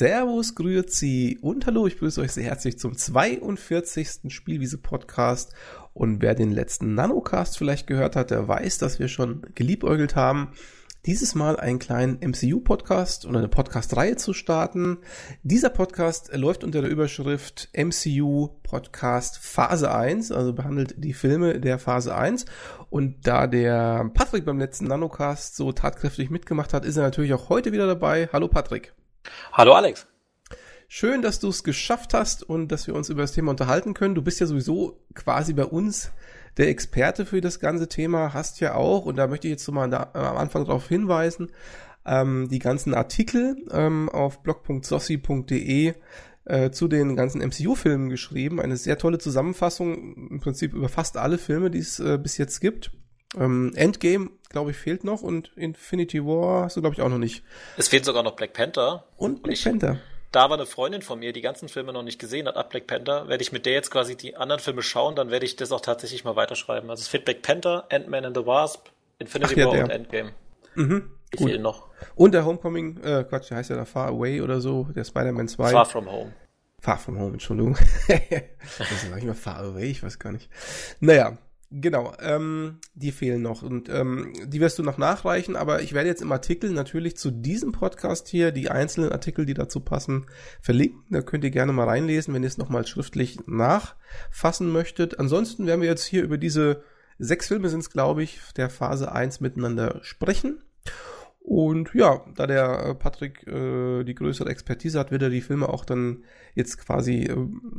Servus, Grüezi und Hallo, ich begrüße euch sehr herzlich zum 42. Spielwiese-Podcast. Und wer den letzten Nanocast vielleicht gehört hat, der weiß, dass wir schon geliebäugelt haben, dieses Mal einen kleinen MCU-Podcast oder eine Podcast-Reihe zu starten. Dieser Podcast läuft unter der Überschrift MCU Podcast Phase 1, also behandelt die Filme der Phase 1. Und da der Patrick beim letzten Nanocast so tatkräftig mitgemacht hat, ist er natürlich auch heute wieder dabei. Hallo Patrick. Hallo Alex. Schön, dass du es geschafft hast und dass wir uns über das Thema unterhalten können. Du bist ja sowieso quasi bei uns der Experte für das ganze Thema, hast ja auch, und da möchte ich jetzt so mal da, am Anfang darauf hinweisen, ähm, die ganzen Artikel ähm, auf blog.sossi.de äh, zu den ganzen MCU-Filmen geschrieben. Eine sehr tolle Zusammenfassung, im Prinzip über fast alle Filme, die es äh, bis jetzt gibt. Ähm, Endgame, glaube ich, fehlt noch und Infinity War hast du, glaube ich, auch noch nicht. Es fehlt sogar noch Black Panther. Und Black und ich, Panther. Da war eine Freundin von mir, die ganzen Filme noch nicht gesehen hat, ab Black Panther. Werde ich mit der jetzt quasi die anderen Filme schauen, dann werde ich das auch tatsächlich mal weiterschreiben. Also es fehlt Black Panther, Ant-Man and the Wasp, Infinity Ach, ja, War der. und Endgame. Mhm. Die Gut. fehlen noch. Und der Homecoming, äh, Quatsch, der heißt ja da Far Away oder so, der Spider-Man 2. Far From Home. Far From Home, Entschuldigung. das ist manchmal Far Away, ich weiß gar nicht. Naja, Genau, ähm, die fehlen noch und ähm, die wirst du noch nachreichen, aber ich werde jetzt im Artikel natürlich zu diesem Podcast hier die einzelnen Artikel, die dazu passen, verlinken. Da könnt ihr gerne mal reinlesen, wenn ihr es nochmal schriftlich nachfassen möchtet. Ansonsten werden wir jetzt hier über diese sechs Filme sind es, glaube ich, der Phase 1 miteinander sprechen. Und ja, da der äh, Patrick äh, die größere Expertise hat, wird er die Filme auch dann jetzt quasi äh,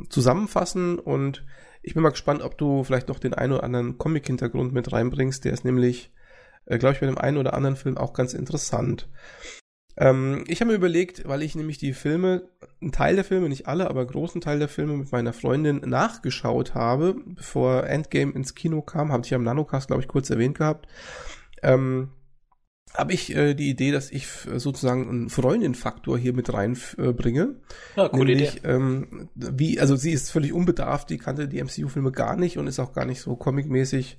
zusammenfassen und ich bin mal gespannt, ob du vielleicht noch den einen oder anderen Comic-Hintergrund mit reinbringst. Der ist nämlich, äh, glaube ich, bei dem einen oder anderen Film auch ganz interessant. Ähm, ich habe mir überlegt, weil ich nämlich die Filme, einen Teil der Filme, nicht alle, aber einen großen Teil der Filme mit meiner Freundin nachgeschaut habe, bevor Endgame ins Kino kam, habe ich ja im Nanocast, glaube ich, kurz erwähnt gehabt. Ähm, habe ich äh, die Idee, dass ich sozusagen einen Freundin-Faktor hier mit reinbringe. Äh, ja, coole Nämlich, Idee. Ähm, wie, also sie ist völlig unbedarft, die kannte die MCU-Filme gar nicht und ist auch gar nicht so comicmäßig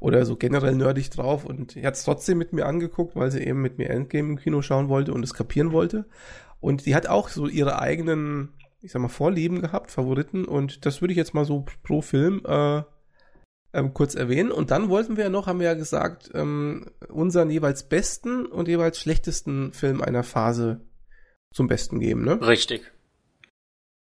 oder so generell nerdig drauf und hat es trotzdem mit mir angeguckt, weil sie eben mit mir Endgame im Kino schauen wollte und es kapieren wollte. Und die hat auch so ihre eigenen, ich sag mal, Vorlieben gehabt, Favoriten und das würde ich jetzt mal so pro Film äh, ähm, kurz erwähnen. Und dann wollten wir ja noch, haben wir ja gesagt, ähm, unseren jeweils besten und jeweils schlechtesten Film einer Phase zum Besten geben, ne? Richtig.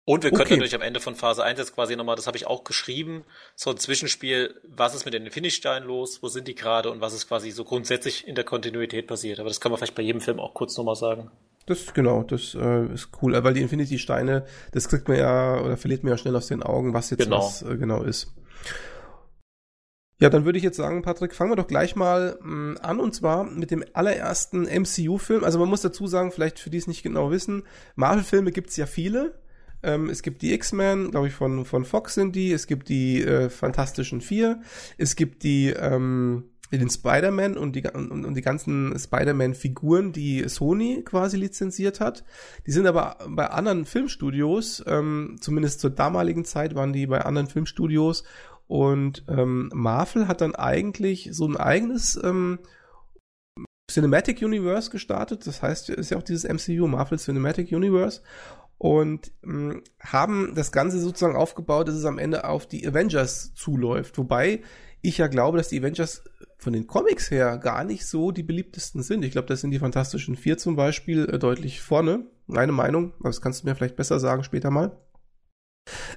Und wir können okay. natürlich am Ende von Phase 1 jetzt quasi nochmal, das habe ich auch geschrieben, so ein Zwischenspiel, was ist mit den Infinity-Steinen los, wo sind die gerade und was ist quasi so grundsätzlich in der Kontinuität passiert. Aber das kann man vielleicht bei jedem Film auch kurz nochmal sagen. Das genau, das äh, ist cool, weil die Infinity-Steine, das kriegt man ja oder verliert man ja schnell aus den Augen, was jetzt genau. was äh, genau ist. Ja, dann würde ich jetzt sagen, Patrick, fangen wir doch gleich mal mh, mm, an und zwar mit dem allerersten MCU-Film. Also man muss dazu sagen, vielleicht für die es nicht genau wissen, Marvel-Filme gibt's ja viele. Ähm, es gibt die X-Men, glaube ich, von, von Fox sind die. Es gibt die äh, Fantastischen Vier. Es gibt die ähm, den Spider-Man und die, und, und die ganzen Spider-Man-Figuren, die Sony quasi lizenziert hat. Die sind aber bei anderen Filmstudios, ähm, zumindest zur damaligen Zeit waren die bei anderen Filmstudios und ähm, Marvel hat dann eigentlich so ein eigenes ähm, Cinematic Universe gestartet. Das heißt, ist ja auch dieses MCU, Marvel Cinematic Universe. Und ähm, haben das Ganze sozusagen aufgebaut, dass es am Ende auf die Avengers zuläuft. Wobei ich ja glaube, dass die Avengers von den Comics her gar nicht so die beliebtesten sind. Ich glaube, das sind die Fantastischen Vier zum Beispiel äh, deutlich vorne. Meine Meinung, aber das kannst du mir vielleicht besser sagen später mal.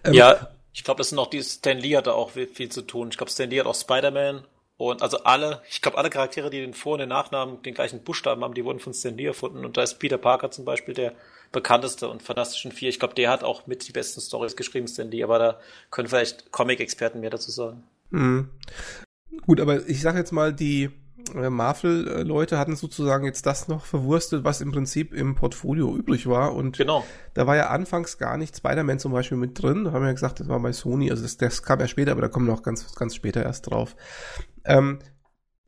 Ähm, ja, ich glaube, das sind auch die, Stan Lee hat da auch viel zu tun. Ich glaube, Stan Lee hat auch Spider-Man und also alle, ich glaube, alle Charaktere, die den Vor- und den Nachnamen den gleichen Buchstaben haben, die wurden von Stan Lee erfunden. Und da ist Peter Parker zum Beispiel der bekannteste und Fantastischen Vier. Ich glaube, der hat auch mit die besten Stories geschrieben, Stan Lee, aber da können vielleicht Comic-Experten mehr dazu sagen. Mhm. Gut, aber ich sage jetzt mal, die Marvel-Leute hatten sozusagen jetzt das noch verwurstet, was im Prinzip im Portfolio übrig war. Und genau. da war ja anfangs gar nicht Spider-Man zum Beispiel mit drin. Da haben wir ja gesagt, das war bei Sony. Also das, das kam ja später, aber da kommen wir noch ganz, ganz später erst drauf. Ähm,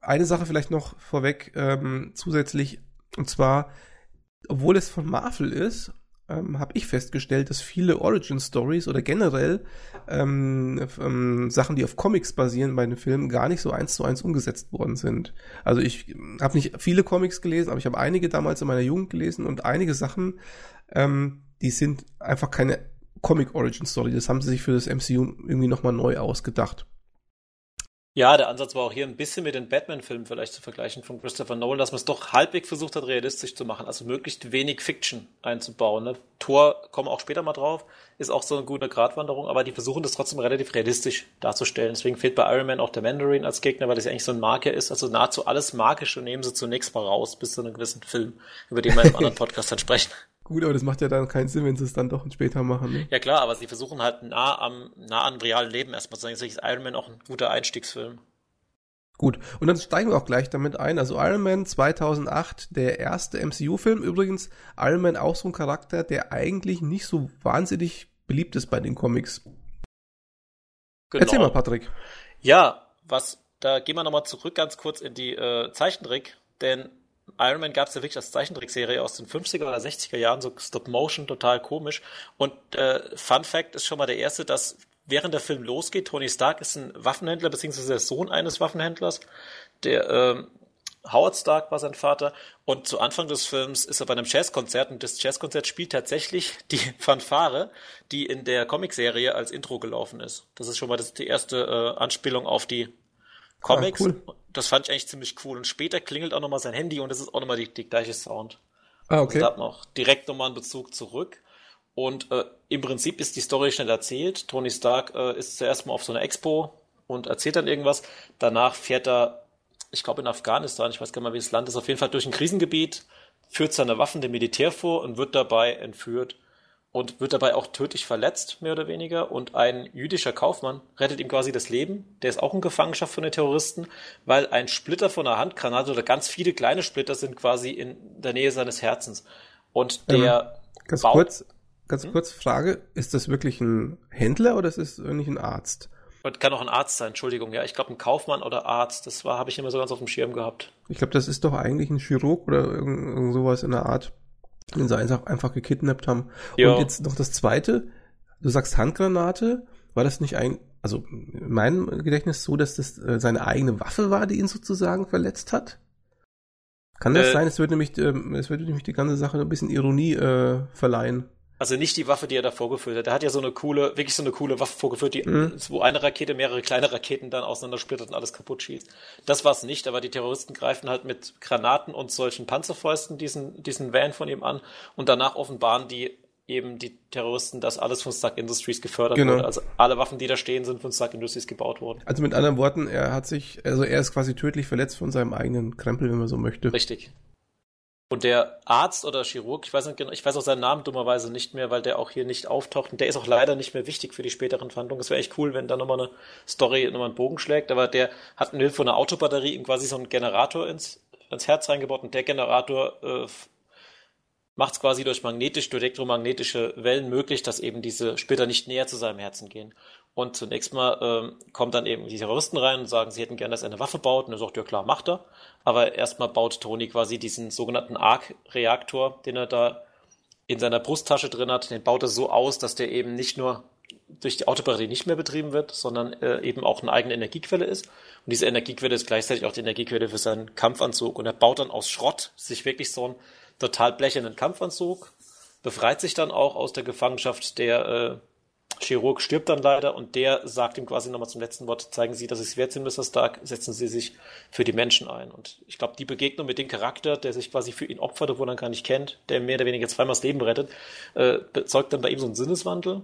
eine Sache vielleicht noch vorweg ähm, zusätzlich, und zwar, obwohl es von Marvel ist, ähm, habe ich festgestellt, dass viele Origin Stories oder generell ähm, ähm, Sachen, die auf Comics basieren bei den Filmen, gar nicht so eins zu eins umgesetzt worden sind. Also ich habe nicht viele Comics gelesen, aber ich habe einige damals in meiner Jugend gelesen und einige Sachen ähm, die sind einfach keine Comic Origin Story. Das haben sie sich für das MCU irgendwie nochmal neu ausgedacht. Ja, der Ansatz war auch hier ein bisschen mit den Batman-Filmen vielleicht zu vergleichen von Christopher Nolan, dass man es doch halbwegs versucht hat, realistisch zu machen, also möglichst wenig Fiction einzubauen. Ne? Tor, kommen auch später mal drauf, ist auch so eine gute Gratwanderung, aber die versuchen das trotzdem relativ realistisch darzustellen. Deswegen fehlt bei Iron Man auch der Mandarin als Gegner, weil das ja eigentlich so ein Marker ist. Also nahezu alles Magische nehmen sie zunächst mal raus, bis zu einem gewissen Film, über den wir im anderen Podcast dann sprechen. Gut, aber das macht ja dann keinen Sinn, wenn sie es dann doch später machen. Ne? Ja klar, aber sie versuchen halt nah am, nah am realen Leben erstmal zu sagen. Deswegen ist Iron Man auch ein guter Einstiegsfilm. Gut, und dann steigen wir auch gleich damit ein. Also Iron Man 2008, der erste MCU-Film. Übrigens, Iron Man auch so ein Charakter, der eigentlich nicht so wahnsinnig beliebt ist bei den Comics. Genau. Erzähl mal, Patrick. Ja, was, da gehen wir nochmal zurück ganz kurz in die äh, Zeichentrick, denn Iron Man gab es ja wirklich als Zeichentrickserie aus den 50er oder 60er Jahren, so Stop Motion, total komisch. Und äh, Fun Fact ist schon mal der erste, dass während der Film losgeht, Tony Stark ist ein Waffenhändler, beziehungsweise der Sohn eines Waffenhändlers. Der ähm, Howard Stark war sein Vater. Und zu Anfang des Films ist er bei einem Jazzkonzert und das Jazzkonzert spielt tatsächlich die Fanfare, die in der Comicserie als Intro gelaufen ist. Das ist schon mal das, die erste äh, Anspielung auf die Comics. Ah, cool. Das fand ich eigentlich ziemlich cool. Und später klingelt auch nochmal sein Handy und das ist auch nochmal die, die gleiche Sound. Ah, okay. Also da hat man auch direkt nochmal einen Bezug zurück. Und äh, im Prinzip ist die Story schnell erzählt. Tony Stark äh, ist zuerst mal auf so einer Expo und erzählt dann irgendwas. Danach fährt er, ich glaube in Afghanistan, ich weiß gar nicht mal, wie das Land ist, auf jeden Fall durch ein Krisengebiet, führt seine Waffen dem Militär vor und wird dabei entführt und wird dabei auch tödlich verletzt, mehr oder weniger. Und ein jüdischer Kaufmann rettet ihm quasi das Leben. Der ist auch in Gefangenschaft von den Terroristen, weil ein Splitter von einer Handgranate oder ganz viele kleine Splitter sind quasi in der Nähe seines Herzens. Und der ähm, ganz baut, kurz, ganz hm? kurz Frage: Ist das wirklich ein Händler oder ist es nicht ein Arzt? Und kann auch ein Arzt sein, Entschuldigung, ja. Ich glaube, ein Kaufmann oder Arzt, das war, habe ich immer so ganz auf dem Schirm gehabt. Ich glaube, das ist doch eigentlich ein Chirurg oder irgend, irgend sowas in der Art den sie einfach, einfach gekidnappt haben. Ja. Und jetzt noch das zweite, du sagst Handgranate, war das nicht ein, also in meinem Gedächtnis so, dass das äh, seine eigene Waffe war, die ihn sozusagen verletzt hat? Kann das äh, sein? Es wird nämlich, äh, es wird nämlich die ganze Sache ein bisschen Ironie äh, verleihen. Also nicht die Waffe, die er da vorgeführt hat. Er hat ja so eine coole, wirklich so eine coole Waffe vorgeführt, die, mhm. wo eine Rakete mehrere kleine Raketen dann auseinandersplittert und alles kaputt schießt. Das war es nicht, aber die Terroristen greifen halt mit Granaten und solchen Panzerfäusten diesen, diesen Van von ihm an und danach offenbaren die eben die Terroristen, dass alles von Stark Industries gefördert genau. wurde. Also alle Waffen, die da stehen, sind von Stark Industries gebaut worden. Also mit anderen Worten, er hat sich, also er ist quasi tödlich verletzt von seinem eigenen Krempel, wenn man so möchte. Richtig. Und der Arzt oder Chirurg, ich weiß nicht genau, ich weiß auch seinen Namen dummerweise nicht mehr, weil der auch hier nicht auftaucht. Und der ist auch leider nicht mehr wichtig für die späteren Verhandlungen. Es wäre echt cool, wenn da nochmal eine Story, nochmal einen Bogen schlägt. Aber der hat mit Hilfe einer Autobatterie ihm quasi so einen Generator ins, ins Herz reingebaut. Und der Generator äh, macht es quasi durch magnetisch, durch elektromagnetische Wellen möglich, dass eben diese Splitter nicht näher zu seinem Herzen gehen. Und zunächst mal ähm, kommen dann eben die Terroristen rein und sagen, sie hätten gerne, dass er eine Waffe baut. Und er sagt, ja klar, macht er. Aber erstmal baut Tony quasi diesen sogenannten Arc-Reaktor, den er da in seiner Brusttasche drin hat, den baut er so aus, dass der eben nicht nur durch die Autobatterie nicht mehr betrieben wird, sondern äh, eben auch eine eigene Energiequelle ist. Und diese Energiequelle ist gleichzeitig auch die Energiequelle für seinen Kampfanzug. Und er baut dann aus Schrott sich wirklich so einen total blechernen Kampfanzug, befreit sich dann auch aus der Gefangenschaft der äh, Chirurg stirbt dann leider und der sagt ihm quasi nochmal zum letzten Wort, zeigen Sie, dass Sie es wert sind, Mr. Stark, setzen Sie sich für die Menschen ein. Und ich glaube, die Begegnung mit dem Charakter, der sich quasi für ihn opfert, obwohl er ihn gar nicht kennt, der mehr oder weniger zweimal das Leben rettet, äh, bezeugt dann bei ihm so einen Sinneswandel.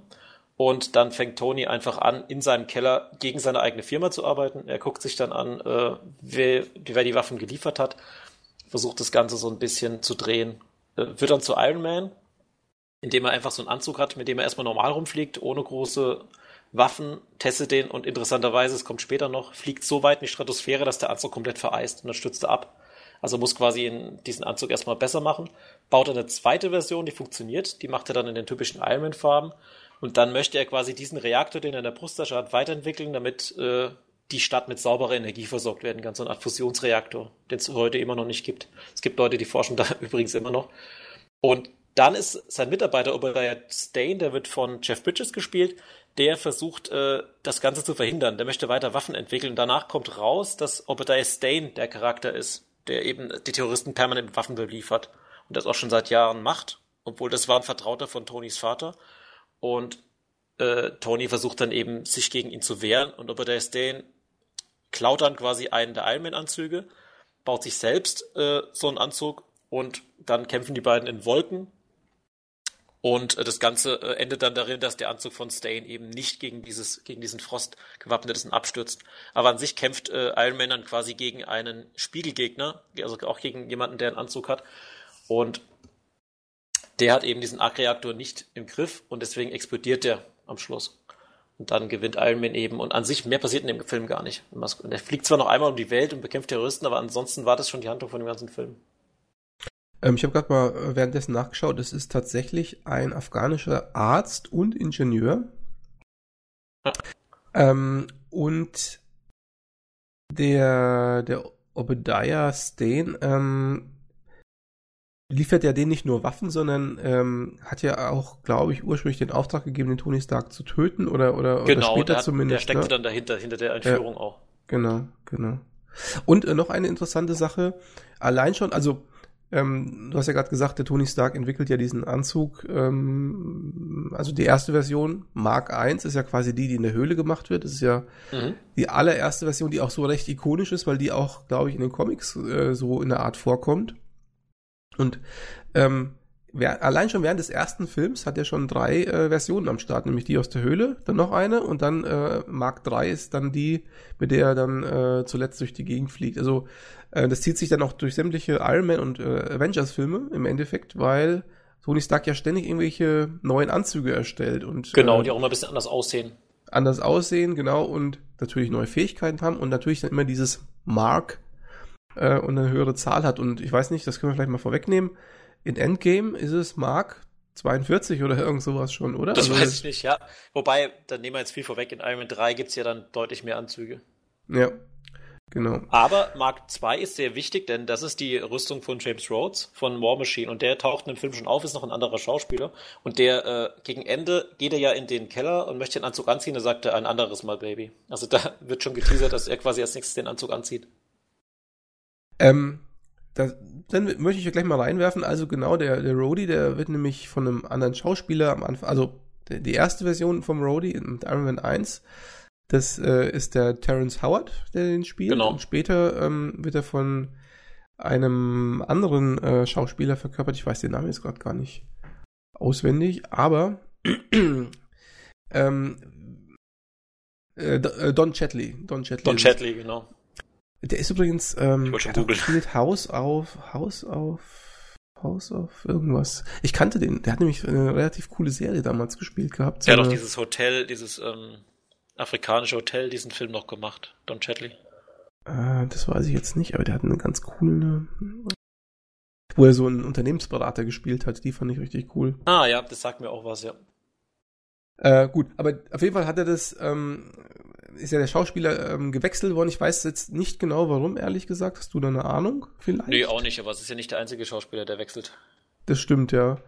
Und dann fängt Tony einfach an, in seinem Keller gegen seine eigene Firma zu arbeiten. Er guckt sich dann an, äh, wer, wer die Waffen geliefert hat, versucht das Ganze so ein bisschen zu drehen, äh, wird dann zu Iron Man, indem er einfach so einen Anzug hat, mit dem er erstmal normal rumfliegt, ohne große Waffen, testet den und interessanterweise, es kommt später noch, fliegt so weit in die Stratosphäre, dass der Anzug komplett vereist und dann stürzt er ab. Also muss quasi in diesen Anzug erstmal besser machen. Baut eine zweite Version, die funktioniert, die macht er dann in den typischen Ironman-Farben. Und dann möchte er quasi diesen Reaktor, den er in der Brusttasche hat, weiterentwickeln, damit äh, die Stadt mit sauberer Energie versorgt werden kann. So eine Art Fusionsreaktor, den es heute immer noch nicht gibt. Es gibt Leute, die forschen da übrigens immer noch. Und dann ist sein Mitarbeiter Obadiah Stain, der wird von Jeff Bridges gespielt, der versucht, äh, das Ganze zu verhindern. Der möchte weiter Waffen entwickeln. Danach kommt raus, dass Obadiah Stain der Charakter ist, der eben die Terroristen permanent Waffen beliefert und das auch schon seit Jahren macht. obwohl das war ein Vertrauter von Tonys Vater. Und äh, Tony versucht dann eben, sich gegen ihn zu wehren. Und Obadiah Stane klaut dann quasi einen der Iron Man-Anzüge, baut sich selbst äh, so einen Anzug und dann kämpfen die beiden in Wolken. Und äh, das Ganze äh, endet dann darin, dass der Anzug von Stain eben nicht gegen dieses, gegen diesen Frost gewappnet ist und abstürzt. Aber an sich kämpft äh, Iron Man dann quasi gegen einen Spiegelgegner, also auch gegen jemanden, der einen Anzug hat. Und der hat eben diesen Arc-Reaktor nicht im Griff und deswegen explodiert der am Schluss. Und dann gewinnt Iron Man eben. Und an sich, mehr passiert in dem Film gar nicht. Er fliegt zwar noch einmal um die Welt und bekämpft Terroristen, aber ansonsten war das schon die Handlung von dem ganzen Film. Ähm, ich habe gerade mal äh, währenddessen nachgeschaut. Es ist tatsächlich ein afghanischer Arzt und Ingenieur. Ja. Ähm, und der, der Obadiah Stain ähm, liefert ja den nicht nur Waffen, sondern ähm, hat ja auch, glaube ich, ursprünglich den Auftrag gegeben, den Tony Stark zu töten oder, oder, genau, oder später der, zumindest. Der steckte ne? dann dahinter, hinter der Entführung ja, auch. Genau, genau. Und äh, noch eine interessante Sache, allein schon, also ähm, du hast ja gerade gesagt, der Tony Stark entwickelt ja diesen Anzug, ähm, also die erste Version, Mark I, ist ja quasi die, die in der Höhle gemacht wird. Das ist ja mhm. die allererste Version, die auch so recht ikonisch ist, weil die auch, glaube ich, in den Comics äh, so in der Art vorkommt. Und ähm, wer, allein schon während des ersten Films hat er schon drei äh, Versionen am Start, nämlich die aus der Höhle, dann noch eine und dann äh, Mark 3 ist dann die, mit der er dann äh, zuletzt durch die Gegend fliegt. Also äh, das zieht sich dann auch durch sämtliche Iron Man und äh, Avengers Filme im Endeffekt, weil Tony Stark ja ständig irgendwelche neuen Anzüge erstellt und genau, äh, die auch immer ein bisschen anders aussehen. Anders aussehen, genau und natürlich neue Fähigkeiten haben und natürlich dann immer dieses Mark äh, und eine höhere Zahl hat. Und ich weiß nicht, das können wir vielleicht mal vorwegnehmen. In Endgame ist es Mark 42 oder irgend sowas schon, oder? Das also, weiß ich nicht, ja. Wobei, dann nehmen wir jetzt viel vorweg, in Iron Man 3 gibt es ja dann deutlich mehr Anzüge. Ja, genau. Aber Mark 2 ist sehr wichtig, denn das ist die Rüstung von James Rhodes von War Machine und der taucht in dem Film schon auf, ist noch ein anderer Schauspieler und der äh, gegen Ende geht er ja in den Keller und möchte den Anzug anziehen, da sagt er ein anderes Mal Baby. Also da wird schon geteasert, dass er quasi als nächstes den Anzug anzieht. Ähm, das, dann möchte ich gleich mal reinwerfen. Also genau, der, der Rhodey, der wird nämlich von einem anderen Schauspieler am Anfang, also die erste Version vom Rhodey mit Iron Man 1, das äh, ist der Terrence Howard, der den spielt. Genau. Und später ähm, wird er von einem anderen äh, Schauspieler verkörpert. Ich weiß den Namen jetzt gerade gar nicht auswendig, aber ähm, äh, äh Don Chatley. Don Chatley. Don Chatley, genau. Der ist übrigens, ähm, ich schon spielt Haus auf, Haus auf, Haus auf irgendwas. Ich kannte den, der hat nämlich eine relativ coole Serie damals gespielt gehabt. So der hat auch dieses Hotel, dieses ähm, afrikanische Hotel, diesen Film noch gemacht, Don Chatley. Äh, das weiß ich jetzt nicht, aber der hat eine ganz coole, wo er so einen Unternehmensberater gespielt hat, die fand ich richtig cool. Ah ja, das sagt mir auch was, ja. Äh, gut, aber auf jeden Fall hat er das ähm, ist ja der Schauspieler ähm, gewechselt worden. Ich weiß jetzt nicht genau, warum, ehrlich gesagt. Hast du da eine Ahnung? Vielleicht? Nee, auch nicht, aber es ist ja nicht der einzige Schauspieler, der wechselt. Das stimmt, ja.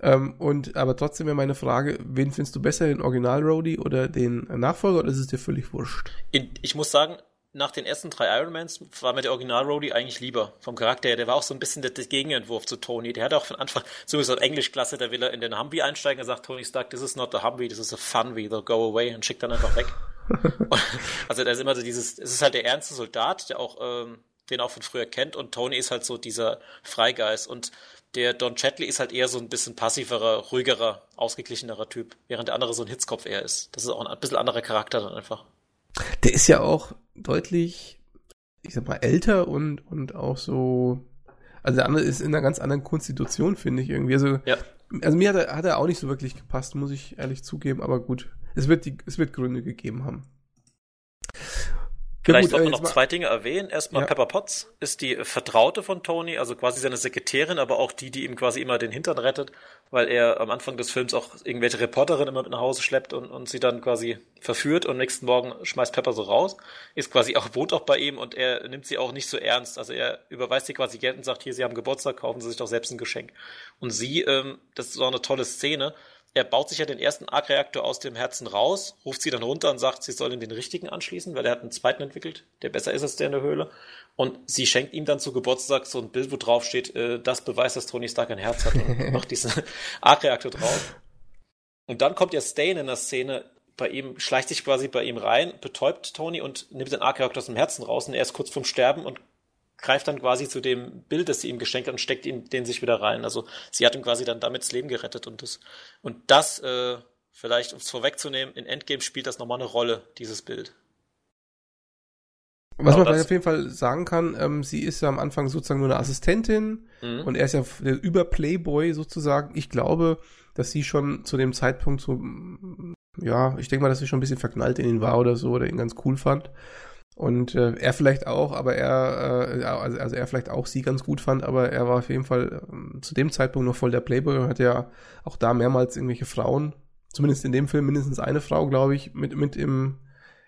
Ähm, und aber trotzdem wäre meine Frage, wen findest du besser, den Original Rhodey oder den Nachfolger, oder ist es dir völlig wurscht? Ich muss sagen, nach den ersten drei Ironmans war mir der Original Rhodey eigentlich lieber. Vom Charakter her. Der war auch so ein bisschen der, der Gegenentwurf zu Tony. Der hat auch von Anfang, sowieso Englischklasse, der will er in den Humvee einsteigen. Er sagt Tony Stark, this is not a Humvee, this is a Funvee, they'll go away und schickt dann einfach weg. also da ist immer so dieses, es ist halt der ernste Soldat, der auch, ähm, den auch von früher kennt und Tony ist halt so dieser Freigeist und der Don Chatley ist halt eher so ein bisschen passiverer, ruhigerer, ausgeglichenerer Typ, während der andere so ein Hitzkopf eher ist. Das ist auch ein bisschen anderer Charakter dann einfach. Der ist ja auch deutlich, ich sag mal, älter und, und auch so, also der andere ist in einer ganz anderen Konstitution, finde ich irgendwie. Also, ja. also mir hat er, hat er auch nicht so wirklich gepasst, muss ich ehrlich zugeben, aber gut. Es wird, die, es wird Gründe gegeben haben. Vielleicht ja, sollten wir noch zwei Dinge erwähnen. Erstmal ja. Pepper Potts ist die Vertraute von Tony, also quasi seine Sekretärin, aber auch die, die ihm quasi immer den Hintern rettet, weil er am Anfang des Films auch irgendwelche Reporterinnen immer mit nach Hause schleppt und, und sie dann quasi verführt und nächsten Morgen schmeißt Pepper so raus. Ist quasi auch, wohnt auch bei ihm und er nimmt sie auch nicht so ernst. Also er überweist sie quasi Geld und sagt, hier, sie haben Geburtstag, kaufen sie sich doch selbst ein Geschenk. Und sie, ähm, das ist auch eine tolle Szene, er baut sich ja den ersten Arc-Reaktor aus dem Herzen raus, ruft sie dann runter und sagt, sie sollen den richtigen anschließen, weil er hat einen zweiten entwickelt, der besser ist als der in der Höhle. Und sie schenkt ihm dann zu Geburtstag so ein Bild, wo drauf steht, äh, das beweist, dass Tony Stark ein Herz hat und macht diesen Arc-Reaktor drauf. Und dann kommt ja Stain in der Szene, bei ihm, schleicht sich quasi bei ihm rein, betäubt Tony und nimmt den Arc-Reaktor aus dem Herzen raus und er ist kurz vorm Sterben und greift dann quasi zu dem Bild, das sie ihm geschenkt hat und steckt ihn den sich wieder rein. Also sie hat ihm quasi dann damit das Leben gerettet und das und das äh, vielleicht um es vorwegzunehmen, in Endgame spielt das nochmal eine Rolle dieses Bild. Was genau, man auf jeden Fall sagen kann, ähm, sie ist ja am Anfang sozusagen nur eine Assistentin mhm. und er ist ja der Über-Playboy sozusagen. Ich glaube, dass sie schon zu dem Zeitpunkt so, ja, ich denke mal, dass sie schon ein bisschen verknallt in ihn war oder so oder ihn ganz cool fand. Und äh, er vielleicht auch, aber er, äh, also, also er vielleicht auch sie ganz gut fand, aber er war auf jeden Fall äh, zu dem Zeitpunkt noch voll der Playboy und hat ja auch da mehrmals irgendwelche Frauen, zumindest in dem Film mindestens eine Frau, glaube ich, mit, mit im,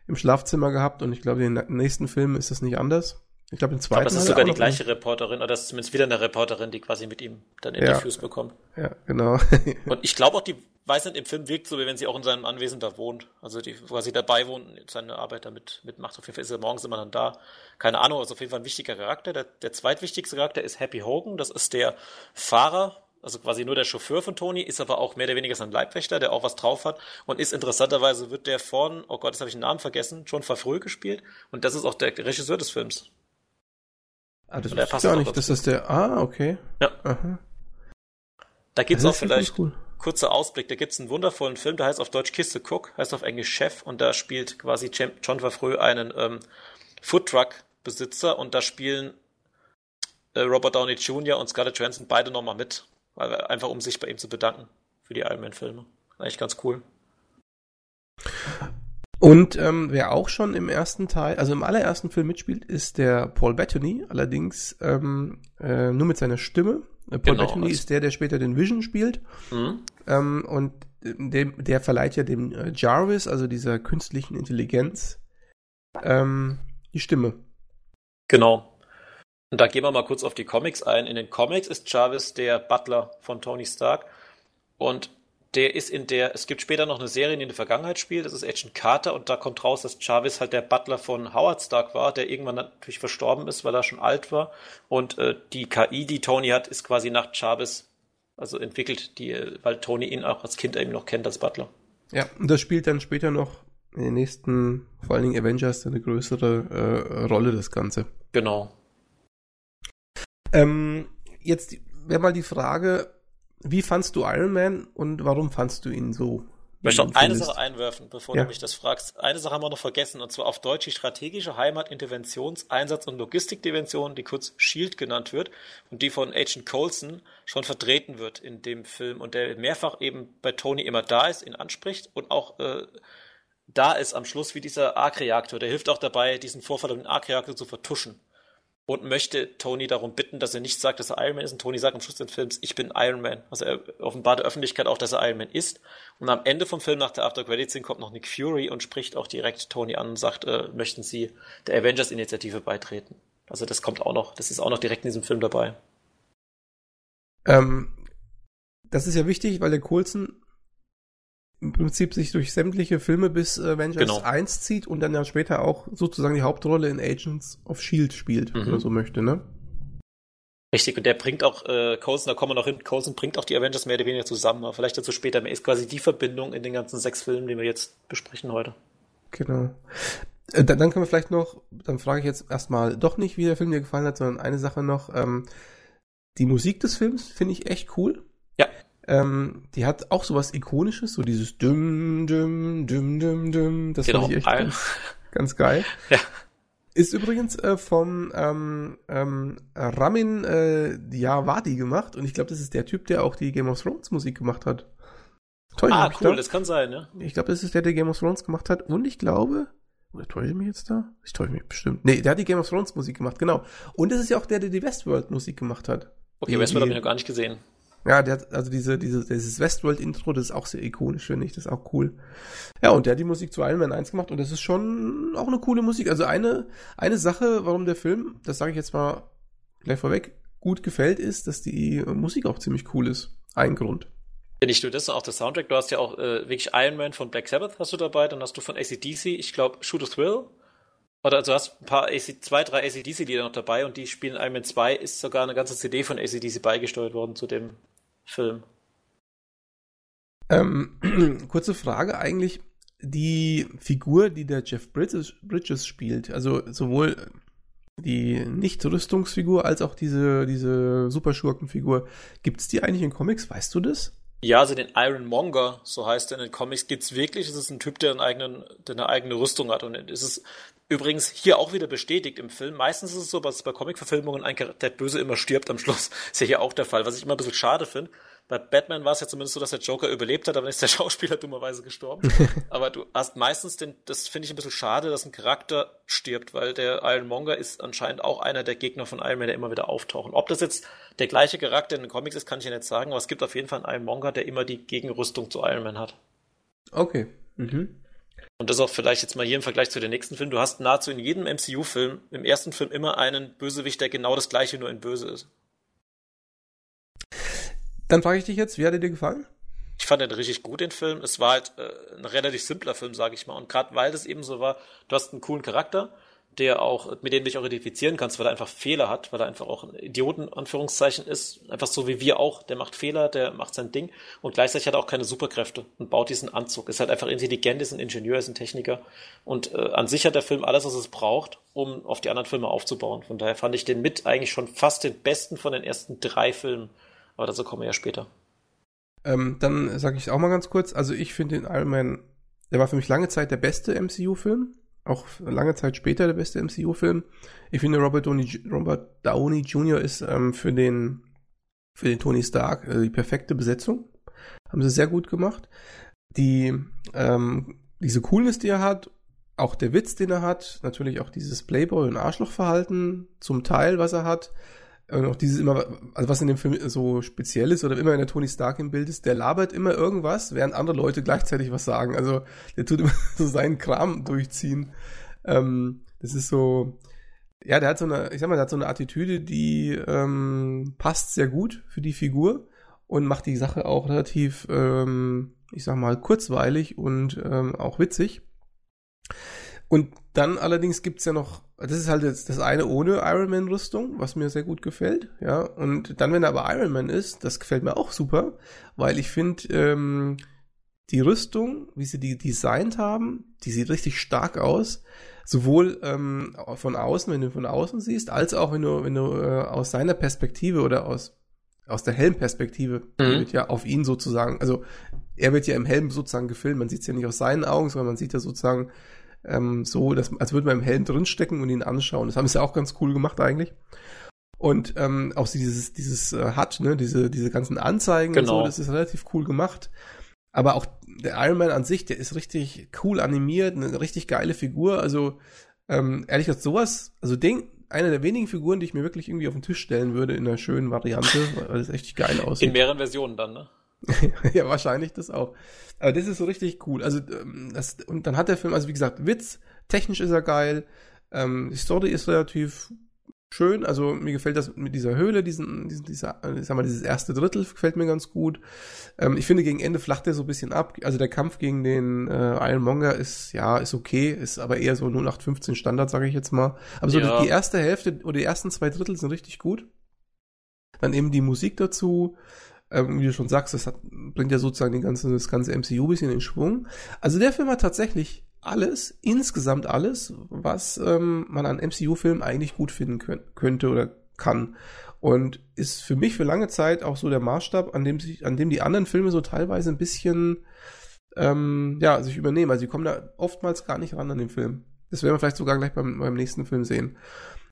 im Schlafzimmer gehabt und ich glaube, in den nächsten Filmen ist das nicht anders. Ich glaube, im zweiten. Ich glaube, das ist sogar die gleiche Reporterin, oder das ist zumindest wieder eine Reporterin, die quasi mit ihm dann Interviews ja. bekommt. Ja, genau. und ich glaube auch, die weiß nicht, im Film wirkt so, wie wenn sie auch in seinem Anwesen da wohnt. Also die quasi dabei wohnt und seine Arbeit damit mitmacht. Auf jeden Fall ist er morgens immer dann da. Keine Ahnung, also auf jeden Fall ein wichtiger Charakter. Der, der zweitwichtigste Charakter ist Happy Hogan. Das ist der Fahrer, also quasi nur der Chauffeur von Tony, ist aber auch mehr oder weniger sein Leibwächter, der auch was drauf hat und ist interessanterweise wird der von, oh Gott, jetzt habe ich den Namen vergessen, schon Verfrüh gespielt und das ist auch der Regisseur des Films. Ah, das ist gar nicht, dass das der. Ah, okay. Ja. Aha. Da gibt's auch vielleicht cool. kurzer Ausblick. Da gibt's einen wundervollen Film, der heißt auf Deutsch Kiste Cook, heißt auf Englisch Chef und da spielt quasi John Favreau einen ähm, Foodtruck-Besitzer und da spielen äh, Robert Downey Jr. und Scarlett Johansson beide nochmal mit, weil, einfach um sich bei ihm zu bedanken für die Iron Man-Filme. Eigentlich ganz cool. Und ähm, wer auch schon im ersten Teil, also im allerersten Film mitspielt, ist der Paul Bettany, allerdings ähm, äh, nur mit seiner Stimme. Äh, Paul genau, Bettany ist der, der später den Vision spielt. Mhm. Ähm, und dem, der verleiht ja dem äh, Jarvis, also dieser künstlichen Intelligenz, ähm, die Stimme. Genau. Und da gehen wir mal kurz auf die Comics ein. In den Comics ist Jarvis der Butler von Tony Stark. Und der ist in der, es gibt später noch eine Serie, die in der Vergangenheit spielt, das ist Agent Carter und da kommt raus, dass Jarvis halt der Butler von Howard Stark war, der irgendwann natürlich verstorben ist, weil er schon alt war und äh, die KI, die Tony hat, ist quasi nach Jarvis, also entwickelt, die, weil Tony ihn auch als Kind eben noch kennt als Butler. Ja, und das spielt dann später noch in den nächsten, vor allen Dingen Avengers, eine größere äh, Rolle, das Ganze. Genau. Ähm, jetzt wäre mal die Frage, wie fandst du Iron Man und warum fandst du ihn so? Ich möchte noch eine Sache einwerfen, bevor ja. du mich das fragst. Eine Sache haben wir noch vergessen, und zwar auf Deutsch die strategische Heimat, Interventions-, Einsatz- und Logistikdimension, die kurz SHIELD genannt wird und die von Agent Coulson schon vertreten wird in dem Film und der mehrfach eben bei Tony immer da ist, ihn anspricht und auch äh, da ist am Schluss wie dieser Arc-Reaktor. Der hilft auch dabei, diesen Vorfall um den Arc-Reaktor zu vertuschen und möchte Tony darum bitten, dass er nicht sagt, dass er Iron Man ist. Und Tony sagt am Schluss des Films, ich bin Iron Man. Also er offenbart der Öffentlichkeit auch, dass er Iron Man ist. Und am Ende vom Film nach der After Credits Scene kommt noch Nick Fury und spricht auch direkt Tony an und sagt, äh, möchten Sie der Avengers Initiative beitreten? Also das kommt auch noch, das ist auch noch direkt in diesem Film dabei. Ähm, das ist ja wichtig, weil der Coulson im Prinzip sich durch sämtliche Filme bis Avengers genau. 1 zieht und dann ja später auch sozusagen die Hauptrolle in Agents of Shield spielt, mhm. wenn man so möchte, ne? Richtig, und der bringt auch, äh, Coulson, da kommen wir noch hin, Coulson bringt auch die Avengers mehr oder weniger zusammen, aber vielleicht dazu später mehr. Ist quasi die Verbindung in den ganzen sechs Filmen, die wir jetzt besprechen heute. Genau. Äh, dann, dann können wir vielleicht noch, dann frage ich jetzt erstmal doch nicht, wie der Film dir gefallen hat, sondern eine Sache noch. Ähm, die Musik des Films finde ich echt cool. Ja. Ähm, die hat auch sowas Ikonisches, so dieses Düm, Düm, Düm, Düm, Düm. Das genau. fand ich echt ganz, ganz geil. Ja. Ist übrigens äh, vom ähm, ähm, Ramin äh, Djawadi gemacht und ich glaube, das ist der Typ, der auch die Game of Thrones Musik gemacht hat. Toll, ah, cool, da? das kann sein, ne? Ich glaube, das ist der, der Game of Thrones gemacht hat und ich glaube, oder täusche ich mich jetzt da? Ich täusche mich bestimmt. Nee, der hat die Game of Thrones Musik gemacht, genau. Und das ist ja auch der, der die Westworld Musik gemacht hat. Okay, die, Westworld habe ich noch gar nicht gesehen. Ja, der hat, also diese, diese, dieses Westworld-Intro, das ist auch sehr ikonisch, finde ich, das ist auch cool. Ja, und der hat die Musik zu Iron Man 1 gemacht und das ist schon auch eine coole Musik. Also eine, eine Sache, warum der Film, das sage ich jetzt mal gleich vorweg, gut gefällt, ist, dass die Musik auch ziemlich cool ist. Ein Grund. Ja, nicht nur das, auch der Soundtrack. Du hast ja auch äh, wirklich Iron Man von Black Sabbath hast du dabei, dann hast du von ACDC, ich glaube, Shoot a Thrill. Oder also hast ein paar AC, zwei, drei ACDC-Lieder noch dabei und die spielen Iron Man 2, ist sogar eine ganze CD von ACDC beigesteuert worden zu dem Film. Ähm, kurze Frage eigentlich. Die Figur, die der Jeff Bridges, Bridges spielt, also sowohl die Nicht-Rüstungsfigur als auch diese, diese Superschurkenfigur, gibt es die eigentlich in Comics? Weißt du das? Ja, also den Iron Monger, so heißt er in den Comics, gibt's wirklich. Es ist ein Typ, der, einen eigenen, der eine eigene Rüstung hat. Und es ist übrigens hier auch wieder bestätigt im Film. Meistens ist es so, dass bei Comic-Verfilmungen ein der Böse immer stirbt am Schluss. Ist ja hier auch der Fall, was ich immer ein bisschen schade finde. Bei Batman war es ja zumindest so, dass der Joker überlebt hat, aber dann ist der Schauspieler dummerweise gestorben. aber du hast meistens den, das finde ich ein bisschen schade, dass ein Charakter stirbt, weil der Ironmonger ist anscheinend auch einer der Gegner von Iron Man, der immer wieder auftauchen. Ob das jetzt der gleiche Charakter in den Comics ist, kann ich ja nicht sagen, aber es gibt auf jeden Fall einen Ironmonger, der immer die Gegenrüstung zu Iron Man hat. Okay. Mhm. Und das auch vielleicht jetzt mal hier im Vergleich zu den nächsten Filmen. Du hast nahezu in jedem MCU-Film, im ersten Film immer einen Bösewicht, der genau das gleiche nur in böse ist. Dann frage ich dich jetzt, wie hat er dir gefallen? Ich fand den richtig gut, den Film. Es war halt äh, ein relativ simpler Film, sage ich mal. Und gerade weil das eben so war, du hast einen coolen Charakter, der auch, mit dem du dich auch identifizieren kannst, weil er einfach Fehler hat, weil er einfach auch ein Idioten, Anführungszeichen, ist. Einfach so wie wir auch. Der macht Fehler, der macht sein Ding. Und gleichzeitig hat er auch keine Superkräfte und baut diesen Anzug. Ist halt einfach intelligent, ist ein Ingenieur, ist ein Techniker. Und äh, an sich hat der Film alles, was es braucht, um auf die anderen Filme aufzubauen. Von daher fand ich den mit eigentlich schon fast den besten von den ersten drei Filmen. Aber dazu kommen wir ja später. Ähm, dann sage ich auch mal ganz kurz, also ich finde den Iron Man, der war für mich lange Zeit der beste MCU-Film, auch lange Zeit später der beste MCU-Film. Ich finde Robert Downey, Robert Downey Jr. ist ähm, für den für den Tony Stark äh, die perfekte Besetzung. Haben sie sehr gut gemacht. Die ähm, diese Coolness, die er hat, auch der Witz, den er hat, natürlich auch dieses Playboy- und Arschlochverhalten, zum Teil, was er hat, und auch dieses immer, also was in dem Film so speziell ist oder immer wenn der Tony Stark im Bild ist, der labert immer irgendwas, während andere Leute gleichzeitig was sagen. Also der tut immer so seinen Kram durchziehen. Ähm, das ist so, ja, der hat so eine, ich sag mal, der hat so eine Attitüde, die ähm, passt sehr gut für die Figur und macht die Sache auch relativ, ähm, ich sag mal, kurzweilig und ähm, auch witzig. Und dann allerdings gibt's ja noch, das ist halt jetzt das eine ohne Iron Man Rüstung, was mir sehr gut gefällt, ja. Und dann, wenn er aber Iron Man ist, das gefällt mir auch super, weil ich finde, ähm, die Rüstung, wie sie die designt haben, die sieht richtig stark aus. Sowohl ähm, von außen, wenn du von außen siehst, als auch wenn du, wenn du äh, aus seiner Perspektive oder aus, aus der Helmperspektive mhm. wird ja auf ihn sozusagen, also er wird ja im Helm sozusagen gefilmt, man sieht es ja nicht aus seinen Augen, sondern man sieht ja sozusagen ähm, so, dass, als würde man im Helm drinstecken und ihn anschauen. Das haben sie ja auch ganz cool gemacht eigentlich. Und ähm, auch dieses, dieses äh, hat, ne, diese, diese ganzen Anzeigen genau. und so, das ist relativ cool gemacht. Aber auch der Iron Man an sich, der ist richtig cool animiert, eine richtig geile Figur. Also, ähm, ehrlich gesagt, sowas, also den, eine der wenigen Figuren, die ich mir wirklich irgendwie auf den Tisch stellen würde in einer schönen Variante, weil es echt geil aussieht. In mehreren Versionen dann, ne? ja, wahrscheinlich das auch. Aber das ist so richtig cool. Also, ähm, das, und dann hat der Film, also wie gesagt, Witz, technisch ist er geil, ähm, die Story ist relativ schön. Also mir gefällt das mit dieser Höhle, diesen, diesen dieser, ich sag mal, dieses erste Drittel gefällt mir ganz gut. Ähm, ich finde, gegen Ende flacht er so ein bisschen ab. Also der Kampf gegen den äh, Ironmonger ist, ja, ist okay, ist aber eher so 0815 Standard, sage ich jetzt mal. Aber so ja. die, die erste Hälfte oder die ersten zwei Drittel sind richtig gut. Dann eben die Musik dazu ähm, wie du schon sagst, das hat, bringt ja sozusagen den ganzen, das ganze MCU ein bisschen in Schwung. Also der Film hat tatsächlich alles, insgesamt alles, was ähm, man an MCU-Filmen eigentlich gut finden könnt, könnte oder kann. Und ist für mich für lange Zeit auch so der Maßstab, an dem sich, an dem die anderen Filme so teilweise ein bisschen ähm, ja, sich übernehmen. Also die kommen da oftmals gar nicht ran an den Film. Das werden wir vielleicht sogar gleich beim, beim nächsten Film sehen.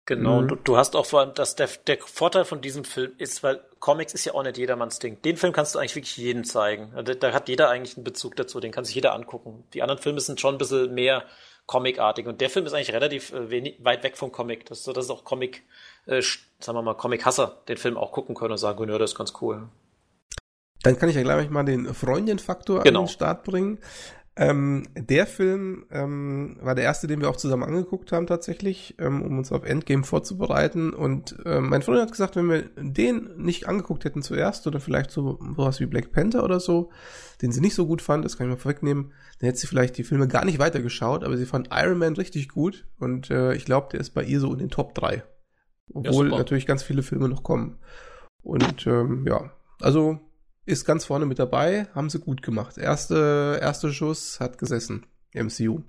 Genau, mhm. du, du, hast auch vor allem, dass der, der Vorteil von diesem Film ist, weil Comics ist ja auch nicht jedermanns Ding. Den Film kannst du eigentlich wirklich jedem zeigen. Da, da hat jeder eigentlich einen Bezug dazu, den kann sich jeder angucken. Die anderen Filme sind schon ein bisschen mehr Comic-artig und der Film ist eigentlich relativ äh, wenig, weit weg vom Comic. Das ist so, dass auch Comic, äh, sagen wir mal, Comic-Hasser den Film auch gucken können und sagen, ja, das ist ganz cool. Dann kann ich ja gleich mal den Freundin-Faktor genau. an den Start bringen. Ähm, der Film ähm, war der erste, den wir auch zusammen angeguckt haben tatsächlich, ähm, um uns auf Endgame vorzubereiten. Und ähm, mein Freund hat gesagt, wenn wir den nicht angeguckt hätten zuerst oder vielleicht so sowas wie Black Panther oder so, den sie nicht so gut fand, das kann ich mal vorwegnehmen, dann hätte sie vielleicht die Filme gar nicht weitergeschaut, aber sie fand Iron Man richtig gut und äh, ich glaube, der ist bei ihr so in den Top 3. Obwohl ja, natürlich ganz viele Filme noch kommen. Und ähm, ja, also ist ganz vorne mit dabei, haben sie gut gemacht. Erste, erster Schuss hat gesessen, MCU.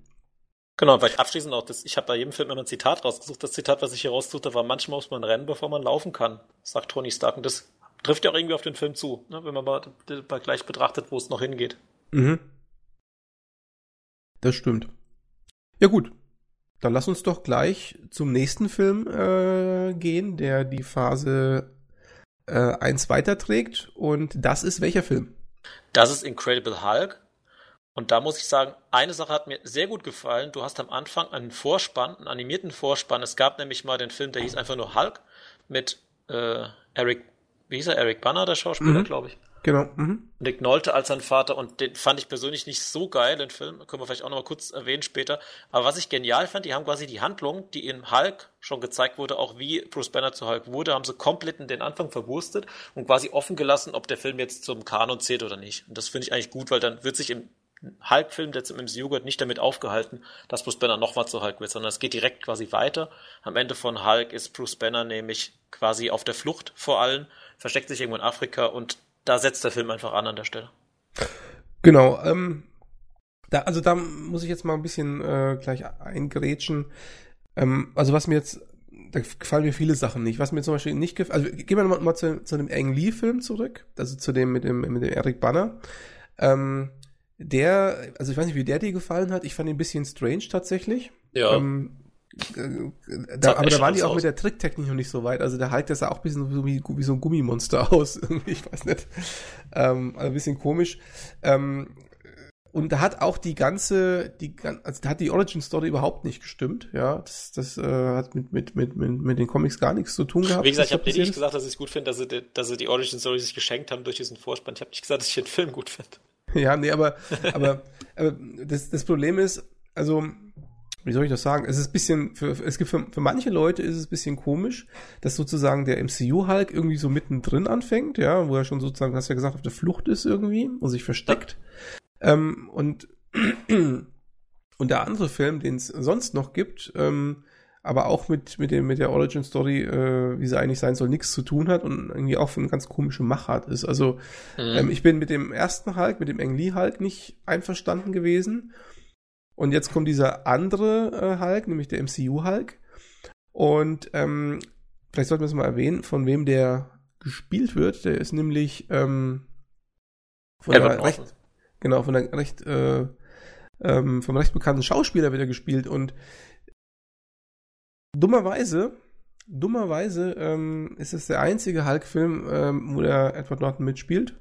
Genau, weil ich abschließend auch, das, ich habe bei jedem Film immer ein Zitat rausgesucht. Das Zitat, was ich hier raussuchte, war, manchmal muss man rennen, bevor man laufen kann, sagt Tony Stark. Und das trifft ja auch irgendwie auf den Film zu, ne, wenn man mal, mal gleich betrachtet, wo es noch hingeht. Mhm. Das stimmt. Ja gut, dann lass uns doch gleich zum nächsten Film äh, gehen, der die Phase äh, eins weiterträgt. Und das ist welcher Film? Das ist Incredible Hulk. Und da muss ich sagen, eine Sache hat mir sehr gut gefallen. Du hast am Anfang einen Vorspann, einen animierten Vorspann. Es gab nämlich mal den Film, der hieß einfach nur Hulk mit äh, Eric, wie hieß er? Eric Banner, der Schauspieler, mhm. glaube ich. Genau. Mhm. Nick Nolte als sein Vater und den fand ich persönlich nicht so geil, den Film. Können wir vielleicht auch noch mal kurz erwähnen später. Aber was ich genial fand, die haben quasi die Handlung, die in Hulk schon gezeigt wurde, auch wie Bruce Banner zu Hulk wurde, haben sie komplett in den Anfang verwurstet und quasi offen gelassen, ob der Film jetzt zum Kanon zählt oder nicht. Und das finde ich eigentlich gut, weil dann wird sich im Hulk-Film, der zum MCU gehört, nicht damit aufgehalten, dass Bruce Banner nochmal zu Hulk wird, sondern es geht direkt quasi weiter. Am Ende von Hulk ist Bruce Banner nämlich quasi auf der Flucht vor allem, versteckt sich irgendwo in Afrika und da setzt der Film einfach an an der Stelle. Genau, ähm, da, also da muss ich jetzt mal ein bisschen äh, gleich eingrätschen. Ähm, also was mir jetzt, da gefallen mir viele Sachen nicht. Was mir zum Beispiel nicht gefällt, also gehen wir mal, mal zu, zu dem Ang Lee-Film zurück, also zu dem mit dem, mit dem Eric Banner. Ähm, der, also ich weiß nicht, wie der dir gefallen hat. Ich fand ihn ein bisschen strange tatsächlich. Ja. Ähm, äh, da, aber da waren die auch aus. mit der Tricktechnik noch nicht so weit. Also der Hulk, der sah auch ein bisschen so wie, wie so ein Gummimonster aus. ich weiß nicht. Ähm, also ein bisschen komisch. Ähm, und da hat auch die ganze, die, also da hat die Origin Story überhaupt nicht gestimmt. Ja, das, das äh, hat mit, mit, mit, mit, mit den Comics gar nichts zu tun gehabt. Wie gesagt, ich habe dir nicht gesagt, dass ich es gut finde, dass sie, dass sie die Origin Story sich geschenkt haben durch diesen Vorspann. Ich habe nicht gesagt, dass ich den Film gut finde. Ja, nee, aber, aber, aber das, das Problem ist, also wie soll ich das sagen? Es ist ein bisschen, für, es gibt für, für manche Leute ist es ein bisschen komisch, dass sozusagen der MCU-Hulk irgendwie so mittendrin anfängt, ja, wo er schon sozusagen, hast du ja gesagt, auf der Flucht ist irgendwie und sich versteckt. Ähm, und, und der andere Film, den es sonst noch gibt, ähm, aber auch mit, mit, dem, mit der Origin Story, äh, wie sie eigentlich sein soll, nichts zu tun hat und irgendwie auch für eine ganz komische Machart ist. Also, mhm. ähm, ich bin mit dem ersten Hulk, mit dem Ang Lee Hulk nicht einverstanden gewesen. Und jetzt kommt dieser andere äh, Hulk, nämlich der MCU-Hulk. Und ähm, vielleicht sollten wir es mal erwähnen, von wem der gespielt wird. Der ist nämlich ähm, von der recht, genau, von der recht, äh, ähm, vom recht bekannten Schauspieler wird er gespielt. Und dummerweise, dummerweise ähm, ist es der einzige Hulk-Film, ähm, wo der Edward Norton mitspielt.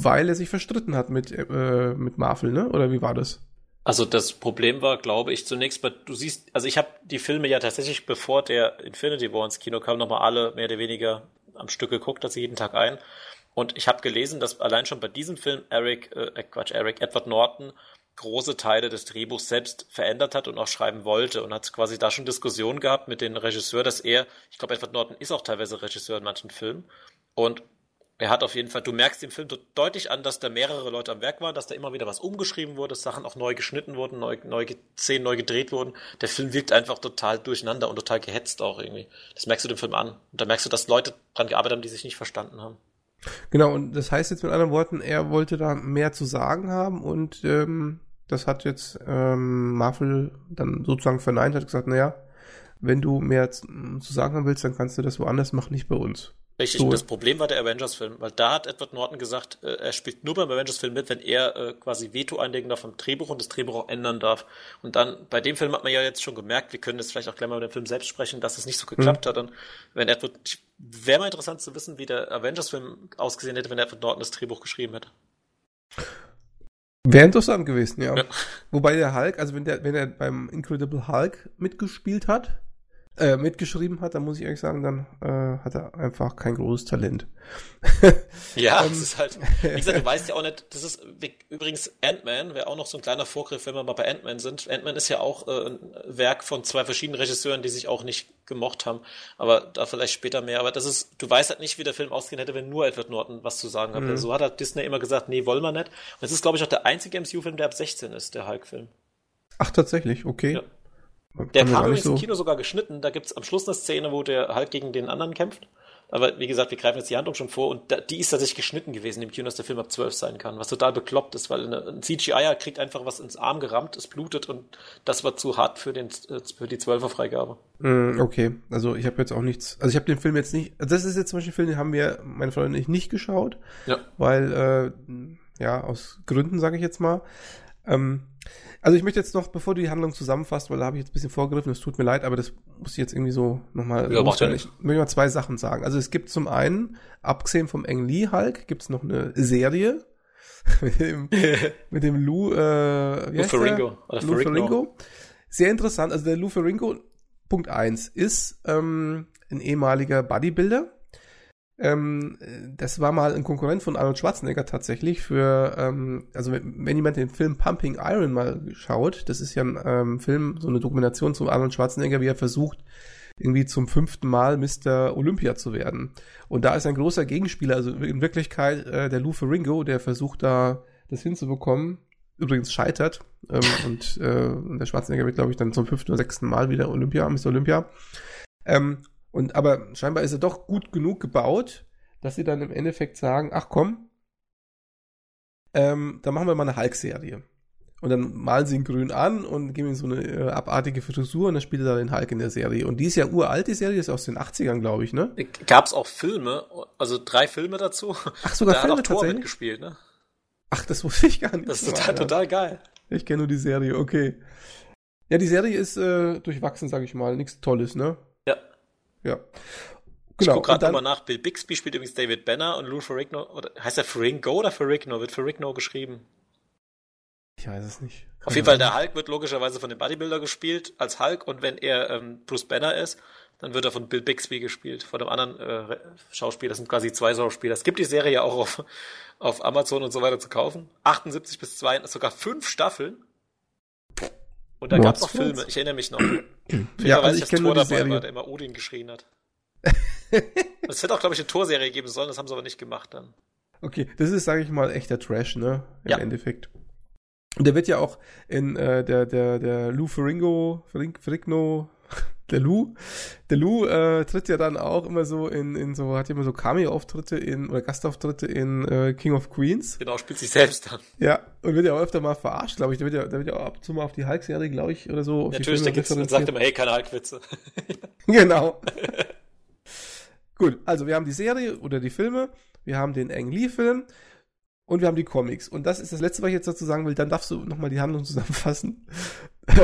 Weil er sich verstritten hat mit, äh, mit Marvel, ne? Oder wie war das? Also das Problem war, glaube ich, zunächst mal, du siehst, also ich habe die Filme ja tatsächlich, bevor der Infinity War ins Kino kam, nochmal alle mehr oder weniger am Stück geguckt, also jeden Tag ein. Und ich habe gelesen, dass allein schon bei diesem Film Eric, äh, Quatsch, Eric, Edward Norton große Teile des Drehbuchs selbst verändert hat und auch schreiben wollte und hat quasi da schon Diskussionen gehabt mit dem Regisseur, dass er, ich glaube, Edward Norton ist auch teilweise Regisseur in manchen Filmen und er hat auf jeden Fall, du merkst im Film deutlich an, dass da mehrere Leute am Werk waren, dass da immer wieder was umgeschrieben wurde, dass Sachen auch neu geschnitten wurden, neu, neu Szenen neu gedreht wurden. Der Film wirkt einfach total durcheinander und total gehetzt auch irgendwie. Das merkst du dem Film an. Und da merkst du, dass Leute dran gearbeitet haben, die sich nicht verstanden haben. Genau, und das heißt jetzt mit anderen Worten, er wollte da mehr zu sagen haben und ähm, das hat jetzt ähm, Marvel dann sozusagen verneint, hat gesagt, naja, wenn du mehr zu sagen haben willst, dann kannst du das woanders machen, nicht bei uns. Richtig, so. das Problem war der Avengers-Film, weil da hat Edward Norton gesagt, äh, er spielt nur beim Avengers-Film mit, wenn er äh, quasi Veto einlegen darf am Drehbuch und das Drehbuch auch ändern darf. Und dann, bei dem Film hat man ja jetzt schon gemerkt, wir können jetzt vielleicht auch gleich mal über den Film selbst sprechen, dass es nicht so geklappt mhm. hat. Und wenn Edward, wäre mal interessant zu wissen, wie der Avengers-Film ausgesehen hätte, wenn Edward Norton das Drehbuch geschrieben hätte. Wäre interessant gewesen, ja. ja. Wobei der Hulk, also wenn der, wenn er beim Incredible Hulk mitgespielt hat, äh, mitgeschrieben hat, dann muss ich ehrlich sagen, dann äh, hat er einfach kein großes Talent. ja, ähm, das ist halt, wie gesagt, du weißt ja auch nicht, das ist übrigens Ant-Man, wäre auch noch so ein kleiner Vorgriff, wenn wir mal bei Ant-Man sind. Ant-Man ist ja auch äh, ein Werk von zwei verschiedenen Regisseuren, die sich auch nicht gemocht haben, aber da vielleicht später mehr. Aber das ist, du weißt halt nicht, wie der Film ausgehen hätte, wenn nur Edward Norton was zu sagen hat. Mhm. So hat halt Disney immer gesagt, nee, wollen wir nicht. Und es ist, glaube ich, auch der einzige MCU-Film, der ab 16 ist, der Hulk-Film. Ach, tatsächlich, okay. Ja. Der kam übrigens so. im Kino sogar geschnitten. Da gibt's am Schluss eine Szene, wo der halt gegen den anderen kämpft. Aber wie gesagt, wir greifen jetzt die Handlung schon vor und da, die ist tatsächlich geschnitten gewesen im Kino, dass der Film ab 12 sein kann, was total bekloppt ist, weil eine, ein CGI kriegt einfach was ins Arm gerammt, es blutet und das war zu hart für, den, äh, für die 12er Freigabe. Mm, okay, also ich habe jetzt auch nichts, also ich habe den Film jetzt nicht, also das ist jetzt zum Beispiel ein Film, den haben wir, meine Freundin und ich, nicht geschaut, ja. weil, äh, ja, aus Gründen, sage ich jetzt mal. Ähm, also ich möchte jetzt noch, bevor du die Handlung zusammenfasst, weil da habe ich jetzt ein bisschen vorgegriffen, es tut mir leid, aber das muss ich jetzt irgendwie so nochmal ja, ja Ich möchte mal zwei Sachen sagen. Also es gibt zum einen, abgesehen vom Eng Lee Hulk, gibt es noch eine Serie mit dem, mit dem Lou, äh, Lou Ferringo. Lou Ferringo. Sehr interessant. Also der Lou Ferringo, Punkt eins ist ähm, ein ehemaliger Bodybuilder, ähm, das war mal ein Konkurrent von Arnold Schwarzenegger tatsächlich für, ähm, also wenn, jemand den Film Pumping Iron mal schaut, das ist ja ein ähm, Film, so eine Dokumentation zu Arnold Schwarzenegger, wie er versucht, irgendwie zum fünften Mal Mr. Olympia zu werden. Und da ist ein großer Gegenspieler, also in Wirklichkeit äh, der Lou Ferringo, der versucht da das hinzubekommen, übrigens scheitert. Ähm, und äh, der Schwarzenegger wird, glaube ich, dann zum fünften oder sechsten Mal wieder Olympia, Mr. Olympia. Ähm, und aber scheinbar ist er doch gut genug gebaut, dass sie dann im Endeffekt sagen, ach komm, ähm, dann machen wir mal eine Hulk-Serie. Und dann malen sie ihn grün an und geben ihm so eine äh, abartige Frisur und dann spielt er da den Hulk in der Serie. Und die ist ja uralt, die Serie ist aus den 80ern, glaube ich, ne? Gab es auch Filme, also drei Filme dazu. Ach, sogar da Filme hat auch Thor mitgespielt, ne? Ach, das wusste ich gar nicht. Das ist total, total geil. Ich kenne nur die Serie, okay. Ja, die Serie ist äh, durchwachsen, sag ich mal. Nichts Tolles, ne? Ja. Genau. Ich gucke gerade nochmal nach. Bill Bixby spielt übrigens David Banner und Lou Ferrigno, oder heißt er Ferringo oder Ferrigno? Wird Ferrigno geschrieben? Ich weiß es nicht. Keine Auf jeden Fall, der Hulk wird logischerweise von dem Bodybuilder gespielt als Hulk und wenn er ähm, Bruce Banner ist, dann wird er von Bill Bixby gespielt, von einem anderen äh, Schauspieler. Das sind quasi zwei Schauspieler. Es gibt die Serie ja auch auf, auf Amazon und so weiter zu kaufen. 78 bis 2, sogar fünf Staffeln. Und da gab es noch Filme, ich erinnere mich noch. ja, also ich, ich Tor dabei Serie. war, der immer Odin geschrien hat. Es hätte auch, glaube ich, eine Torserie geben sollen, das haben sie aber nicht gemacht dann. Okay, das ist, sage ich mal, echter Trash, ne? Im ja. Endeffekt. Und der wird ja auch in äh, der, der, der Lou Ferringo, Ferrigno, der Lou, der Lou äh, tritt ja dann auch immer so in, in so, hat ja immer so Cameo-Auftritte in, oder Gastauftritte in äh, King of Queens. Genau, spielt sich selbst dann. Ja, und wird ja auch öfter mal verarscht, glaube ich. Der wird ja, wird ja auch ab und zu mal auf die Hulk-Serie, glaube ich, oder so. Natürlich, der gibt's und sagt immer, hey, keine Hulk-Witze. genau. Gut, also wir haben die Serie oder die Filme, wir haben den Ang Lee-Film und wir haben die Comics. Und das ist das Letzte, was ich jetzt dazu sagen will. Dann darfst du nochmal die Handlung zusammenfassen.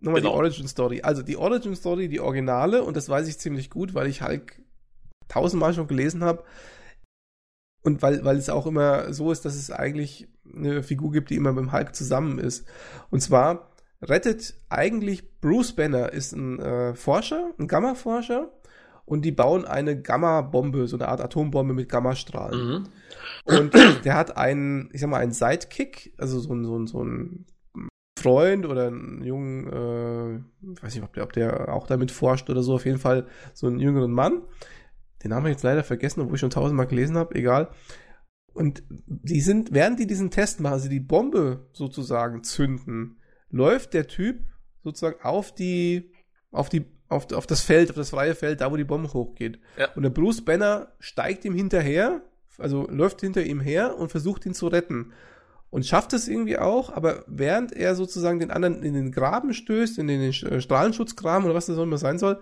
Nochmal genau. die Origin Story. Also die Origin Story, die Originale, und das weiß ich ziemlich gut, weil ich Hulk tausendmal schon gelesen habe. Und weil, weil es auch immer so ist, dass es eigentlich eine Figur gibt, die immer mit dem Hulk zusammen ist. Und zwar rettet eigentlich Bruce Banner, ist ein äh, Forscher, ein Gamma-Forscher, und die bauen eine Gamma-Bombe, so eine Art Atombombe mit Gammastrahlen. Mhm. Und der hat einen, ich sag mal, einen Sidekick, also so ein, so ein, so ein Freund oder einen jungen, äh, ich weiß nicht, ob der, ob der auch damit forscht oder so, auf jeden Fall so einen jüngeren Mann. Den Namen habe ich jetzt leider vergessen, obwohl ich schon tausendmal gelesen habe, egal. Und die sind, während die diesen Test machen, also die Bombe sozusagen zünden, läuft der Typ sozusagen auf die, auf die, auf, auf das Feld, auf das freie Feld, da wo die Bombe hochgeht. Ja. Und der Bruce Banner steigt ihm hinterher, also läuft hinter ihm her und versucht ihn zu retten und schafft es irgendwie auch, aber während er sozusagen den anderen in den Graben stößt, in den äh, Strahlenschutzgraben oder was das auch immer sein soll,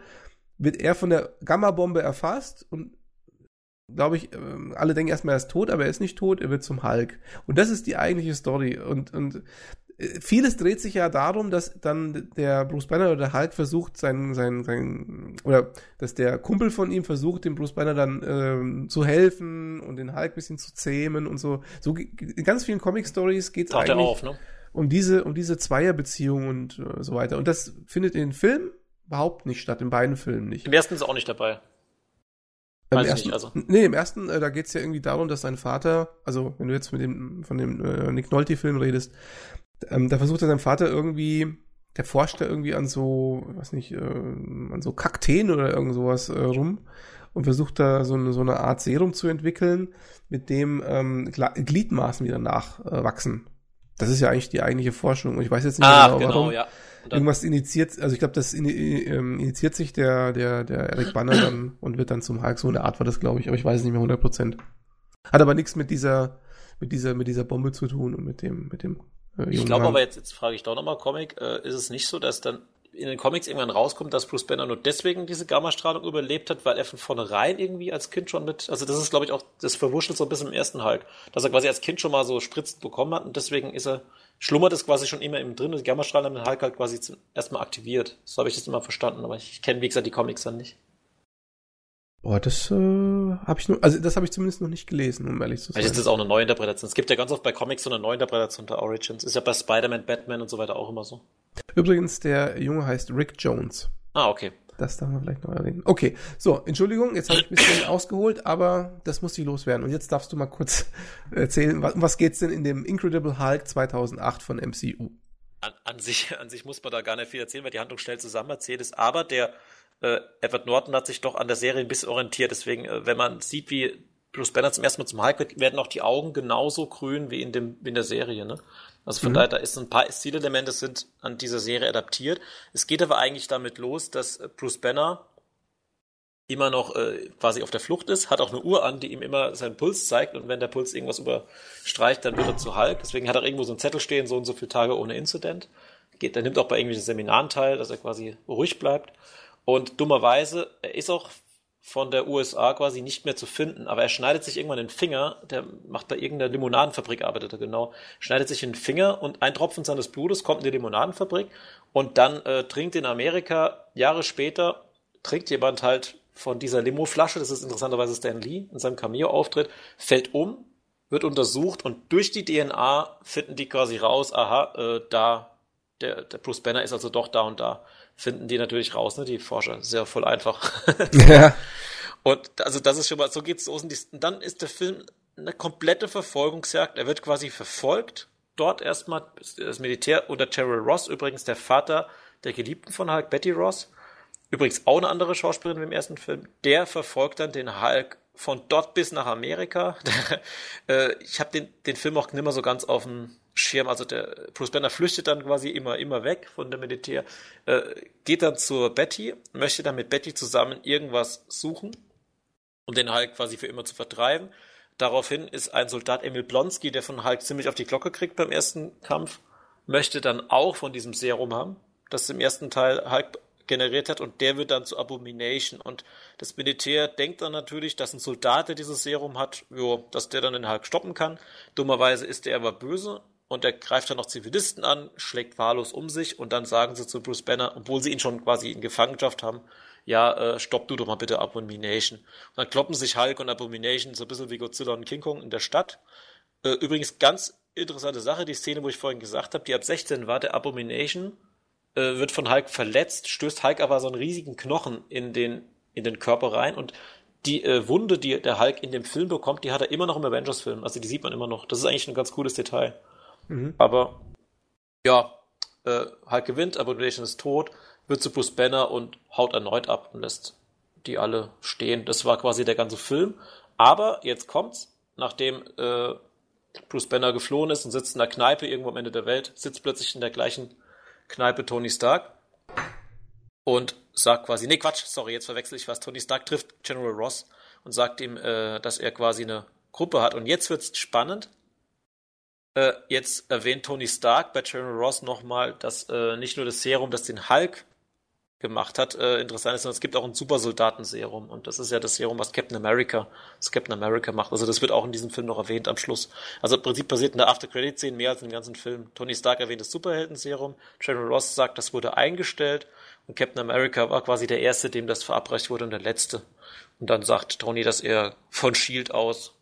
wird er von der Gamma-Bombe erfasst und glaube ich, ähm, alle denken erstmal, er ist tot, aber er ist nicht tot, er wird zum Hulk. Und das ist die eigentliche Story. Und, und vieles dreht sich ja darum, dass dann der Bruce Banner oder der Hulk versucht, sein, sein, sein, oder dass der Kumpel von ihm versucht, dem Bruce Banner dann ähm, zu helfen und den Hulk ein bisschen zu zähmen und so. So in ganz vielen Comic-Stories geht es eigentlich auf, ne? um diese, um diese Zweierbeziehung und äh, so weiter. Und das findet in den Film überhaupt nicht statt, in beiden Filmen nicht. Im ersten ist auch nicht dabei. Im ersten, nicht, also. Nee, im ersten, äh, da geht's ja irgendwie darum, dass sein Vater, also wenn du jetzt mit dem, von dem äh, Nick Nolte-Film redest, ähm, da versucht er sein Vater irgendwie, der forscht da irgendwie an so, weiß nicht, äh, an so Kakteen oder irgend sowas äh, rum und versucht da so eine, so eine Art Serum zu entwickeln, mit dem ähm, Gliedmaßen wieder nachwachsen. das ist ja eigentlich die eigentliche Forschung. Und ich weiß jetzt nicht ah, genau, genau warum. Ja irgendwas initiiert, also ich glaube, das in, ähm, initiiert sich der, der, der Eric Banner dann und wird dann zum Hulk. So eine Art war das, glaube ich, aber ich weiß es nicht mehr 100 Prozent. Hat aber nichts mit dieser, mit dieser, mit dieser Bombe zu tun und mit dem, mit dem. Äh, ich glaube aber jetzt, jetzt frage ich doch nochmal Comic, äh, ist es nicht so, dass dann in den Comics irgendwann rauskommt, dass Bruce Banner nur deswegen diese Gammastrahlung überlebt hat, weil er von vornherein irgendwie als Kind schon mit, also das ist glaube ich auch, das verwurschtelt so ein bisschen im ersten Hulk, dass er quasi als Kind schon mal so Spritzen bekommen hat und deswegen ist er schlummert es quasi schon immer im drin und die Gammastrahlen haben den Hulk halt quasi erstmal aktiviert. So habe ich das immer verstanden, aber ich kenne, wie gesagt, die Comics dann nicht. Boah, das äh, habe ich nur, also das habe ich zumindest noch nicht gelesen, um ehrlich zu sein. Vielleicht ist das auch eine neue Interpretation. Es gibt ja ganz oft bei Comics so eine neue Interpretation der Origins. Ist ja bei Spider-Man, Batman und so weiter auch immer so. Übrigens, der Junge heißt Rick Jones. Ah, okay. Das darf man vielleicht noch erwähnen. Okay, so, Entschuldigung, jetzt habe ich ein bisschen ausgeholt, aber das muss ich loswerden. Und jetzt darfst du mal kurz erzählen, um was geht's denn in dem Incredible Hulk 2008 von MCU? An, an, sich, an sich muss man da gar nicht viel erzählen, weil die Handlung schnell zusammen erzählt ist. Aber der äh, Edward Norton hat sich doch an der Serie ein bisschen orientiert. Deswegen, äh, wenn man sieht, wie Bruce Banner zum ersten Mal zum Hulk wird, werden auch die Augen genauso grün wie in, dem, wie in der Serie. Ne? Also von mhm. daher, da ist ein paar Stilelemente sind an dieser Serie adaptiert. Es geht aber eigentlich damit los, dass Bruce Banner immer noch äh, quasi auf der Flucht ist, hat auch eine Uhr an, die ihm immer seinen Puls zeigt und wenn der Puls irgendwas überstreicht, dann wird er zu Hulk. Deswegen hat er irgendwo so einen Zettel stehen, so und so viele Tage ohne Incident. Geht, er nimmt auch bei irgendwelchen Seminaren teil, dass er quasi ruhig bleibt. Und dummerweise, er ist auch von der USA quasi nicht mehr zu finden. Aber er schneidet sich irgendwann den Finger, der macht bei irgendeiner Limonadenfabrik, arbeitet er genau, schneidet sich den Finger und ein Tropfen seines Blutes kommt in die Limonadenfabrik und dann äh, trinkt in Amerika, Jahre später, trinkt jemand halt von dieser Limo-Flasche, das ist interessanterweise Stan Lee, in seinem Cameo-Auftritt, fällt um, wird untersucht und durch die DNA finden die quasi raus, aha, äh, da, der, der Bruce Banner ist also doch da und da finden die natürlich raus, ne, die Forscher. Sehr voll einfach. ja. Und also das ist schon mal, so geht's los. Und dann ist der Film eine komplette Verfolgungsjagd. Er wird quasi verfolgt. Dort erstmal das Militär unter Terrell Ross, übrigens der Vater der Geliebten von Hulk, Betty Ross. Übrigens auch eine andere Schauspielerin im ersten Film. Der verfolgt dann den Hulk von dort bis nach Amerika. Äh, ich habe den, den Film auch nicht mehr so ganz auf dem Schirm. Also der Bruce Banner flüchtet dann quasi immer, immer weg von der Militär, äh, geht dann zur Betty, möchte dann mit Betty zusammen irgendwas suchen, um den Hulk quasi für immer zu vertreiben. Daraufhin ist ein Soldat Emil Blonsky, der von Hulk ziemlich auf die Glocke kriegt beim ersten Kampf, möchte dann auch von diesem Serum haben, das im ersten Teil Hulk generiert hat und der wird dann zu Abomination und das Militär denkt dann natürlich, dass ein Soldat, der dieses Serum hat, jo, dass der dann den Hulk stoppen kann. Dummerweise ist der aber böse und er greift dann noch Zivilisten an, schlägt wahllos um sich und dann sagen sie zu Bruce Banner, obwohl sie ihn schon quasi in Gefangenschaft haben, ja, äh, stopp du doch mal bitte Abomination. Und dann kloppen sich Hulk und Abomination so ein bisschen wie Godzilla und King Kong in der Stadt. Äh, übrigens ganz interessante Sache, die Szene, wo ich vorhin gesagt habe, die ab 16 war, der Abomination äh, wird von Hulk verletzt, stößt Hulk aber so einen riesigen Knochen in den, in den Körper rein und die äh, Wunde, die der Hulk in dem Film bekommt, die hat er immer noch im Avengers-Film. Also die sieht man immer noch. Das ist eigentlich ein ganz cooles Detail. Mhm. Aber ja, äh, Hulk gewinnt, Abomination ist tot, wird zu Bruce Banner und haut erneut ab und lässt die alle stehen. Das war quasi der ganze Film. Aber jetzt kommt's, nachdem äh, Bruce Banner geflohen ist und sitzt in der Kneipe irgendwo am Ende der Welt, sitzt plötzlich in der gleichen Kneipe Tony Stark und sagt quasi, nee Quatsch, sorry, jetzt verwechsel ich was. Tony Stark trifft General Ross und sagt ihm, äh, dass er quasi eine Gruppe hat. Und jetzt wird's spannend. Äh, jetzt erwähnt Tony Stark bei General Ross nochmal, dass äh, nicht nur das Serum, das den Hulk gemacht hat, äh, interessant ist, sondern es gibt auch ein Supersoldatenserum und das ist ja das Serum, was Captain America, was Captain America macht. Also das wird auch in diesem Film noch erwähnt am Schluss. Also im Prinzip passiert in der After-Credit-Szene mehr als im ganzen Film. Tony Stark erwähnt das Superhelden-Serum, General Ross sagt, das wurde eingestellt und Captain America war quasi der Erste, dem das verabreicht wurde und der Letzte. Und dann sagt Tony, dass er von S.H.I.E.L.D. aus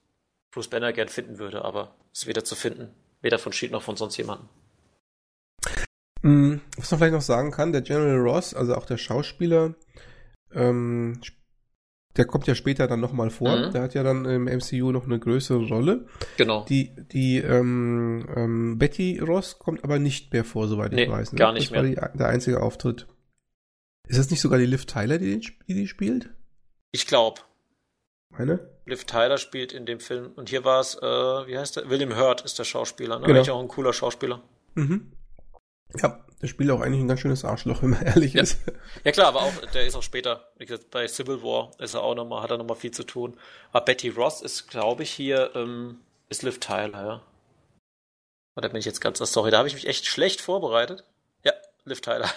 Bruce Banner gern finden würde, aber ist weder zu finden, weder von S.H.I.E.L.D. noch von sonst jemandem. Mm, was man vielleicht noch sagen kann, der General Ross, also auch der Schauspieler, ähm, der kommt ja später dann nochmal vor. Mhm. Der hat ja dann im MCU noch eine größere Rolle. Genau. Die, die ähm, ähm, Betty Ross kommt aber nicht mehr vor, soweit nee, ich weiß. Ne? gar nicht das mehr. War die, der einzige Auftritt. Ist das nicht sogar die Liv Tyler, die die, die spielt? Ich glaube. Meine? Liv Tyler spielt in dem Film. Und hier war es, äh, wie heißt der? William Hurt ist der Schauspieler. Ne? Genau. Eigentlich auch ein cooler Schauspieler. Mhm. Ja, der spielt auch eigentlich ein ganz schönes Arschloch, wenn man ehrlich ja. ist. Ja klar, aber auch, der ist auch später, wie gesagt, bei Civil War ist er auch nochmal, hat er nochmal viel zu tun. Aber Betty Ross ist, glaube ich, hier, ähm, ist Liv Tyler, ja. Oder bin ich jetzt ganz, sorry, da habe ich mich echt schlecht vorbereitet. Ja, Liv Tyler.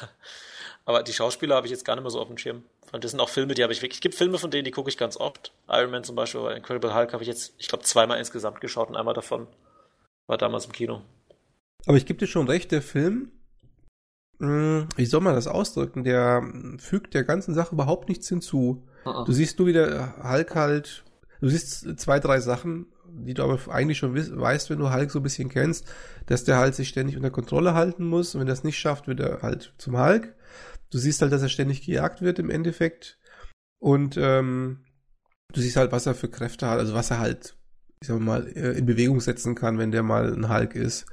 Aber die Schauspieler habe ich jetzt gar nicht mehr so auf dem Schirm. Und das sind auch Filme, die habe ich wirklich. Es gibt Filme, von denen die gucke ich ganz oft. Iron Man zum Beispiel oder Incredible Hulk habe ich jetzt, ich glaube, zweimal insgesamt geschaut und einmal davon war damals im Kino. Aber ich gebe dir schon recht, der Film hm, wie soll man das ausdrücken? Der fügt der ganzen Sache überhaupt nichts hinzu. Uh-uh. Du siehst nur wieder Hulk halt, du siehst zwei, drei Sachen, die du aber eigentlich schon weißt, wenn du Hulk so ein bisschen kennst, dass der halt sich ständig unter Kontrolle halten muss und wenn er es nicht schafft, wird er halt zum Hulk. Du siehst halt, dass er ständig gejagt wird im Endeffekt und ähm, du siehst halt, was er für Kräfte hat, also was er halt, ich sag mal, äh, in Bewegung setzen kann, wenn der mal ein Hulk ist.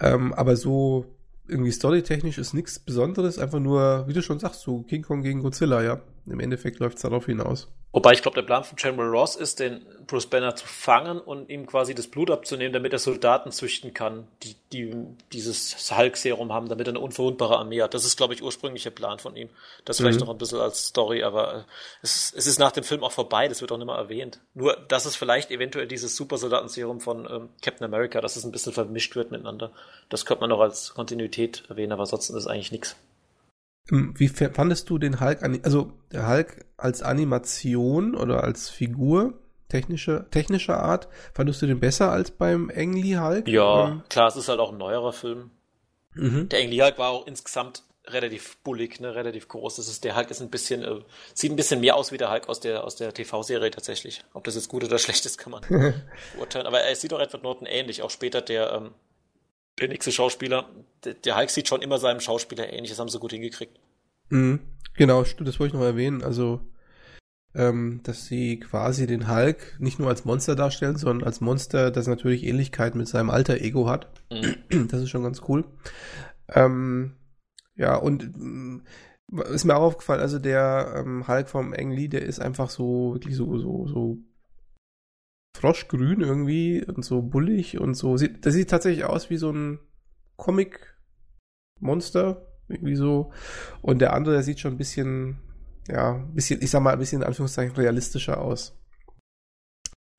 Ähm, aber so irgendwie storytechnisch ist nichts Besonderes, einfach nur, wie du schon sagst, so King Kong gegen Godzilla, ja. Im Endeffekt läuft es darauf hinaus. Wobei ich glaube, der Plan von General Ross ist, den Bruce Banner zu fangen und ihm quasi das Blut abzunehmen, damit er Soldaten züchten kann, die, die dieses Hulk-Serum haben, damit er eine unverwundbare Armee hat. Das ist, glaube ich, ursprünglicher Plan von ihm. Das vielleicht mhm. noch ein bisschen als Story, aber äh, es, es ist nach dem Film auch vorbei, das wird auch nicht mehr erwähnt. Nur, dass es vielleicht eventuell dieses Supersoldaten-Serum von ähm, Captain America, dass es ein bisschen vermischt wird miteinander. Das könnte man noch als Kontinuität erwähnen, aber ansonsten ist eigentlich nichts. Wie fandest du den Hulk, also der Hulk als Animation oder als Figur, technische, technischer Art, fandest du den besser als beim Engli Hulk? Ja, ähm, klar, es ist halt auch ein neuerer Film. Mhm. Der Engli Hulk war auch insgesamt relativ bullig, ne, relativ groß. Das ist, der Hulk ist ein bisschen, äh, sieht ein bisschen mehr aus wie der Hulk aus der, aus der TV-Serie tatsächlich. Ob das jetzt gut oder schlecht ist, kann man beurteilen. Aber er sieht auch Edward Norton ähnlich. Auch später der, ähm, der nächste Schauspieler, der, der Hulk sieht schon immer seinem Schauspieler ähnlich, das haben sie gut hingekriegt. Mhm. Genau, das wollte ich noch erwähnen. Also, ähm, dass sie quasi den Hulk nicht nur als Monster darstellen, sondern als Monster, das natürlich Ähnlichkeit mit seinem alter Ego hat. Mhm. Das ist schon ganz cool. Ähm, ja, und äh, ist mir auch aufgefallen, also der ähm, Hulk vom Ang Lee, der ist einfach so, wirklich so, so, so froschgrün irgendwie und so bullig und so. Sieht, das sieht tatsächlich aus wie so ein Comic-Monster, irgendwie so. Und der andere, der sieht schon ein bisschen, ja, ein bisschen, ich sag mal, ein bisschen in Anführungszeichen realistischer aus.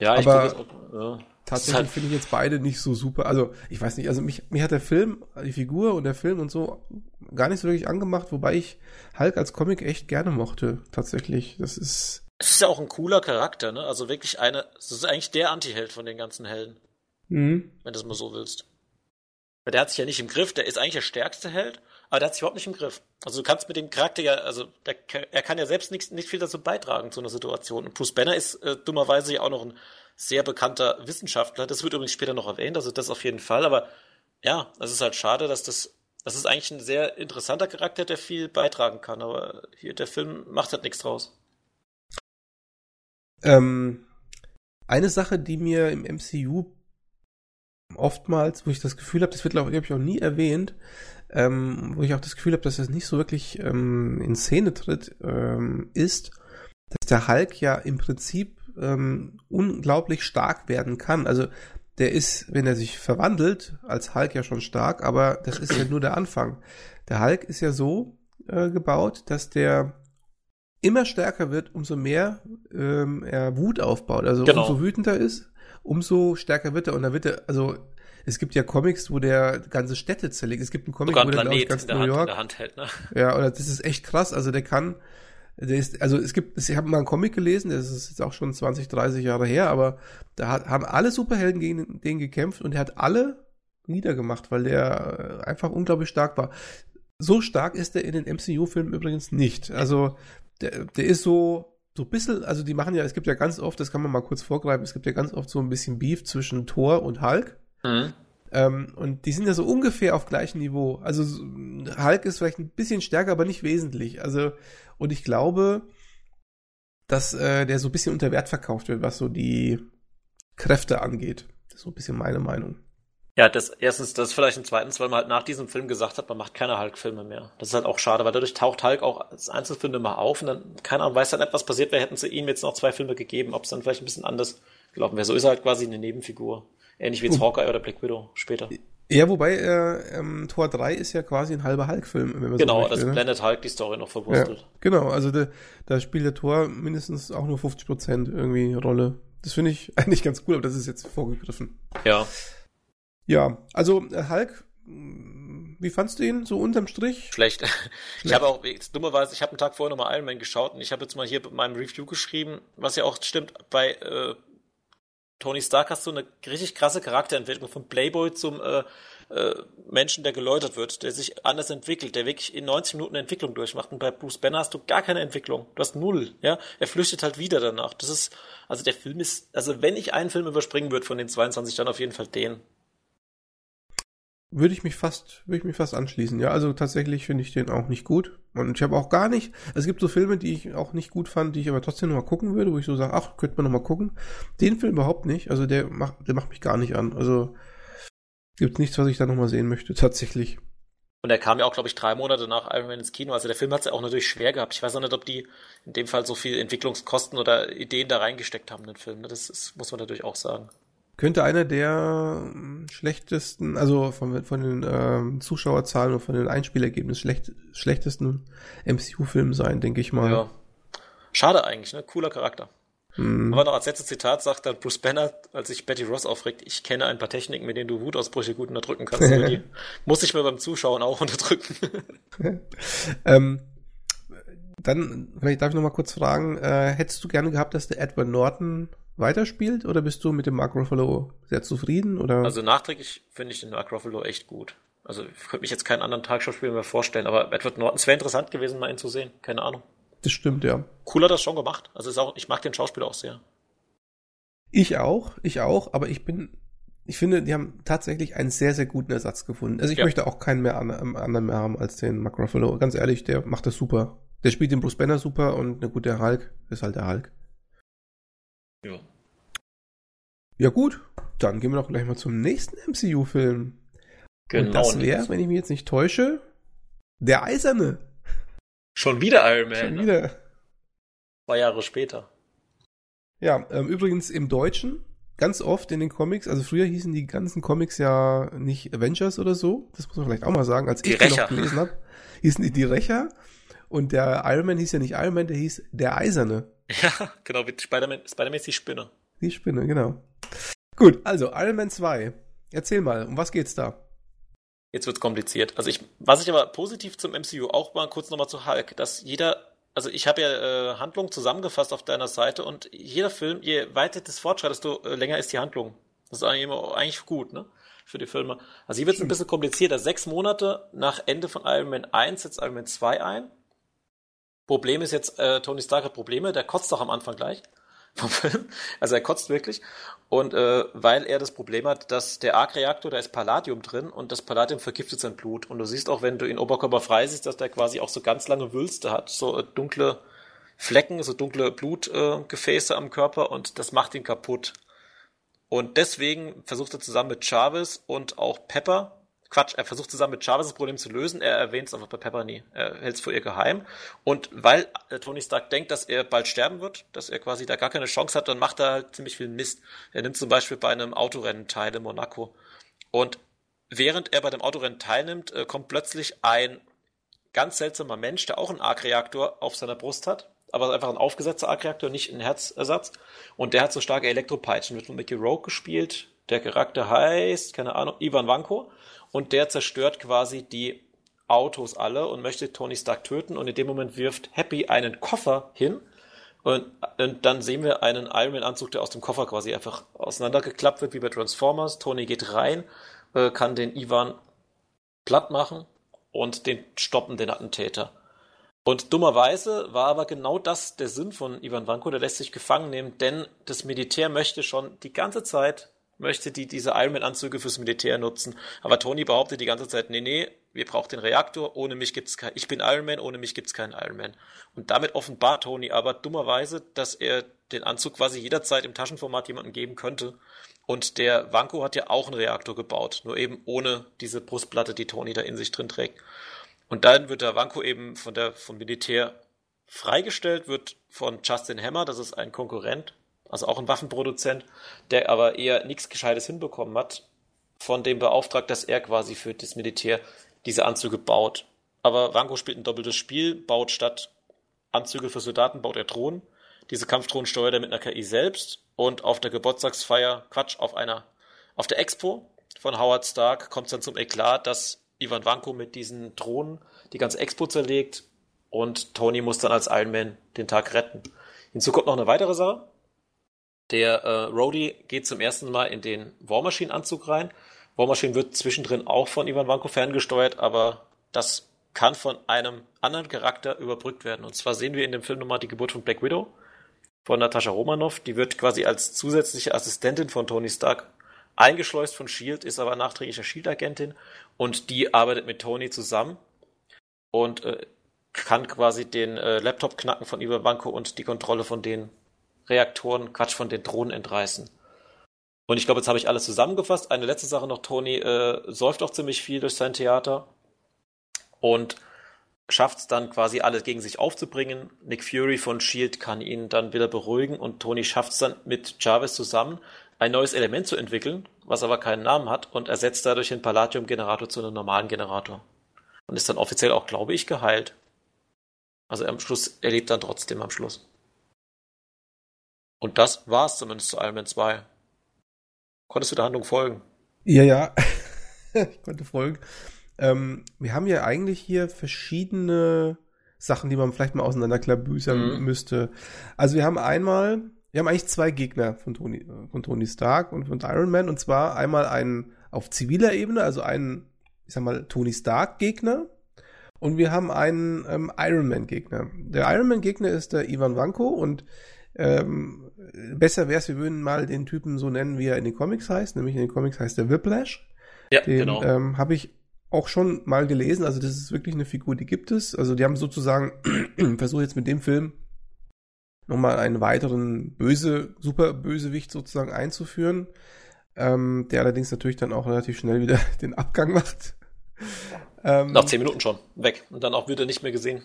Ja, ich Aber auch, ja. tatsächlich halt finde ich jetzt beide nicht so super. Also, ich weiß nicht, also mich, mich hat der Film, die Figur und der Film und so gar nicht so wirklich angemacht, wobei ich Hulk als Comic echt gerne mochte, tatsächlich. Das ist, es ist ja auch ein cooler Charakter, ne? Also wirklich eine, das ist eigentlich der Anti-Held von den ganzen Helden. Mhm. Wenn du es mal so willst. Weil der hat sich ja nicht im Griff, der ist eigentlich der stärkste Held, aber der hat sich überhaupt nicht im Griff. Also du kannst mit dem Charakter ja, also der, er kann ja selbst nicht, nicht viel dazu beitragen zu einer Situation. Und Bruce Banner ist äh, dummerweise ja auch noch ein sehr bekannter Wissenschaftler. Das wird übrigens später noch erwähnt, also das auf jeden Fall. Aber ja, es ist halt schade, dass das, das ist eigentlich ein sehr interessanter Charakter, der viel beitragen kann. Aber hier der Film macht halt nichts draus. Ähm, eine Sache, die mir im MCU oftmals, wo ich das Gefühl habe, das wird glaube ich auch nie erwähnt, ähm, wo ich auch das Gefühl habe, dass das nicht so wirklich ähm, in Szene tritt, ähm, ist, dass der Hulk ja im Prinzip ähm, unglaublich stark werden kann. Also der ist, wenn er sich verwandelt, als Hulk ja schon stark, aber das ist ja nur der Anfang. Der Hulk ist ja so äh, gebaut, dass der immer stärker wird, umso mehr ähm, er Wut aufbaut. Also genau. umso wütender ist, umso stärker wird er. Und da wird er, also es gibt ja Comics, wo der ganze Städte zerlegt. Es gibt einen Comic, Sogar wo der, glaube ich, ganz New Hand, York. Hand hält, ne? Ja, oder das ist echt krass. Also der kann, der ist, also es gibt, ich habe mal einen Comic gelesen, das ist jetzt auch schon 20, 30 Jahre her, aber da hat, haben alle Superhelden gegen den gekämpft und er hat alle niedergemacht, weil der äh, einfach unglaublich stark war. So stark ist er in den MCU-Filmen übrigens nicht. Also der, der ist so, so ein bisschen, also die machen ja, es gibt ja ganz oft, das kann man mal kurz vorgreifen, es gibt ja ganz oft so ein bisschen Beef zwischen Thor und Hulk. Mhm. Ähm, und die sind ja so ungefähr auf gleichem Niveau. Also Hulk ist vielleicht ein bisschen stärker, aber nicht wesentlich. Also, und ich glaube, dass äh, der so ein bisschen unter Wert verkauft wird, was so die Kräfte angeht. Das ist so ein bisschen meine Meinung. Ja, das erstens, das vielleicht ein zweitens, weil man halt nach diesem Film gesagt hat, man macht keine Hulk-Filme mehr. Das ist halt auch schade, weil dadurch taucht Hulk auch als Einzelfilm immer auf und dann, keine Ahnung, weiß dann nicht, was passiert wäre, hätten sie ihm jetzt noch zwei Filme gegeben, ob es dann vielleicht ein bisschen anders gelaufen wäre. So ist er halt quasi eine Nebenfigur. Ähnlich wie jetzt Hawkeye oder Black Widow später. Ja, wobei äh, ähm, Tor 3 ist ja quasi ein halber Hulk-Film. wenn man Genau, so möchte, das ne? Planet Hulk die Story noch verwurstelt. Ja, genau, also de, da spielt der Tor mindestens auch nur 50% irgendwie Rolle. Das finde ich eigentlich ganz cool, aber das ist jetzt vorgegriffen. Ja. Ja, also äh, Hulk, mm, wie fandst du ihn so unterm Strich? Schlecht. Schlecht. Ich habe auch, dummerweise, ich habe einen Tag vorher nochmal Iron Man geschaut und ich habe jetzt mal hier bei meinem Review geschrieben, was ja auch stimmt, bei äh, Tony Stark hast du eine richtig krasse Charakterentwicklung vom Playboy zum äh, äh, Menschen, der geläutert wird, der sich anders entwickelt, der wirklich in 90 Minuten Entwicklung durchmacht. Und bei Bruce Banner hast du gar keine Entwicklung. Du hast null, ja. Er flüchtet halt wieder danach. Das ist, also der Film ist, also wenn ich einen Film überspringen würde von den 22, dann auf jeden Fall den. Würde ich mich fast, würde ich mich fast anschließen. Ja, also tatsächlich finde ich den auch nicht gut. Und ich habe auch gar nicht, es gibt so Filme, die ich auch nicht gut fand, die ich aber trotzdem nochmal gucken würde, wo ich so sage, ach, könnte man nochmal gucken. Den Film überhaupt nicht. Also der macht, der macht mich gar nicht an. Also gibt nichts, was ich da nochmal sehen möchte, tatsächlich. Und er kam ja auch, glaube ich, drei Monate nach Iron Man ins Kino. Also der Film hat es ja auch natürlich schwer gehabt. Ich weiß auch nicht, ob die in dem Fall so viel Entwicklungskosten oder Ideen da reingesteckt haben in den Film. Das, ist, muss man natürlich auch sagen könnte einer der ähm, schlechtesten, also von, von den ähm, Zuschauerzahlen und von den Einspielergebnissen schlecht, schlechtesten MCU-Filmen sein, denke ich mal. Ja. Schade eigentlich, ne? Cooler Charakter. Hm. Aber noch als letztes Zitat sagt dann Bruce Banner, als sich Betty Ross aufregt, ich kenne ein paar Techniken, mit denen du Wutausbrüche gut unterdrücken kannst. die muss ich mir beim Zuschauen auch unterdrücken. ähm, dann, vielleicht darf ich noch mal kurz fragen, äh, hättest du gerne gehabt, dass der Edward Norton weiterspielt oder bist du mit dem Mark Ruffalo sehr zufrieden? Oder? Also nachträglich finde ich den Mark Ruffalo echt gut. Also ich könnte mich jetzt keinen anderen Tagschauspieler mehr vorstellen, aber Edward Norton, es wäre interessant gewesen, mal ihn zu sehen. Keine Ahnung. Das stimmt, ja. Cool hat das schon gemacht. Also ist auch, ich mag den Schauspieler auch sehr. Ich auch, ich auch, aber ich bin, ich finde, die haben tatsächlich einen sehr, sehr guten Ersatz gefunden. Also ich ja. möchte auch keinen mehr an, anderen mehr haben als den Mark Ruffalo. Ganz ehrlich, der macht das super. Der spielt den Bruce Banner super und eine gute Hulk ist halt der Hulk. Ja. Ja gut, dann gehen wir doch gleich mal zum nächsten MCU-Film. Genau. Und das wäre, wenn ich mich jetzt nicht täusche, der Eiserne. Schon wieder Iron Man. Schon ne? wieder. Zwei Jahre später. Ja, ähm, übrigens im Deutschen ganz oft in den Comics, also früher hießen die ganzen Comics ja nicht Avengers oder so, das muss man vielleicht auch mal sagen, als die ich Rächer. noch gelesen habe, hießen die die Rächer und der Iron Man hieß ja nicht Iron Man, der hieß der Eiserne. Ja, genau, wie Spider-Man Spider ist die Spinne. Die Spinne, genau. Gut, also Iron Man 2. Erzähl mal, um was geht's da? Jetzt wird's kompliziert. Also ich, was ich aber positiv zum MCU auch mal kurz nochmal zu Hulk, dass jeder, also ich habe ja äh, Handlungen zusammengefasst auf deiner Seite und jeder Film, je weiter das fortschreitet, desto äh, länger ist die Handlung. Das ist eigentlich, immer, eigentlich gut, ne? Für die Filme. Also hier wird's ein bisschen komplizierter. Sechs Monate nach Ende von Iron Man 1 setzt Iron Man 2 ein. Problem ist jetzt, äh, Tony Stark hat Probleme, der kotzt doch am Anfang gleich vom Film. Also er kotzt wirklich. Und äh, weil er das Problem hat, dass der Arc-Reaktor, da ist Palladium drin und das Palladium vergiftet sein Blut. Und du siehst auch, wenn du ihn Oberkörper frei siehst, dass der quasi auch so ganz lange Wülste hat, so äh, dunkle Flecken, so dunkle Blutgefäße äh, am Körper und das macht ihn kaputt. Und deswegen versucht er zusammen mit Chavez und auch Pepper Quatsch, er versucht zusammen mit Chavez das Problem zu lösen, er erwähnt es aber bei Pepper nie. Er hält es vor ihr geheim. Und weil äh, Tony Stark denkt, dass er bald sterben wird, dass er quasi da gar keine Chance hat, dann macht er halt ziemlich viel Mist. Er nimmt zum Beispiel bei einem Autorennen teil in Monaco. Und während er bei dem Autorennen teilnimmt, äh, kommt plötzlich ein ganz seltsamer Mensch, der auch einen Arc-Reaktor auf seiner Brust hat, aber einfach ein aufgesetzter Arc-Reaktor, nicht ein Herzersatz. Und der hat so starke Elektropeitschen, wird von Mickey Rogue gespielt. Der Charakter heißt, keine Ahnung, Ivan Vanko und der zerstört quasi die Autos alle und möchte Tony Stark töten und in dem Moment wirft Happy einen Koffer hin und, und dann sehen wir einen Iron Man Anzug, der aus dem Koffer quasi einfach auseinandergeklappt wird wie bei Transformers. Tony geht rein, äh, kann den Ivan platt machen und den stoppen, den Attentäter. Und dummerweise war aber genau das der Sinn von Ivan Vanko, der lässt sich gefangen nehmen, denn das Militär möchte schon die ganze Zeit möchte die diese Iron Man Anzüge fürs Militär nutzen. Aber Tony behauptet die ganze Zeit, nee, nee, wir brauchen den Reaktor, ohne mich gibt's kein, ich bin Iron Man, ohne mich gibt's keinen Iron Man. Und damit offenbart Tony aber dummerweise, dass er den Anzug quasi jederzeit im Taschenformat jemandem geben könnte. Und der Vanko hat ja auch einen Reaktor gebaut, nur eben ohne diese Brustplatte, die Tony da in sich drin trägt. Und dann wird der Vanko eben von der, vom Militär freigestellt, wird von Justin Hammer, das ist ein Konkurrent also auch ein Waffenproduzent, der aber eher nichts Gescheites hinbekommen hat, von dem beauftragt, dass er quasi für das Militär diese Anzüge baut. Aber Rango spielt ein doppeltes Spiel, baut statt Anzüge für Soldaten, baut er Drohnen. Diese Kampfdrohnen steuert er mit einer KI selbst und auf der Geburtstagsfeier, Quatsch, auf einer, auf der Expo von Howard Stark kommt es dann zum Eklat, dass Ivan Vanko mit diesen Drohnen die ganze Expo zerlegt und Tony muss dann als Iron Man den Tag retten. Hinzu kommt noch eine weitere Sache. Der äh, Rhodey geht zum ersten Mal in den War Machine Anzug rein. War Machine wird zwischendrin auch von Ivan Vanko ferngesteuert, aber das kann von einem anderen Charakter überbrückt werden. Und zwar sehen wir in dem Film nochmal die Geburt von Black Widow von Natascha Romanoff. Die wird quasi als zusätzliche Assistentin von Tony Stark eingeschleust von Shield, ist aber nachträgliche Shield-Agentin und die arbeitet mit Tony zusammen und äh, kann quasi den äh, Laptop knacken von Ivan Vanko und die Kontrolle von den Reaktoren, Quatsch, von den Drohnen entreißen. Und ich glaube, jetzt habe ich alles zusammengefasst. Eine letzte Sache noch, Tony äh, säuft auch ziemlich viel durch sein Theater und schafft es dann quasi alles gegen sich aufzubringen. Nick Fury von Shield kann ihn dann wieder beruhigen und Tony schafft es dann mit Jarvis zusammen ein neues Element zu entwickeln, was aber keinen Namen hat und ersetzt dadurch den Palladium-Generator zu einem normalen Generator. Und ist dann offiziell auch, glaube ich, geheilt. Also am Schluss, er lebt dann trotzdem am Schluss. Und das war's zumindest zu Iron Man 2. Konntest du der Handlung folgen? Ja, ja. ich konnte folgen. Ähm, wir haben ja eigentlich hier verschiedene Sachen, die man vielleicht mal auseinanderklabüsern mhm. müsste. Also wir haben einmal, wir haben eigentlich zwei Gegner von Tony, von Tony Stark und von Iron Man. Und zwar einmal einen auf ziviler Ebene, also einen, ich sag mal, Tony Stark Gegner. Und wir haben einen ähm, Iron Man Gegner. Der Iron Man Gegner ist der Ivan Vanko und ähm, besser wäre es, wir würden mal den Typen so nennen, wie er in den Comics heißt, nämlich in den Comics heißt er Whiplash. Ja, den, genau. Ähm, Habe ich auch schon mal gelesen, also das ist wirklich eine Figur, die gibt es. Also die haben sozusagen, versuche jetzt mit dem Film nochmal einen weiteren böse, super Bösewicht sozusagen einzuführen, ähm, der allerdings natürlich dann auch relativ schnell wieder den Abgang macht. Ähm, nach zehn Minuten schon, weg. Und dann auch wieder nicht mehr gesehen.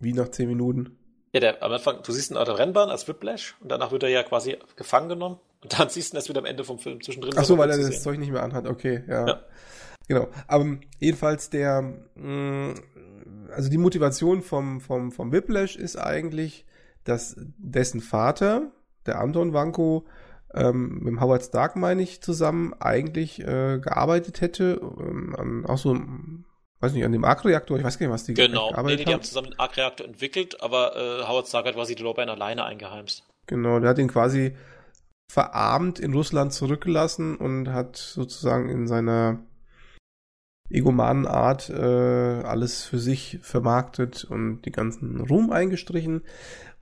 Wie nach zehn Minuten? Ja, der, am Anfang, du siehst ihn auf der Rennbahn als Whiplash und danach wird er ja quasi gefangen genommen und dann siehst du ihn erst wieder am Ende vom Film zwischendrin. Ach so, weil er das sehen. Zeug nicht mehr anhat, okay, ja. ja. Genau. Aber jedenfalls der, mh, mm, also die Motivation vom, vom, vom Whiplash ist eigentlich, dass dessen Vater, der Anton Wanko, ähm, mit Howard Stark, meine ich, zusammen eigentlich äh, gearbeitet hätte, ähm, auch so weiß nicht, an dem Arc-Reaktor, ich weiß gar nicht, was die genau. gearbeitet nee, nee, die haben zusammen den Arc-Reaktor entwickelt, aber äh, Howard Stark hat quasi die Lorbein alleine eingeheimst. Genau, der hat ihn quasi verarmt in Russland zurückgelassen und hat sozusagen in seiner egomanen Art äh, alles für sich vermarktet und die ganzen Ruhm eingestrichen.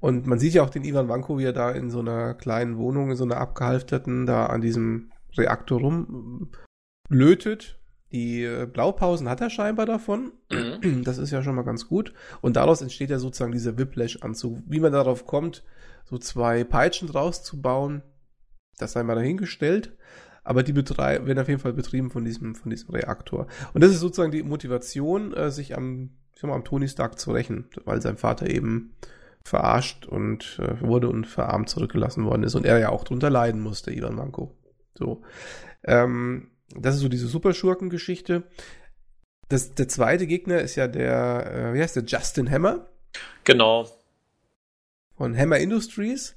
Und man sieht ja auch den Ivan Vanko, wie er da in so einer kleinen Wohnung, in so einer abgehalfterten, da an diesem Reaktor rumlötet die äh, Blaupausen hat er scheinbar davon. Mhm. Das ist ja schon mal ganz gut. Und daraus entsteht ja sozusagen dieser Whiplash-Anzug. Wie man darauf kommt, so zwei Peitschen draus zu bauen, das sei mal dahingestellt. Aber die werden auf jeden Fall betrieben von diesem, von diesem Reaktor. Und das ist sozusagen die Motivation, äh, sich am, ich sag mal, am Tony Stark zu rächen, weil sein Vater eben verarscht und äh, wurde und verarmt zurückgelassen worden ist und er ja auch drunter leiden musste, Ivan Manko. So. Ähm, das ist so diese Superschurken-Geschichte. Das, der zweite Gegner ist ja der, äh, wie heißt der, Justin Hammer. Genau. Von Hammer Industries.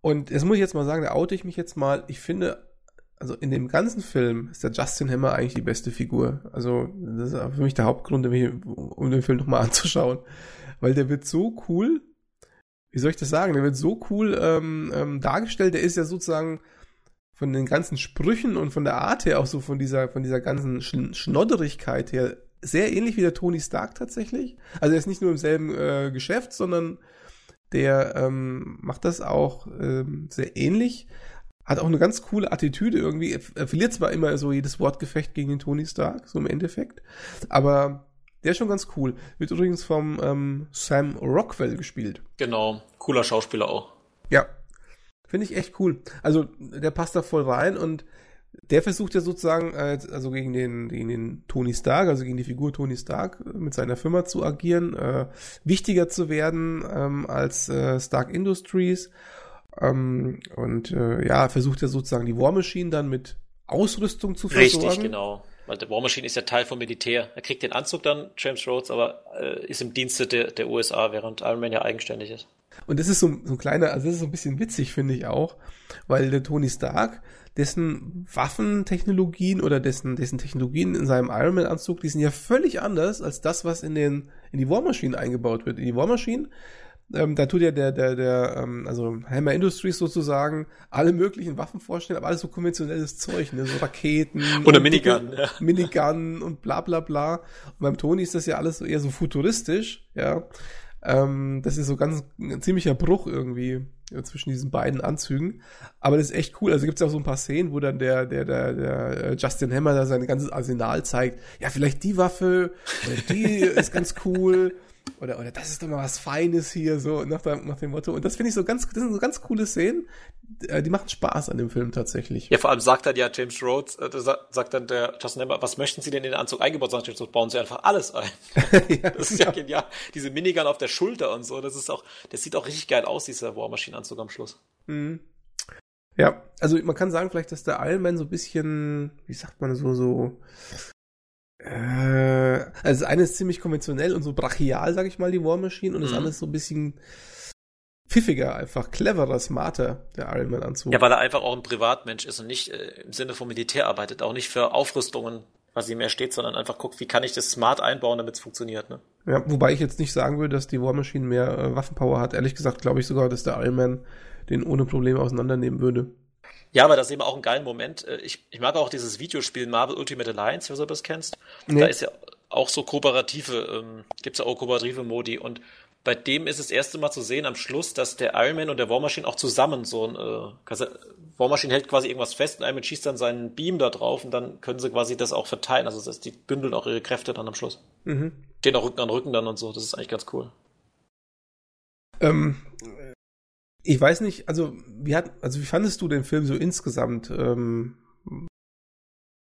Und jetzt muss ich jetzt mal sagen, da oute ich mich jetzt mal. Ich finde, also in dem ganzen Film ist der Justin Hammer eigentlich die beste Figur. Also das ist für mich der Hauptgrund, um den Film nochmal anzuschauen. Weil der wird so cool, wie soll ich das sagen, der wird so cool ähm, ähm, dargestellt. Der ist ja sozusagen von den ganzen Sprüchen und von der Art her, auch so von dieser, von dieser ganzen Sch Schnodderigkeit her, sehr ähnlich wie der Tony Stark tatsächlich. Also er ist nicht nur im selben äh, Geschäft, sondern der ähm, macht das auch ähm, sehr ähnlich. hat auch eine ganz coole Attitüde irgendwie. Er, er verliert zwar immer so jedes Wortgefecht gegen den Tony Stark, so im Endeffekt, aber der ist schon ganz cool. Wird übrigens vom ähm, Sam Rockwell gespielt. Genau, cooler Schauspieler auch. Ja, finde ich echt cool. Also der passt da voll rein und der versucht ja sozusagen, äh, also gegen den, gegen den Tony Stark, also gegen die Figur Tony Stark äh, mit seiner Firma zu agieren, äh, wichtiger zu werden ähm, als äh, Stark Industries. Ähm, und äh, ja, versucht ja sozusagen die War Machine dann mit Ausrüstung zu versorgen. Richtig, genau. Weil der War Machine ist ja Teil vom Militär. Er kriegt den Anzug dann, James Rhodes, aber äh, ist im Dienste der, der USA, während Iron Man ja eigenständig ist. Und das ist so, so ein kleiner, also das ist so ein bisschen witzig, finde ich auch, weil der Tony Stark, dessen Waffentechnologien oder dessen, dessen Technologien in seinem Iron Man Anzug, die sind ja völlig anders als das, was in den, in die War Machine eingebaut wird. In die War Machine ähm, da tut ja der, der, der, ähm, also Hammer Industries sozusagen alle möglichen Waffen vorstellen, aber alles so konventionelles Zeug, ne? so Raketen. Oder Minigun, ja. Minigun und bla bla bla. Und beim Tony ist das ja alles so eher so futuristisch, ja. Ähm, das ist so ganz ein ziemlicher Bruch irgendwie zwischen diesen beiden Anzügen. Aber das ist echt cool. Also gibt es auch so ein paar Szenen, wo dann der, der, der, der äh, Justin Hammer da sein ganzes Arsenal zeigt. Ja, vielleicht die Waffe, die ist ganz cool. Oder, oder das ist doch mal was Feines hier, so nach, dem, nach dem Motto. Und das finde ich so ganz, das sind so ganz coole Szenen, äh, die machen Spaß an dem Film tatsächlich. Ja, vor allem sagt dann ja James Rhodes, äh, sagt dann der Justin Hammer, was möchten Sie denn in den Anzug eingebaut? Sagt James Rhodes, bauen Sie einfach alles ein. ja, das ist ja genau. genial. Diese Minigun auf der Schulter und so, das ist auch, das sieht auch richtig geil aus, dieser War Machine Anzug am Schluss. Mhm. Ja, also man kann sagen vielleicht, dass der Iron Man so ein bisschen, wie sagt man so, so äh, also das eine ist ziemlich konventionell und so brachial, sag ich mal, die War Machine, und das mhm. andere ist so ein bisschen pfiffiger, einfach cleverer, smarter, der Iron Man Anzug. Ja, weil er einfach auch ein Privatmensch ist und nicht äh, im Sinne vom Militär arbeitet, auch nicht für Aufrüstungen, was ihm mehr steht, sondern einfach guckt, wie kann ich das smart einbauen, damit es funktioniert, ne? Ja, wobei ich jetzt nicht sagen würde, dass die War Machine mehr äh, Waffenpower hat. Ehrlich gesagt glaube ich sogar, dass der Iron Man den ohne Probleme auseinandernehmen würde. Ja, aber das ist eben auch ein geiler Moment. Äh, ich, ich mag auch dieses Videospiel Marvel Ultimate Alliance, wenn du das kennst. Nee. Da ist ja auch so kooperative, ähm, gibt es ja auch kooperative Modi und bei dem ist es das erste Mal zu sehen am Schluss, dass der Iron Man und der War Machine auch zusammen so ein äh, War Machine hält quasi irgendwas fest und Iron Man schießt dann seinen Beam da drauf und dann können sie quasi das auch verteilen. Also das, die bündeln auch ihre Kräfte dann am Schluss. Mhm. Stehen auch Rücken an Rücken dann und so. Das ist eigentlich ganz cool. Ähm, ich weiß nicht, also wie hat, also wie fandest du den Film so insgesamt? Ähm,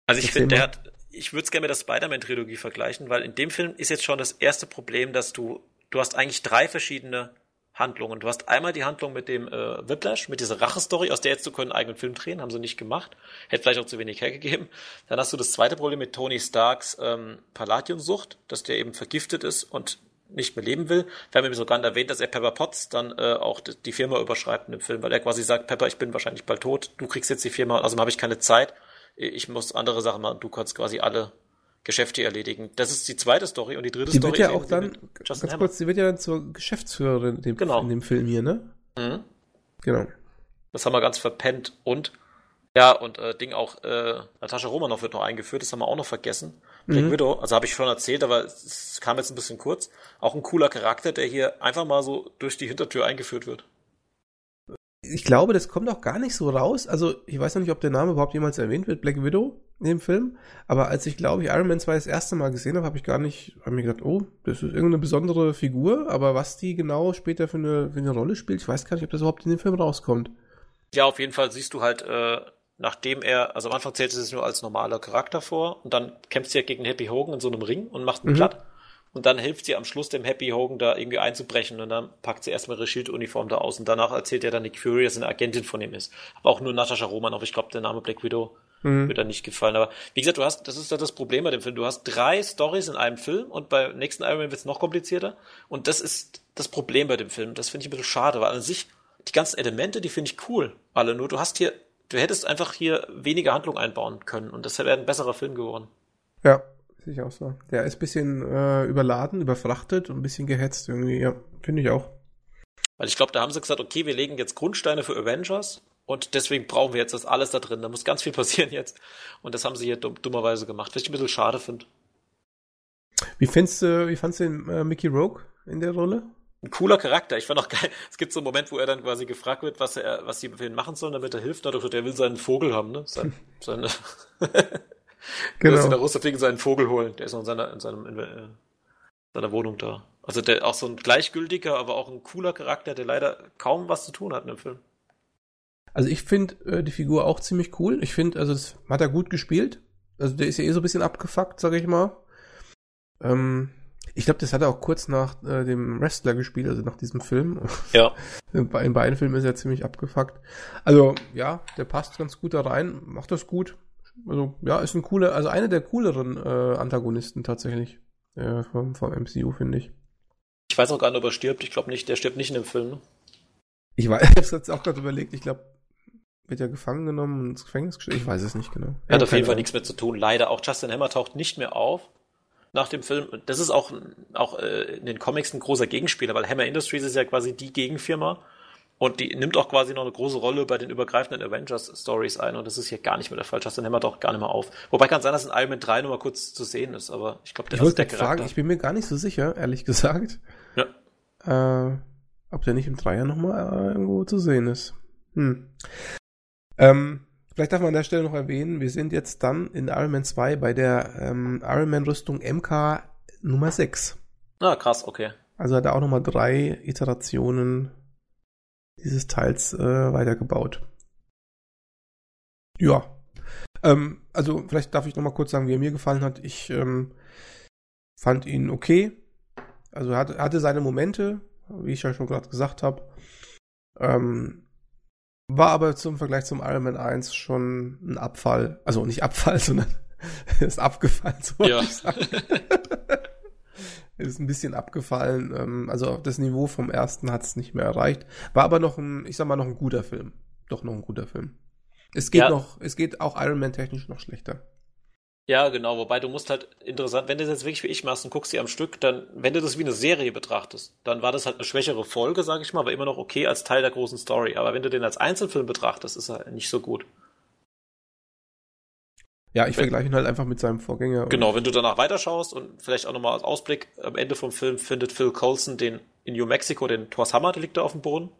also ich finde, der hat, ich würde es gerne mit der Spider-Man-Trilogie vergleichen, weil in dem Film ist jetzt schon das erste Problem, dass du, du hast eigentlich drei verschiedene Handlungen. Du hast einmal die Handlung mit dem äh, Whiplash, mit dieser Rache-Story, aus der jetzt du können einen eigenen Film drehen, haben sie nicht gemacht. Hätte vielleicht auch zu wenig hergegeben. Dann hast du das zweite Problem mit Tony Starks ähm, Palladiumsucht, dass der eben vergiftet ist und nicht mehr leben will. Wir haben eben sogar erwähnt, dass er Pepper Potts dann äh, auch die Firma überschreibt in dem Film, weil er quasi sagt, Pepper, ich bin wahrscheinlich bald tot, du kriegst jetzt die Firma, also habe ich keine Zeit, ich muss andere Sachen machen, du kannst quasi alle Geschäfte erledigen. Das ist die zweite Story und die dritte die Story. Die wird ja auch dann, ganz Hammer. kurz, die wird ja dann zur Geschäftsführerin in dem, genau. in dem Film hier, ne? Mhm. Genau. Das haben wir ganz verpennt und ja, und äh, Ding auch, äh, Natascha Romanoff wird noch eingeführt, das haben wir auch noch vergessen. Black mhm. Widow, also habe ich schon erzählt, aber es kam jetzt ein bisschen kurz. Auch ein cooler Charakter, der hier einfach mal so durch die Hintertür eingeführt wird. Ich glaube, das kommt auch gar nicht so raus. Also, ich weiß noch nicht, ob der Name überhaupt jemals erwähnt wird, Black Widow in dem Film. Aber als ich, glaube ich, Iron Man 2 das erste Mal gesehen habe, habe ich gar nicht, habe mir gedacht, oh, das ist irgendeine besondere Figur. Aber was die genau später für eine, für eine Rolle spielt, ich weiß gar nicht, ob das überhaupt in dem Film rauskommt. Ja, auf jeden Fall siehst du halt äh, nachdem er, also am Anfang zählt es nur als normaler Charakter vor und dann kämpft sie ja gegen Happy Hogan in so einem Ring und macht einen mhm. platt. Und dann hilft sie am Schluss dem Happy Hogan da irgendwie einzubrechen und dann packt sie erstmal ihre Schilduniform da aus und danach erzählt er dann Nick Fury, dass eine Agentin von ihm ist. Aber auch nur Natascha Romanoff, ich glaube, der Name Black Widow mhm. wird da nicht gefallen. Aber wie gesagt, du hast, das ist ja das Problem bei dem Film. Du hast drei Stories in einem Film und beim nächsten Iron Man wird es noch komplizierter. Und das ist das Problem bei dem Film. Das finde ich ein bisschen schade, weil an sich die ganzen Elemente, die finde ich cool. Alle nur, du hast hier du hättest einfach hier weniger Handlung einbauen können und das wäre ein besserer Film geworden. Ja, sehe ich auch so. Der ist ein bisschen äh, überladen, überfrachtet und ein bisschen gehetzt irgendwie, ja, finde ich auch. Weil ich glaube, da haben sie gesagt, okay, wir legen jetzt Grundsteine für Avengers und deswegen brauchen wir jetzt das alles da drin. Da muss ganz viel passieren jetzt. Und das haben sie hier dumm, dummerweise gemacht, was ich ein bisschen schade finde. Wie findest du, wie fandst du den äh, Mickey Rogue in der Rolle? Ein cooler Charakter. Ich fand auch geil. Es gibt so einen Moment, wo er dann quasi gefragt wird, was er, was sie für ihn machen sollen, damit er hilft. Dadurch, der will seinen Vogel haben, ne? Sein, seine, genau. Der in der Russe fliegen seinen Vogel holen. Der ist noch in seiner, in seinem, in, äh, seiner Wohnung da. Also der auch so ein gleichgültiger, aber auch ein cooler Charakter, der leider kaum was zu tun hat in dem Film. Also ich finde äh, die Figur auch ziemlich cool. Ich finde, also das hat er gut gespielt. Also der ist ja eh so ein bisschen abgefuckt, sag ich mal. Ähm, ich glaube, das hat er auch kurz nach äh, dem Wrestler gespielt, also nach diesem Film. Ja. In, beiden Filmen ist er ziemlich abgefuckt. Also, ja, der passt ganz gut da rein, macht das gut. Also, ja, ist ein cooler, also einer der cooleren äh, Antagonisten tatsächlich äh, vom, vom MCU, finde ich. Ich weiß auch gar nicht, ob er stirbt. Ich glaube nicht, der stirbt nicht in dem Film. Ne? Ich weiß, ich habe jetzt auch gerade überlegt, ich glaube, wird ja gefangen genommen und ins Gefängnis gestellt. Ich weiß es nicht genau. Er hat auf jeden Fall nichts mehr zu tun. Leider auch Justin Hammer taucht nicht mehr auf nach dem Film. Das ist auch, auch äh, in den Comics ein großer Gegenspieler, weil Hammer Industries ist ja quasi die Gegenfirma und die nimmt auch quasi noch eine große Rolle bei den übergreifenden Avengers-Stories ein und das ist hier gar nicht mehr der Fall. Justin Hammer taucht gar nicht mehr auf. Wobei kann sein, dass in Iron Man 3 nur mal kurz zu sehen ist, aber ich glaube, der ich ist der Charakter. Fragen, ich bin mir gar nicht so sicher, ehrlich gesagt. Ja. Äh, ob der nicht im Dreier nochmal äh, irgendwo zu sehen ist. Hm. Ähm, vielleicht darf man an der Stelle noch erwähnen, wir sind jetzt dann in Iron Man 2 bei der ähm, Iron Man Rüstung MK Nummer 6. Ah, krass, okay. Also hat er auch nochmal drei Iterationen dieses Teils äh, weitergebaut. Ja. Ähm, also vielleicht darf ich nochmal kurz sagen, wie er mir gefallen hat. Ich ähm, fand ihn okay. Also er hatte, hatte seine Momente, wie ich ja schon gerade gesagt habe. Ähm, war aber zum Vergleich zum Iron Man 1 schon ein Abfall. Also nicht Abfall, sondern ist abgefallen, so ja. ich sagen. ist ein bisschen abgefallen. Ähm, also das Niveau vom ersten hat es nicht mehr erreicht. War aber noch ein, ich sag mal, noch ein guter Film. Doch noch ein guter Film. Es geht ja. noch, es geht auch Iron Man technisch noch schlechter. Ja, genau, wobei du musst halt interessant, wenn du das jetzt wirklich wie ich machst und guckst sie am Stück, dann, wenn du das wie eine Serie betrachtest, dann war das halt eine schwächere Folge, sag ich mal, aber immer noch okay als Teil der großen Story. Aber wenn du den als Einzelfilm betrachtest, ist er nicht so gut. Ja, ich vergleiche ihn halt einfach mit seinem Vorgänger. Genau, wenn du danach weiterschaust und vielleicht auch nochmal als Ausblick, am Ende vom Film findet Phil Coulson den in New Mexico, den Thor's Hammer, der liegt da auf dem Boden.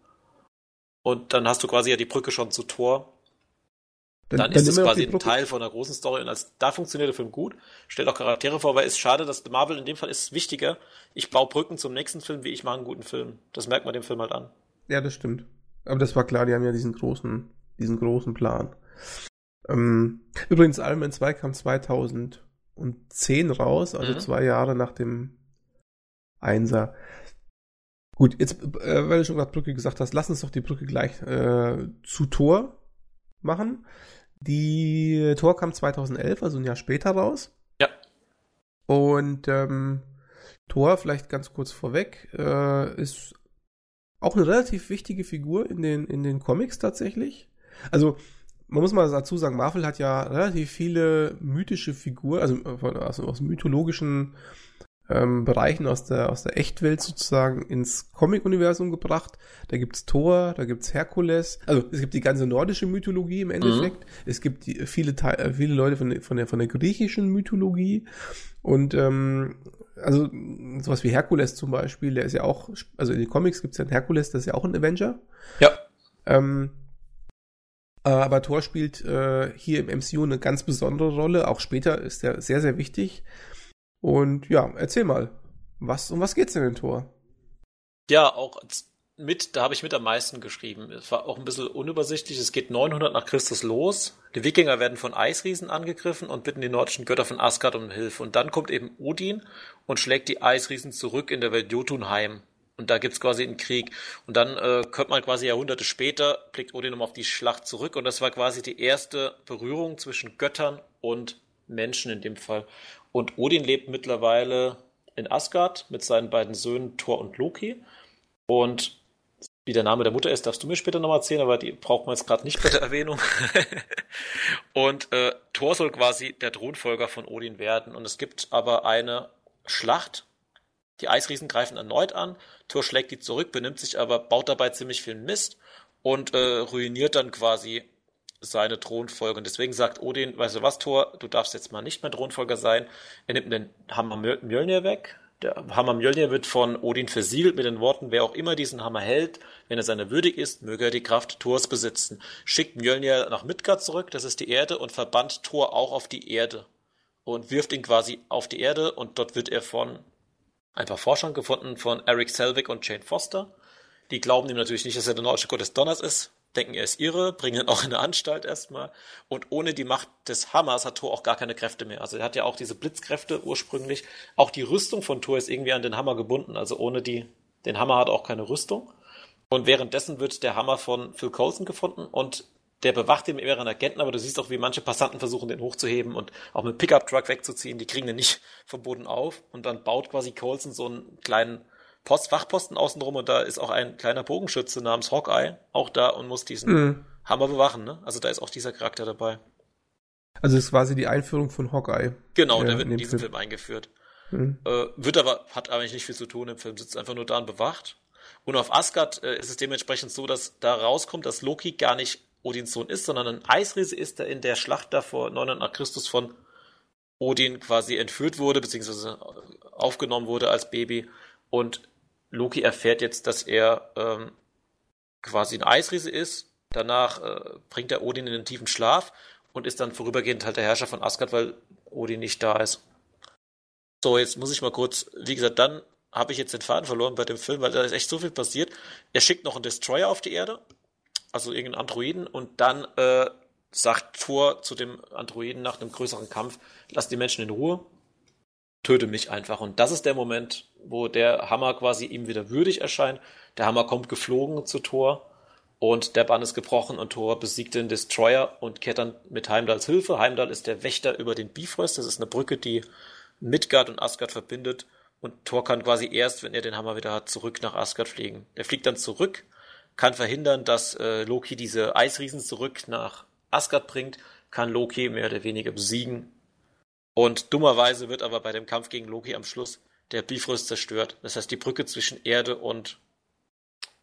Und dann hast du quasi ja die Brücke schon zu Thor dann, dann, ist es quasi ein Teil von einer großen Story und als da funktioniert der Film gut, stellt auch Charaktere vor, weil es ist schade, dass Marvel in dem Fall ist wichtiger. Ich baue Brücken zum nächsten Film, wie ich mache einen guten Film. Das merkt man dem Film halt an. Ja, das stimmt. Aber das war klar, die haben ja diesen großen, diesen großen Plan. Ähm, übrigens, Iron Man 2 kam 2010 raus, also mhm. zwei Jahre nach dem Einser. Gut, jetzt, äh, weil du schon gerade Brücke gesagt hast, lass uns doch die Brücke gleich äh, zu Tor machen. Die Tor kam 2011, also ein Jahr später raus. Ja. Und ähm, Thor, vielleicht ganz kurz vorweg, äh, ist auch eine relativ wichtige Figur in den, in den Comics tatsächlich. Also, man muss mal dazu sagen, Marvel hat ja relativ viele mythische Figuren, also, äh, also aus mythologischen ähm, Bereichen aus der, aus der Echtwelt sozusagen ins Comic-Universum gebracht. Da gibt's Thor, da gibt's Herkules, also es gibt die ganze nordische Mythologie im Endeffekt. Mhm. Es gibt die, viele, Teil, viele Leute von, der, von, der, von der griechischen Mythologie und ähm, also sowas wie Herkules zum Beispiel, der ist ja auch, also in den Comics gibt's ja einen Herkules, das ist ja auch ein Avenger. Ja. Ähm, äh, aber Thor spielt äh, hier im MCU eine ganz besondere Rolle. Auch später ist er sehr, sehr wichtig. Und ja, erzähl mal, was, um was geht's in Tor? Ja, auch mit, da habe ich mit am meisten geschrieben. Es war auch ein bisschen unübersichtlich. Es geht 900 nach Christus los. Die Wikinger werden von Eisriesen angegriffen und bitten die nordischen Götter von Asgard um Hilfe. Und dann kommt eben Odin und schlägt die Eisriesen zurück in der Welt Jotunheim. Und da gibt's quasi einen Krieg. Und dann äh, kommt man quasi Jahrhunderte später, blickt Odin um auf die Schlacht zurück. Und das war quasi die erste Berührung zwischen Göttern und Menschen in dem Fall. Und Odin lebt mittlerweile in Asgard mit seinen beiden Söhnen Thor und Loki. Und wie der Name der Mutter ist, darfst du mir später nochmal erzählen, aber die braucht man jetzt gerade nicht bei der Erwähnung. und äh, Thor soll quasi der Thronfolger von Odin werden. Und es gibt aber eine Schlacht. Die Eisriesen greifen erneut an. Thor schlägt die zurück, benimmt sich aber, baut dabei ziemlich viel Mist und äh, ruiniert dann quasi seine Thronfolge. Und deswegen sagt Odin, weißt du was, Thor, du darfst jetzt mal nicht mehr Thronfolger sein. Er nimmt den Hammer Mjölnir weg, Der Hammer Mjölnir wird von Odin versiegelt mit den Worten, wer auch immer diesen Hammer hält, wenn er seiner würdig ist, möge er die Kraft Thors besitzen. Schickt Mjölnir nach Midgard zurück, das ist die Erde, und verbannt Thor auch auf die Erde. Und wirft ihn quasi auf die Erde und dort wird er von ein paar Forschern gefunden, von Eric Selvig und Jane Foster. Die glauben ihm natürlich nicht, dass er der nordische Gott des Donners ist, denken, er ist irre, bringen ihn auch in eine Anstalt erstmal. Und ohne die Macht des Hammers hat Thor auch gar keine Kräfte mehr. Also er hat ja auch diese Blitzkräfte ursprünglich. Auch die Rüstung von Thor ist irgendwie an den Hammer gebunden. Also ohne die, den Hammer hat auch keine Rüstung. Und währenddessen wird der Hammer von Phil Coulson gefunden und der bewacht ihn mit mehreren Agenten, aber du siehst auch, wie manche Passanten versuchen, den hochzuheben und auch mit Pickup-Truck wegzuziehen. Die kriegen den nicht vom Boden auf. Und dann baut quasi Coulson so einen kleinen Post, Wachposten außenrum und da ist auch ein kleiner Bogenschütze namens Hawkeye auch da und muss diesen mhm. Hammer bewachen. Ne? Also da ist auch dieser Charakter dabei. Also es ist quasi die Einführung von Hawkeye. Genau, der wird in, in diesem Film, Film eingeführt. Mhm. Äh, wird aber, hat eigentlich nicht viel zu tun im Film, sitzt einfach nur da und bewacht. Und auf Asgard äh, ist es dementsprechend so, dass da rauskommt, dass Loki gar nicht Odins Sohn ist, sondern ein Eisriese ist, der in der Schlacht davor 900 nach Christus von Odin quasi entführt wurde, beziehungsweise aufgenommen wurde als Baby. Und Loki erfährt jetzt, dass er ähm, quasi ein Eisriese ist. Danach äh, bringt er Odin in den tiefen Schlaf und ist dann vorübergehend halt der Herrscher von Asgard, weil Odin nicht da ist. So, jetzt muss ich mal kurz, wie gesagt, dann habe ich jetzt den Faden verloren bei dem Film, weil da ist echt so viel passiert. Er schickt noch einen Destroyer auf die Erde, also irgendeinen Androiden, und dann äh, sagt Thor zu dem Androiden nach einem größeren Kampf, lass die Menschen in Ruhe töte mich einfach. Und das ist der Moment, wo der Hammer quasi ihm wieder würdig erscheint. Der Hammer kommt geflogen zu Thor und der Bann ist gebrochen und Thor besiegt den Destroyer und kehrt dann mit Heimdalls Hilfe. Heimdall ist der Wächter über den Bifrost. Das ist eine Brücke, die Midgard und Asgard verbindet. Und Thor kann quasi erst, wenn er den Hammer wieder hat, zurück nach Asgard fliegen. Der fliegt dann zurück, kann verhindern, dass äh, Loki diese Eisriesen zurück nach Asgard bringt, kann Loki mehr oder weniger besiegen und dummerweise wird aber bei dem Kampf gegen Loki am Schluss der Bifrost zerstört. Das heißt, die Brücke zwischen Erde und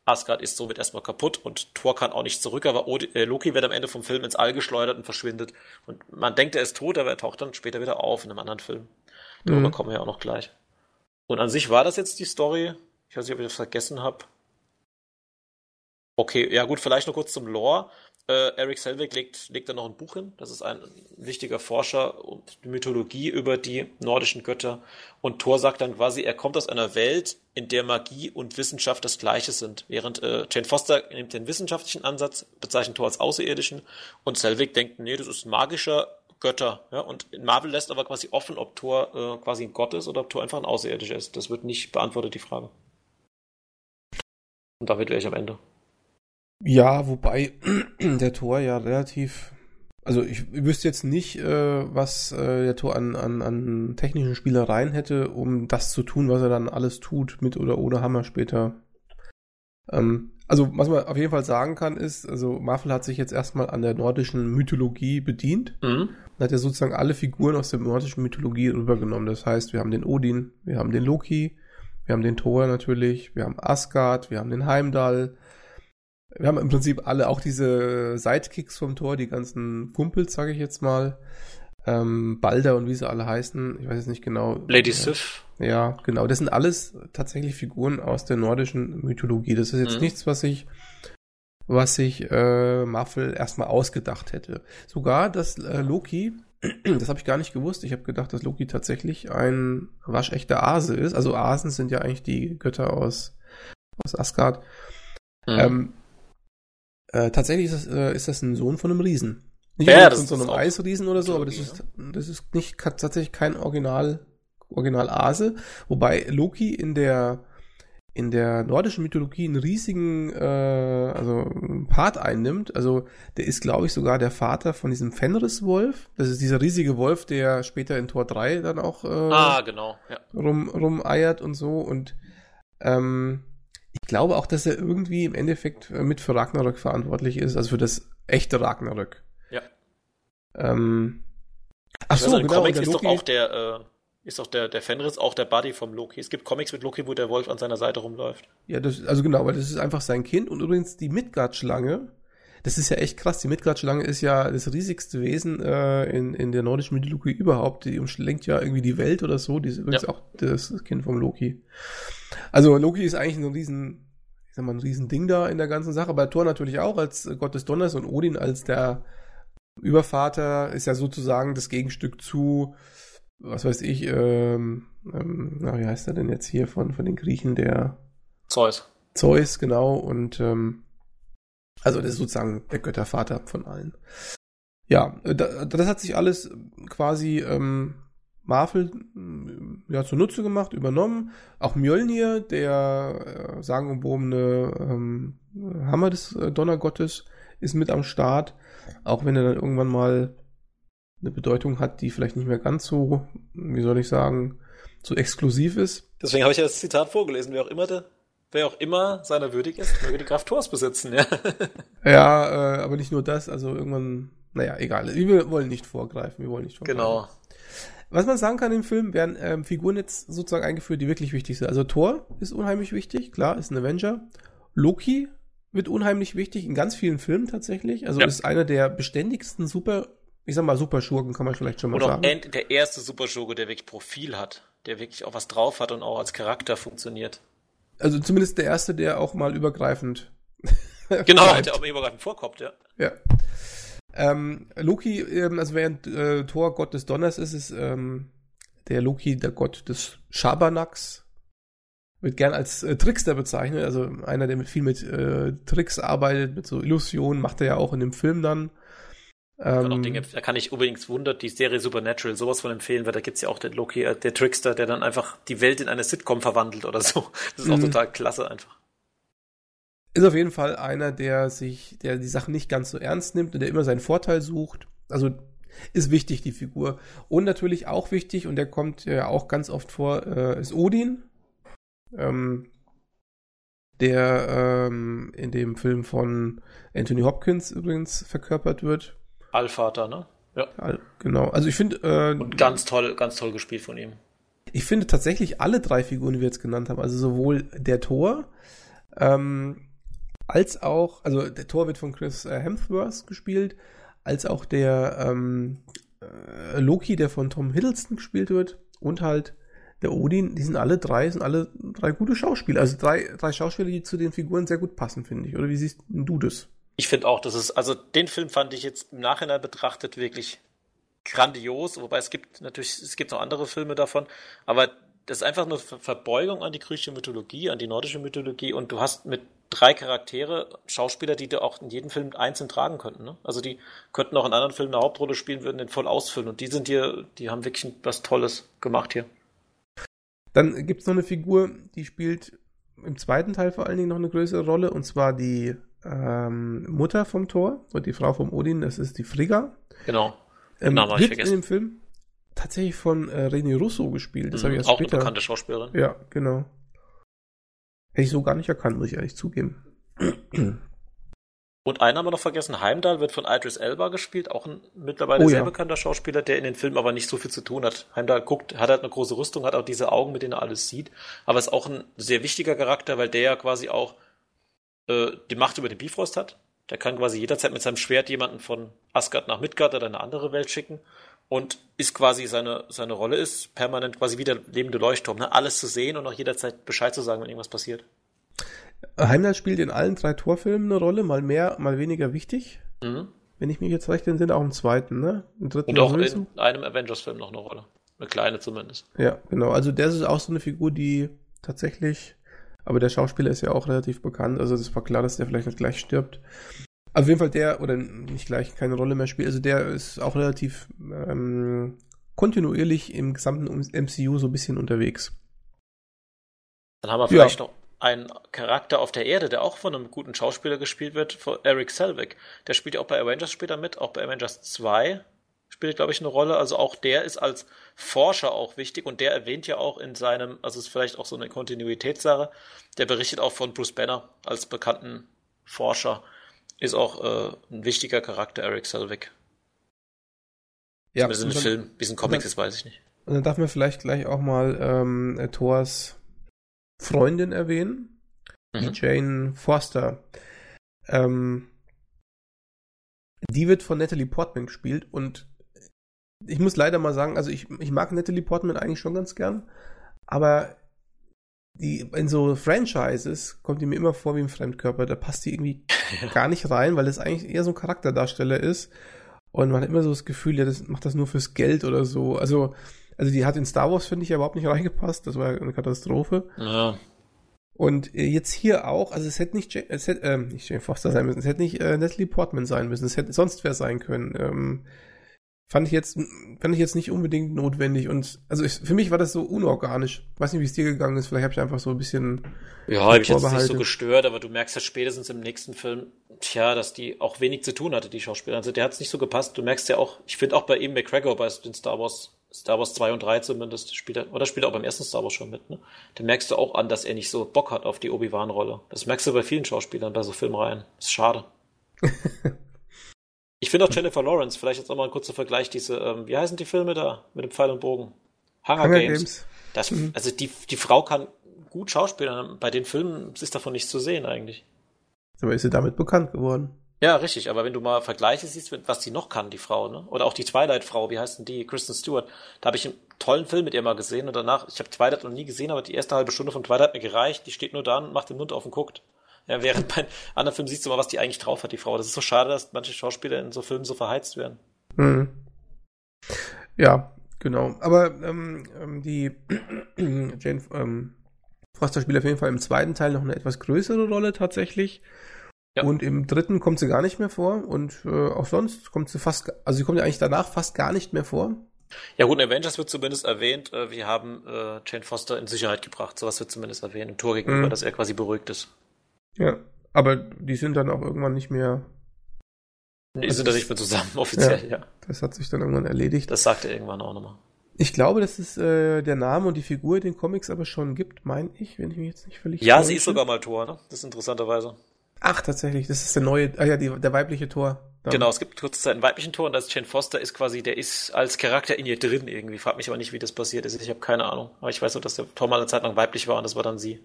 Asgard ist somit erstmal kaputt und Thor kann auch nicht zurück, aber äh, Loki wird am Ende vom Film ins All geschleudert und verschwindet. Und man denkt, er ist tot, aber er taucht dann später wieder auf in einem anderen Film. Darüber mhm. kommen wir ja auch noch gleich. Und an sich war das jetzt die Story. Ich weiß nicht, ob ich das vergessen habe. Okay, ja gut, vielleicht noch kurz zum Lore. Äh, Eric Selvig legt, legt da noch ein Buch hin. Das ist ein wichtiger Forscher und die Mythologie über die nordischen Götter. Und Thor sagt dann quasi, er kommt aus einer Welt, in der Magie und Wissenschaft das Gleiche sind. Während äh, Jane Foster nimmt den wissenschaftlichen Ansatz, bezeichnet Thor als Außerirdischen und Selvig denkt, nee, das ist magischer Götter. Ja? Und Marvel lässt aber quasi offen, ob Thor äh, quasi ein Gott ist oder ob Thor einfach ein Außerirdischer ist. Das wird nicht beantwortet, die Frage. Und damit wäre ich am Ende. Ja, wobei der Tor ja relativ. Also ich wüsste jetzt nicht, äh, was äh, der Tor an, an, an technischen Spielereien hätte, um das zu tun, was er dann alles tut, mit oder ohne Hammer später. Ähm, also was man auf jeden Fall sagen kann, ist, also Marvel hat sich jetzt erstmal an der nordischen Mythologie bedient. Mhm. Und hat ja sozusagen alle Figuren aus der nordischen Mythologie rübergenommen. Das heißt, wir haben den Odin, wir haben den Loki, wir haben den Thor natürlich, wir haben Asgard, wir haben den Heimdall, wir haben im Prinzip alle auch diese Sidekicks vom Tor, die ganzen Kumpels, sage ich jetzt mal. Ähm, Balder und wie sie alle heißen, ich weiß jetzt nicht genau. Lady Sif. Ja, genau. Das sind alles tatsächlich Figuren aus der nordischen Mythologie. Das ist jetzt mhm. nichts, was ich, was sich äh, Marvel erstmal ausgedacht hätte. Sogar dass äh, Loki, das habe ich gar nicht gewusst. Ich habe gedacht, dass Loki tatsächlich ein waschechter Ase ist. Also Asen sind ja eigentlich die Götter aus, aus Asgard. Mhm. Ähm, äh, tatsächlich ist das, äh, ist das ein Sohn von einem Riesen. Nicht ja, von so einem Eisriesen oder so, aber das ist, das ist nicht tatsächlich kein Original, Original Ase. Wobei Loki in der, in der nordischen Mythologie einen riesigen äh, also Part einnimmt. Also der ist, glaube ich, sogar der Vater von diesem Fenris-Wolf. Das ist dieser riesige Wolf, der später in Tor 3 dann auch äh, ah, genau, ja. rum, rumeiert und so. Und ähm, ich glaube auch, dass er irgendwie im Endeffekt äh, mit für Ragnarök verantwortlich ist, also für das echte Ragnarök. Ja. Ähm, ach so, genau. Comics ist doch auch der, äh, ist doch der, der Fenris auch der Buddy vom Loki. Es gibt Comics mit Loki, wo der Wolf an seiner Seite rumläuft. Ja, das, also genau, weil das ist einfach sein Kind und übrigens die Midgard-Schlange, das ist ja echt krass. Die Midgard-Schlange ist ja das riesigste Wesen äh, in, in der nordischen Mythologie überhaupt. Die umschlenkt ja irgendwie die Welt oder so. Die ist übrigens ja. auch das Kind vom Loki. Also Loki ist eigentlich ein riesen, ich sag mal, ein riesen Ding da in der ganzen Sache. Aber Thor natürlich auch als Gott des Donners und Odin als der Übervater ist ja sozusagen das Gegenstück zu, was weiß ich, ähm, ähm, na, wie heißt er denn jetzt hier von, von den Griechen, der Zeus. Zeus, genau, und ähm, also das ist sozusagen der Göttervater von allen. Ja, das hat sich alles quasi ähm, Marvel äh, ja zunutze gemacht, übernommen. Auch Mjölnir, der äh, sagenumwobene ähm, Hammer des äh, Donnergottes, ist mit am Start. Auch wenn er dann irgendwann mal eine Bedeutung hat, die vielleicht nicht mehr ganz so, wie soll ich sagen, so exklusiv ist. Deswegen habe ich ja das Zitat vorgelesen, wer auch immer der wer auch immer seiner würdig ist, möge die Kraft Tors besitzen, ja. ja, äh, aber nicht nur das, also irgendwann, naja, egal. Wir wollen nicht vorgreifen, wir wollen nicht vorgreifen. Genau. Was man sagen kann im Film, werden ähm, Figuren jetzt sozusagen eingeführt, die wirklich wichtig sind. Also Thor ist unheimlich wichtig, klar, ist ein Avenger. Loki wird unheimlich wichtig in ganz vielen Filmen tatsächlich. Also ja. ist einer der beständigsten Super, ich sag mal Superschurken, kann man vielleicht schon mal und sagen. Und der erste Superschurke, der wirklich Profil hat, der wirklich auch was drauf hat und auch als Charakter funktioniert. Also zumindest der erste, der auch mal übergreifend. genau, der auch mal übergreifend vorkommt, ja. Ja. Ähm, Loki, ähm, also während äh, Thor Gott des Donners ist, ist ähm, der Loki der Gott des Schabernacks. Wird gern als äh, Trickster bezeichnet, also einer, der mit viel mit äh, Tricks arbeitet, mit so Illusionen, macht er ja auch in dem Film dann. Ähm, Dinge, da kann ich übrigens wundern, die Serie Supernatural sowas von empfehlen, weil da gibt's ja auch den Loki, äh, der Trickster, der dann einfach die Welt in eine Sitcom verwandelt oder so. Das ist auch mhm. total klasse einfach. Ist auf jeden Fall einer, der sich, der die Sachen nicht ganz so ernst nimmt und der immer seinen Vorteil sucht. Also ist wichtig, die Figur. Und natürlich auch wichtig, und der kommt ja auch ganz oft vor, äh, ist Odin. Ähm, der ähm, in dem Film von Anthony Hopkins übrigens verkörpert wird. Allvater, ne? Ja. Genau. Also ich finde. Äh, Und ganz toll, ganz toll gespielt von ihm. Ich finde tatsächlich alle drei Figuren, die wir jetzt genannt haben, also sowohl der Tor, ähm, als auch, also der Tor wird von Chris äh, Hemsworth gespielt, als auch der ähm, äh, Loki, der von Tom Hiddleston gespielt wird, und halt der Odin, die sind alle drei, sind alle drei gute Schauspieler. Also drei, drei Schauspieler, die zu den Figuren sehr gut passen, finde ich. Oder wie siehst du das? Ich finde auch, dass es, also den Film fand ich jetzt im Nachhinein betrachtet wirklich grandios, wobei es gibt natürlich, es gibt noch andere Filme davon, aber das ist einfach eine Verbeugung an die griechische Mythologie, an die nordische Mythologie und du hast mit drei Charaktere, Schauspieler, die du auch in jedem Film einzeln tragen könnten. Ne? Also die könnten auch in anderen Filmen eine Hauptrolle spielen, würden den voll ausfüllen und die sind hier, die haben wirklich was Tolles gemacht hier. Dann gibt es noch eine Figur, die spielt im zweiten Teil vor allen Dingen noch eine größere Rolle und zwar die ähm, Mutter vom Tor und die Frau vom Odin, das ist die Frigga. Genau. Ähm, Name wird ich vergessen. in dem Film tatsächlich von äh, René Russo gespielt. Das mhm, habe ich erst auch später. eine bekannte Schauspielerin. Ja, genau. Hätte ich so gar nicht erkannt, muss ich ehrlich zugeben. Und einen haben wir noch vergessen, Heimdall wird von Idris Elba gespielt, auch ein mittlerweile oh, sehr ja. bekannter Schauspieler, der in den Filmen aber nicht so viel zu tun hat. Heimdall guckt, hat halt eine große Rüstung, hat auch diese Augen, mit denen er alles sieht, aber ist auch ein sehr wichtiger Charakter, weil der ja quasi auch äh, die Macht über den Bifrost hat. Der kann quasi jederzeit mit seinem Schwert jemanden von Asgard nach Midgard oder eine andere Welt schicken und ist quasi seine, seine Rolle ist permanent quasi wie der lebende Leuchtturm, ne? alles zu sehen und auch jederzeit Bescheid zu sagen, wenn irgendwas passiert. Heimdall spielt in allen drei Torfilmen eine Rolle, mal mehr, mal weniger wichtig. Mhm. Wenn ich mich jetzt recht entsinne, auch im zweiten, ne? Im dritten und auch in einem Avengers-Film noch eine Rolle. Eine kleine zumindest. Ja, genau. Also der ist auch so eine Figur, die tatsächlich aber der Schauspieler ist ja auch relativ bekannt, also es war klar, dass der vielleicht nicht gleich stirbt. Auf jeden Fall der, oder nicht gleich, keine Rolle mehr spielt, also der ist auch relativ ähm, kontinuierlich im gesamten MCU so ein bisschen unterwegs. Dann haben wir vielleicht ja. noch einen Charakter auf der Erde, der auch von einem guten Schauspieler gespielt wird, von Eric Selvig. Der spielt ja auch bei Avengers später mit, auch bei Avengers 2 spielt, glaube ich, eine Rolle. Also auch der ist als Forscher auch wichtig und der erwähnt ja auch in seinem, also ist vielleicht auch so eine Kontinuitätssache, der berichtet auch von Bruce Banner als bekannten Forscher. Ist auch äh, ein wichtiger Charakter, Eric Selvig. Ja, Zumindest in den Film, wie es in Comics ist, weiß ich nicht. Und dann darf man vielleicht gleich auch mal ähm, Thors Freundin erwähnen, mhm. die Jane Forster. Ähm, die wird von Natalie Portman gespielt und ich muss leider mal sagen, also ich, ich mag Natalie Portman eigentlich schon ganz gern, aber die, in so Franchises kommt die mir immer vor wie ein Fremdkörper. Da passt die irgendwie ja. gar nicht rein, weil das eigentlich eher so ein Charakterdarsteller ist. Und man hat immer so das Gefühl, ja, das macht das nur fürs Geld oder so. Also, also die hat in Star Wars, finde ich, überhaupt nicht reingepasst. Das war eine Katastrophe. Ja. Und äh, jetzt hier auch, also es hätte nicht, es hätte, ähm, nicht Jane Foster sein müssen, es hätte nicht äh, Natalie Portman sein müssen, es hätte sonst wer sein können. Ähm, fand ich jetzt, fand ich jetzt nicht unbedingt notwendig und also ich, für mich war das so unorganisch. weiß nicht, wie es dir gegangen ist. Vielleicht habe ich einfach so ein bisschen. Ja, habe ich jetzt nicht so gestört, aber du merkst ja spätestens im nächsten Film, tja, dass die auch wenig zu tun hatte, die Schauspieler. Also der hat es nicht so gepasst. Du merkst ja auch, ich finde auch bei ihm McGregor bei den Star Wars Star Wars 2 und 3 zumindest spielt er, oder spielt er auch beim ersten Star Wars schon mit, ne? Da merkst du auch an, dass er nicht so Bock hat auf die Obi-Wan-Rolle. Das merkst du bei vielen Schauspielern bei so Filmreihen. ist schade. ich finde auch Jennifer Lawrence, vielleicht jetzt auch mal ein kurzer Vergleich, diese, ähm, wie heißen die Filme da mit dem Pfeil und Bogen? Hunger, Hunger Games. Games. Das, mhm. Also die, die Frau kann gut schauspielern. Bei den Filmen ist davon nichts zu sehen eigentlich. Aber ist sie damit bekannt geworden? Ja, richtig, aber wenn du mal Vergleiche siehst, was die noch kann, die Frau, ne? Oder auch die Twilight-Frau, wie heißt denn die? Kristen Stewart. Da habe ich einen tollen Film mit ihr mal gesehen und danach, ich habe Twilight noch nie gesehen, aber die erste halbe Stunde von Twilight hat mir gereicht. Die steht nur da und macht den Mund auf und guckt. Ja, während bei anderen Filmen siehst du mal, was die eigentlich drauf hat, die Frau. Das ist so schade, dass manche Schauspieler in so Filmen so verheizt werden. Mhm. Ja, genau. Aber ähm, ähm die Jane ähm, Foster spielt auf jeden Fall im zweiten Teil noch eine etwas größere Rolle tatsächlich. Ja. Und im dritten kommt sie gar nicht mehr vor und äh, auch sonst kommt sie fast, also sie kommt ja eigentlich danach fast gar nicht mehr vor. Ja gut, in Avengers wird zumindest erwähnt, äh, wir haben äh, Jane Foster in Sicherheit gebracht. Sowas wird zumindest erwähnt im Tor gegenüber, mhm. dass er quasi beruhigt ist. Ja, aber die sind dann auch irgendwann nicht mehr. Die also sind dann nicht mehr zusammen, offiziell, ja, ja, Das hat sich dann irgendwann erledigt. Das sagt er irgendwann auch nochmal. Ich glaube, dass es äh, der Name und die Figur in den Comics aber schon gibt, meine ich, wenn ich mich jetzt nicht völlig. Ja, sie ist sogar mal Tor, ne? Das ist interessanterweise. Ach, tatsächlich, das ist der neue, ah ja, die, der weibliche Tor. Dann. Genau, es gibt kurze Zeit einen weiblichen Tor und das ist Jane Foster ist quasi, der ist als Charakter in ihr drin irgendwie. Frag mich aber nicht, wie das passiert ist. Ich habe keine Ahnung. Aber ich weiß nur, dass der Tor mal eine Zeit lang weiblich war und das war dann sie.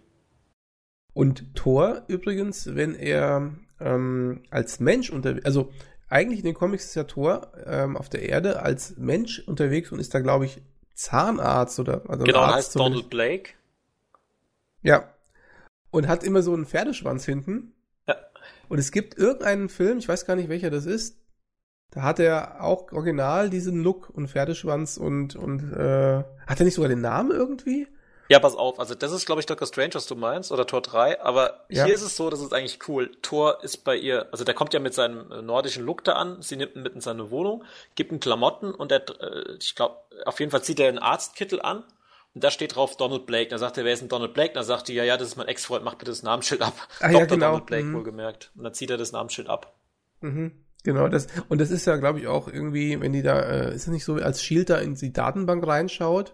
Und Thor übrigens, wenn er ähm, als Mensch unterwegs, also eigentlich in den Comics ist ja Thor ähm, auf der Erde als Mensch unterwegs und ist da, glaube ich, Zahnarzt oder also Genau, Arzt heißt Donald Blake. Ja. Und hat immer so einen Pferdeschwanz hinten. Ja. Und es gibt irgendeinen Film, ich weiß gar nicht welcher das ist, da hat er auch original diesen Look und Pferdeschwanz und, und äh, hat er nicht sogar den Namen irgendwie? Ja, pass auf, also das ist, glaube ich, Doctor Strange, was du meinst, oder Tor 3, aber ja. hier ist es so, das ist eigentlich cool. Thor ist bei ihr, also der kommt ja mit seinem äh, nordischen Look da an, sie nimmt ihn mit in seine Wohnung, gibt ihm Klamotten und er, äh, ich glaube, auf jeden Fall zieht er einen Arztkittel an und da steht drauf Donald Blake. Da sagt er, wer ist denn Donald Blake? Da sagt die, ja, ja, das ist mein Ex-Freund, mach bitte das Namensschild ab. Ah, Dr. ja, genau. Donald Blake mhm. wohlgemerkt. Und dann zieht er das Namensschild ab. Mhm. Genau, das, und das ist ja, glaube ich, auch irgendwie, wenn die da, äh, ist es nicht so, als Shield da in die Datenbank reinschaut,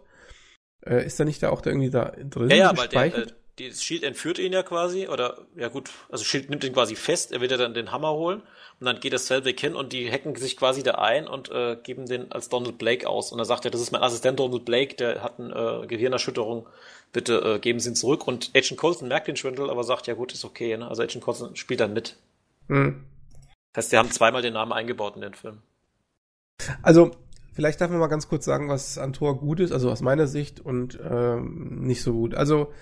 äh, ist da nicht da auch da irgendwie da drin ja, ja? Aber der, äh, das Shield entführt ihn ja quasi, oder, ja gut, also Shield nimmt ihn quasi fest, er will ja dann den Hammer holen und dann geht das Selvig hin und die hacken sich quasi da ein und äh, geben den als Donald Blake aus. Und er sagt ja, das ist mein Assistent Donald Blake, der hat eine äh, Gehirnerschütterung. Bitte äh, geben Sie ihn zurück. Und Agent Coulson merkt den Schwindel, aber sagt, ja gut, ist okay. Ne? Also Agent Coulson spielt dann mit. Hm. Das heißt, die haben zweimal den Namen eingebaut in den Film. Also, vielleicht darf man mal ganz kurz sagen, was an Thor gut ist, also aus meiner Sicht und ähm, nicht so gut. Also,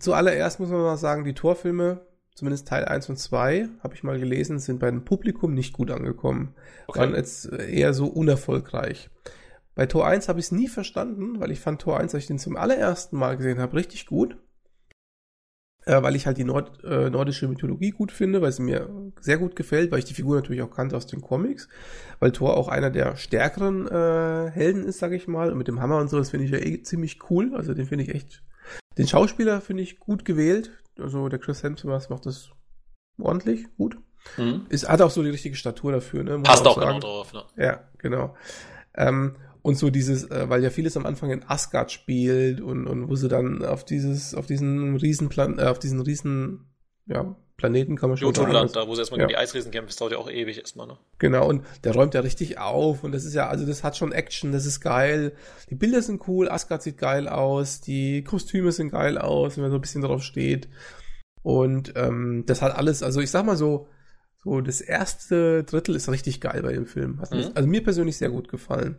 zuallererst muss man mal sagen, die Torfilme zumindest Teil 1 und 2, habe ich mal gelesen, sind beim Publikum nicht gut angekommen. Okay. Waren jetzt eher so unerfolgreich. Bei Tor 1 habe ich es nie verstanden, weil ich fand Tor 1, als ich den zum allerersten Mal gesehen habe, richtig gut. Äh, weil ich halt die Nord, äh, nordische Mythologie gut finde, weil sie mir sehr gut gefällt, weil ich die Figur natürlich auch kannte aus den Comics, weil Thor auch einer der stärkeren äh, Helden ist, sage ich mal, und mit dem Hammer und so, das finde ich ja eh ziemlich cool, also den finde ich echt, den Schauspieler finde ich gut gewählt, also der Chris Hemsworth macht das ordentlich, gut. Mhm. Ist, hat auch so die richtige Statur dafür, ne? Passt auch, auch genau drauf, ne? Ja, genau. Ähm, und so dieses, äh, weil ja vieles am Anfang in Asgard spielt und, und wo sie dann auf dieses, auf diesen Riesenplan, äh, auf diesen Riesen, ja, Planeten kann man schon sagen. Jotunland, da wo sie erstmal ja. gegen die Eisriesen kämpfen, das dauert ja auch ewig erstmal, ne? Genau, und der räumt ja richtig auf und das ist ja, also das hat schon Action, das ist geil. Die Bilder sind cool, Asgard sieht geil aus, die Kostüme sind geil aus, wenn man so ein bisschen drauf steht. Und ähm, das hat alles, also ich sag mal so, So, das erste Drittel ist richtig geil bei dem Film. Hat mhm. also mir persönlich sehr gut gefallen.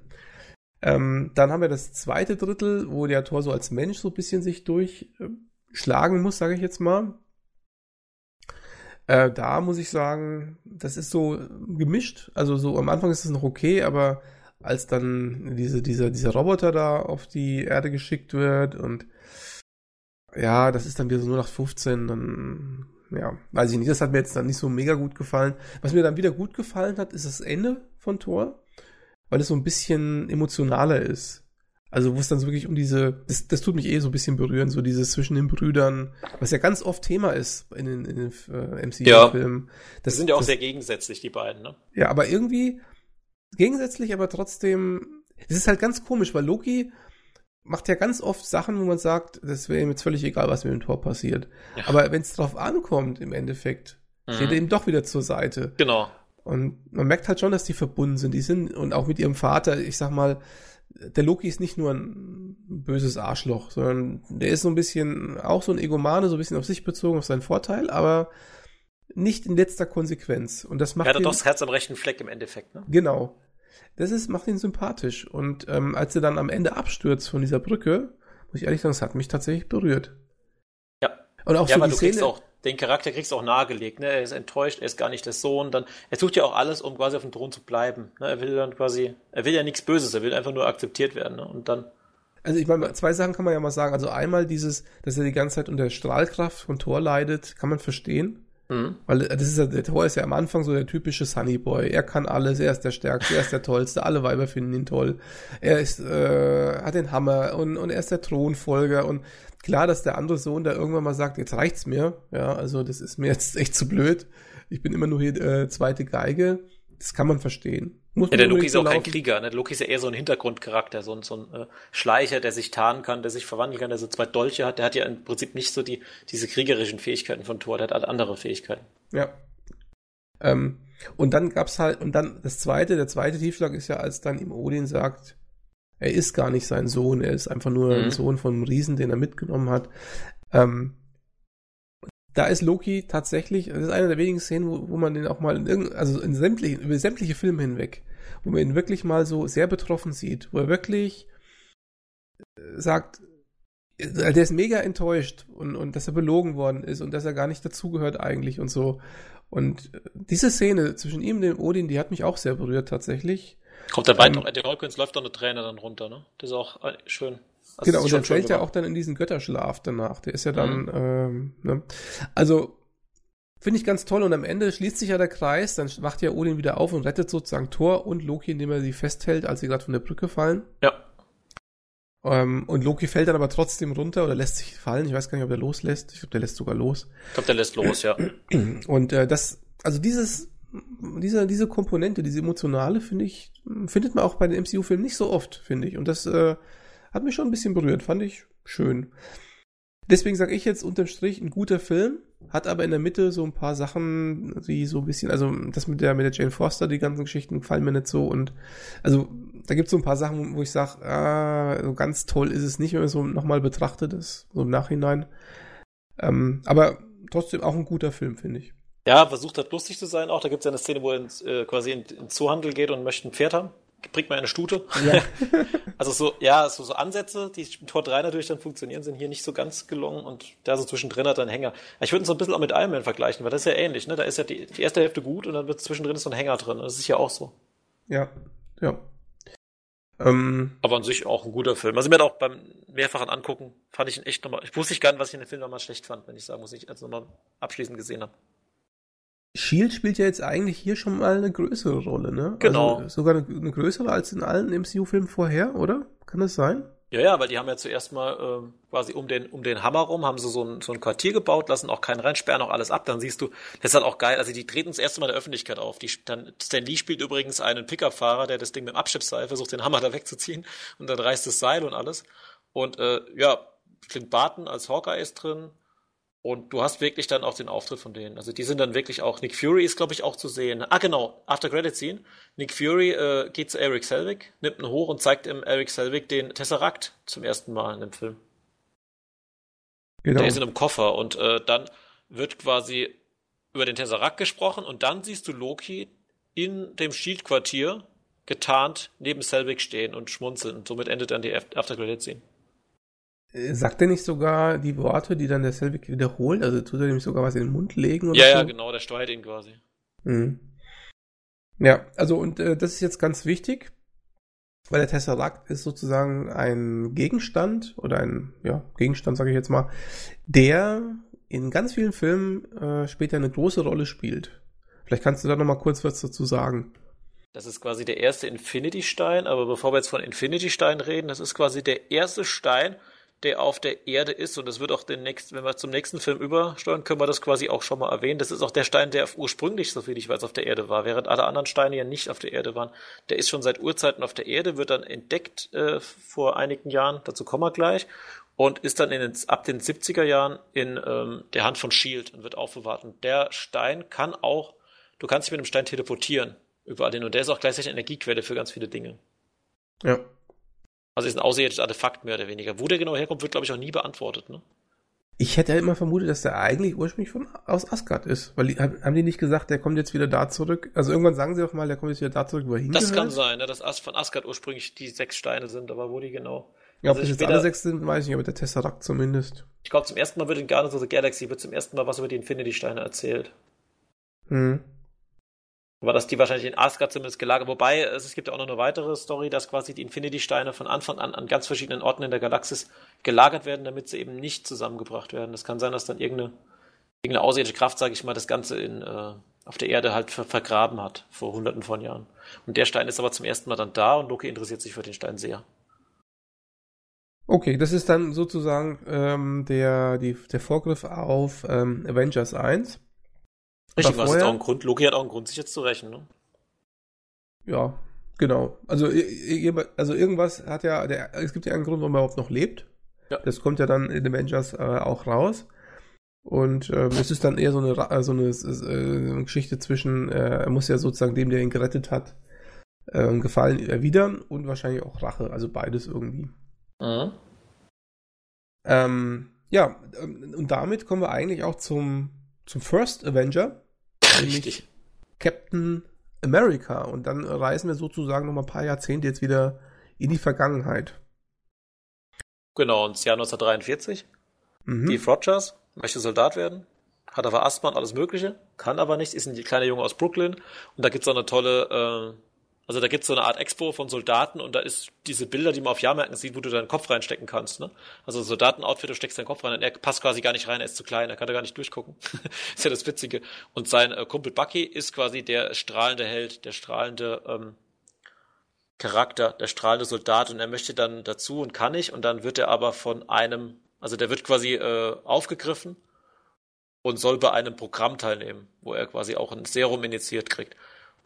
Ähm, dann haben wir das zweite Drittel, wo der Tor so als Mensch so ein bisschen sich durchschlagen muss, sage ich jetzt mal. Äh, da muss ich sagen, das ist so gemischt. Also so am Anfang ist es noch okay, aber als dann diese, dieser, dieser Roboter da auf die Erde geschickt wird und ja, das ist dann wieder so nur nach 15, dann ja, weiß ich nicht, das hat mir jetzt dann nicht so mega gut gefallen. Was mir dann wieder gut gefallen hat, ist das Ende von Thor, weil es so ein bisschen emotionaler ist. Also wo es dann so wirklich um diese, das, das tut mich eh so ein bisschen berühren, so dieses zwischen den Brüdern, was ja ganz oft Thema ist in den, in den äh, MCU-Filmen. Ja, das sind ja auch das, sehr gegensätzlich, die beiden, ne? Ja, aber irgendwie gegensätzlich, aber trotzdem, es ist halt ganz komisch, weil Loki macht ja ganz oft Sachen, wo man sagt, das wäre ihm jetzt völlig egal, was mit dem Tor passiert. Ja. Aber wenn es drauf ankommt, im Endeffekt, mhm. steht er ihm doch wieder zur Seite. Genau. Und man merkt halt schon, dass die verbunden sind. Die sind, und auch mit ihrem Vater, ich sag mal, der Loki ist nicht nur ein böses Arschloch, sondern der ist so ein bisschen, auch so ein Egomane, so ein bisschen auf sich bezogen, auf seinen Vorteil, aber nicht in letzter Konsequenz. Und das macht. Er hat doch das Herz am rechten Fleck im Endeffekt, ne? Genau das ist, macht ihn sympathisch. Und ähm, als er dann am Ende abstürzt von dieser Brücke, muss ich ehrlich sagen, es hat mich tatsächlich berührt. Ja. Und auch ja, so die Szene, auch, den Charakter kriegst du auch nahegelegt, ne? Er ist enttäuscht, er ist gar nicht der Sohn, dann, er tut ja auch alles, um quasi auf dem Thron zu bleiben. Ne? Er will dann quasi, er will ja nichts Böses, er will einfach nur akzeptiert werden, ne? Und dann. Also ich meine, zwei Sachen kann man ja mal sagen. Also einmal dieses, dass er die ganze Zeit unter Strahlkraft von Thor leidet, kann man verstehen. Mhm. Weil äh, das ist ja, der Thor ist ja am Anfang so der typische Sunny Boy. Er kann alles, er ist der Stärkste, er ist der Tollste, alle Weiber finden ihn toll. Er ist, äh, hat den Hammer und, und er ist der Thronfolger und klar, dass der andere Sohn da irgendwann mal sagt, jetzt reicht's mir. Ja, also das ist mir jetzt echt zu blöd. Ich bin immer nur hier äh, zweite Geige. Das kann man verstehen. Muss ja, der Loki ist auch kein Krieger. Ne? Loki ist ja eher so ein Hintergrundcharakter, so ein, so ein äh, Schleicher, der sich tarnen kann, der sich verwandeln kann, der so zwei Dolche hat. Der hat ja im Prinzip nicht so die, diese kriegerischen Fähigkeiten von Thor, der hat andere Fähigkeiten. Ja. Ähm, und dann gab's halt, und dann das zweite, der zweite Tiefschlag ist ja, als dann ihm Odin sagt, er ist gar nicht sein Sohn, er ist einfach nur mhm. ein Sohn von einem Riesen, den er mitgenommen hat. Ähm, da ist Loki tatsächlich, das ist eine der wenigen Szenen, wo, wo man den auch mal in irgendein, also in sämtlichen, über sämtliche Filme hinweg, wo man ihn wirklich mal so sehr betroffen sieht, wo er wirklich äh, sagt, äh, der ist mega enttäuscht und, und dass er belogen worden ist und dass er gar nicht dazugehört eigentlich und so. Und äh, diese Szene zwischen ihm und dem Odin, die hat mich auch sehr berührt tatsächlich. Kommt weit ähm, noch, Eddie Hawkins läuft doch eine Träne dann runter, ne? Das ist auch schön. Also genau, und dann fällt er auch dann in diesen Götterschlaf danach. Der ist ja dann, mhm. ähm, ne? Also, finde ich ganz toll. Und am Ende schließt sich ja der Kreis, dann wacht ja Odin wieder auf und rettet sozusagen Thor und Loki, indem er sie festhält, als sie gerade von der Brücke fallen. Ja. Ähm, und Loki fällt dann aber trotzdem runter oder lässt sich fallen. Ich weiß gar nicht, ob er loslässt. Ich glaube, der lässt sogar los. Ich glaube, der lässt los, ja. Und äh, das, also dieses, diese, diese Komponente, diese emotionale, finde ich, findet man auch bei den MCU-Filmen nicht so oft, finde ich. Und das äh, hat mich schon ein bisschen berührt, fand ich schön. Deswegen sage ich jetzt unterm Strich ein guter Film, hat aber in der Mitte so ein paar Sachen, die so ein bisschen, also das mit der mit der Jane Foster, die ganzen Geschichten gefallen mir nicht so und also da gibt es so ein paar Sachen, wo ich sage, ah, so ganz toll ist es nicht, wenn man so nochmal betrachtet ist, so im Nachhinein. Ähm, aber trotzdem auch ein guter Film, finde ich. Ja, versucht hat lustig zu sein auch. Da gibt es ja eine Szene, wo er ins, äh, quasi in, in Zoohandel geht und möchte ein Pferd haben bringt mir eine Stute. Ja. also so, ja, so, so Ansätze, die im Tor 3 natürlich dann funktionieren, sind hier nicht so ganz gelungen und da so zwischendrin hat er einen Hänger. Ich würde ihn so ein bisschen auch mit Iron Man vergleichen, weil das ist ja ähnlich, ne? Da ist ja die, die erste Hälfte gut und dann wird zwischendrin so ein Hänger drin. Das ist ja auch so. Ja, ja. Ähm, Aber an sich auch ein guter Film. Also mir hat auch beim mehrfachen Angucken fand ich ihn echt nochmal, ich wusste nicht gar nicht, was ich in dem Film nochmal schlecht fand, wenn ich sagen muss, ich als nochmal abschließend gesehen habe. Shield spielt ja jetzt eigentlich hier schon mal eine größere Rolle, ne? Genau. Also sogar eine, eine, größere als in allen MCU-Filmen vorher, oder? Kann das sein? Ja, ja, weil die haben ja zuerst mal ähm, quasi um den um den Hammer rum, haben sie so ein, so ein Quartier gebaut, lassen auch keinen rein, sperren auch alles ab. Dann siehst du, das ist halt auch geil. Also die treten das erste Mal der Öffentlichkeit auf. Die, dann Stan Lee spielt übrigens einen Pickup-Fahrer, der das Ding mit dem Abschiebseil versucht, den Hammer da wegzuziehen und dann reißt das Seil und alles. Und äh, ja, Clint Barton als Hawkeye ist drin, und du hast wirklich dann auch den Auftritt von denen. Also die sind dann wirklich auch, Nick Fury ist, glaube ich, auch zu sehen. Ah, genau, After Credit Scene. Nick Fury äh, geht zu Eric Selvig, nimmt ihn hoch und zeigt ihm Eric Selvig den Tesseract zum ersten Mal in dem Film. Genau. Der ist in einem Koffer und äh, dann wird quasi über den Tesseract gesprochen und dann siehst du Loki in dem Shield-Quartier getarnt neben Selvig stehen und schmunzeln und somit endet dann die After-Credit-Scene. Äh, sagt er nicht sogar die Worte, die dann der Selvig wiederholt? Also tut er nämlich sogar was in den Mund legen? Oder ja, so? ja, genau, der steuert ihn quasi. Mhm. Ja, also und äh, das ist jetzt ganz wichtig, weil der Tesseract ist sozusagen ein Gegenstand oder ein ja, Gegenstand, sage ich jetzt mal, der in ganz vielen Filmen äh, später eine große Rolle spielt. Vielleicht kannst du da noch mal kurz was dazu sagen. Das ist quasi der erste Infinity-Stein, aber bevor wir jetzt von Infinity-Stein reden, das ist quasi der erste Stein, der auf der Erde ist. Und das wird auch den nächsten, wenn wir zum nächsten Film übersteuern, können wir das quasi auch schon mal erwähnen. Das ist auch der Stein, der ursprünglich, soviel ich weiß, auf der Erde war, während alle anderen Steine ja nicht auf der Erde waren. Der ist schon seit Urzeiten auf der Erde, wird dann entdeckt äh, vor einigen Jahren, dazu kommen wir gleich, und ist dann in den, ab den 70er Jahren in ähm, der Hand von Shield und wird aufbewahrt. Und der Stein kann auch, du kannst dich mit dem Stein teleportieren überall hin. Und der ist auch gleichzeitig eine Energiequelle für ganz viele Dinge. Ja. Also ist ein außerirdisches Artefakt mehr oder weniger. Wo der genau herkommt, wird, glaube ich, auch nie beantwortet, ne? Ich hätte ja immer vermutet, dass der eigentlich ursprünglich von, aus Asgard ist. Weil die, haben die nicht gesagt, der kommt jetzt wieder da zurück? Also irgendwann sagen sie auch mal, der kommt jetzt wieder da zurück, wo er hingehört. Das kann sein, ne, dass As von Asgard ursprünglich die sechs Steine sind, aber wo die genau. Ja, ob also das jetzt alle sechs sind, weiß ich nicht, aber der Tesseract zumindest. Ich glaube, zum ersten Mal wird in Guardians of the Galaxy wird zum ersten Mal was über die Infinity-Steine erzählt. Hm. Aber dass die wahrscheinlich in Asgard zumindest gelagert, wobei es, gibt ja auch noch eine weitere Story, dass quasi die Infinity-Steine von Anfang an an ganz verschiedenen Orten in der Galaxis gelagert werden, damit sie eben nicht zusammengebracht werden. Das kann sein, dass dann irgendeine, irgendeine außerirdische Kraft, sage ich mal, das Ganze in, äh, auf der Erde halt ver vergraben hat, vor hunderten von Jahren. Und der Stein ist aber zum ersten Mal dann da und Loki interessiert sich für den Stein sehr. Okay, das ist dann sozusagen ähm, der, die, der Vorgriff auf ähm, Avengers 1. Richtig, was ist auch ein Grund. Loki hat auch einen Grund, sich jetzt zu rächen, ne? Ja, genau. Also, also irgendwas hat ja, der, es gibt ja einen Grund, warum er überhaupt noch lebt. Ja. Das kommt ja dann in Avengers äh, auch raus. Und ähm, es ist dann eher so eine, so eine, äh, Geschichte zwischen, äh, er muss ja sozusagen dem, der ihn gerettet hat, äh, Gefallen erwidern und wahrscheinlich auch Rache. Also beides irgendwie. Mhm. Ähm, ja, ähm, und damit kommen wir eigentlich auch zum, zum First Avenger. Richtig. Captain America. Und dann reisen wir sozusagen noch mal ein paar Jahrzehnte jetzt wieder in die Vergangenheit. Genau, ins Jahr 1943. Mhm. Steve Rogers möchte Soldat werden, hat aber Asthma und alles Mögliche, kann aber nicht, ist ein kleiner Junge aus Brooklyn. Und da gibt es auch eine tolle äh, also da gibt es so eine Art Expo von Soldaten und da ist diese Bilder, die man auf Jahrmärkten sieht, wo du deinen Kopf reinstecken kannst. Ne? Also Soldatenoutfit, du steckst deinen Kopf rein und er passt quasi gar nicht rein, er ist zu klein, er kann da gar nicht durchgucken. ist ja das Witzige. Und sein äh, Kumpel Bucky ist quasi der strahlende Held, der strahlende ähm, Charakter, der strahlende Soldat und er möchte dann dazu und kann nicht und dann wird er aber von einem, also der wird quasi äh, aufgegriffen und soll bei einem Programm teilnehmen, wo er quasi auch ein Serum initiiert kriegt.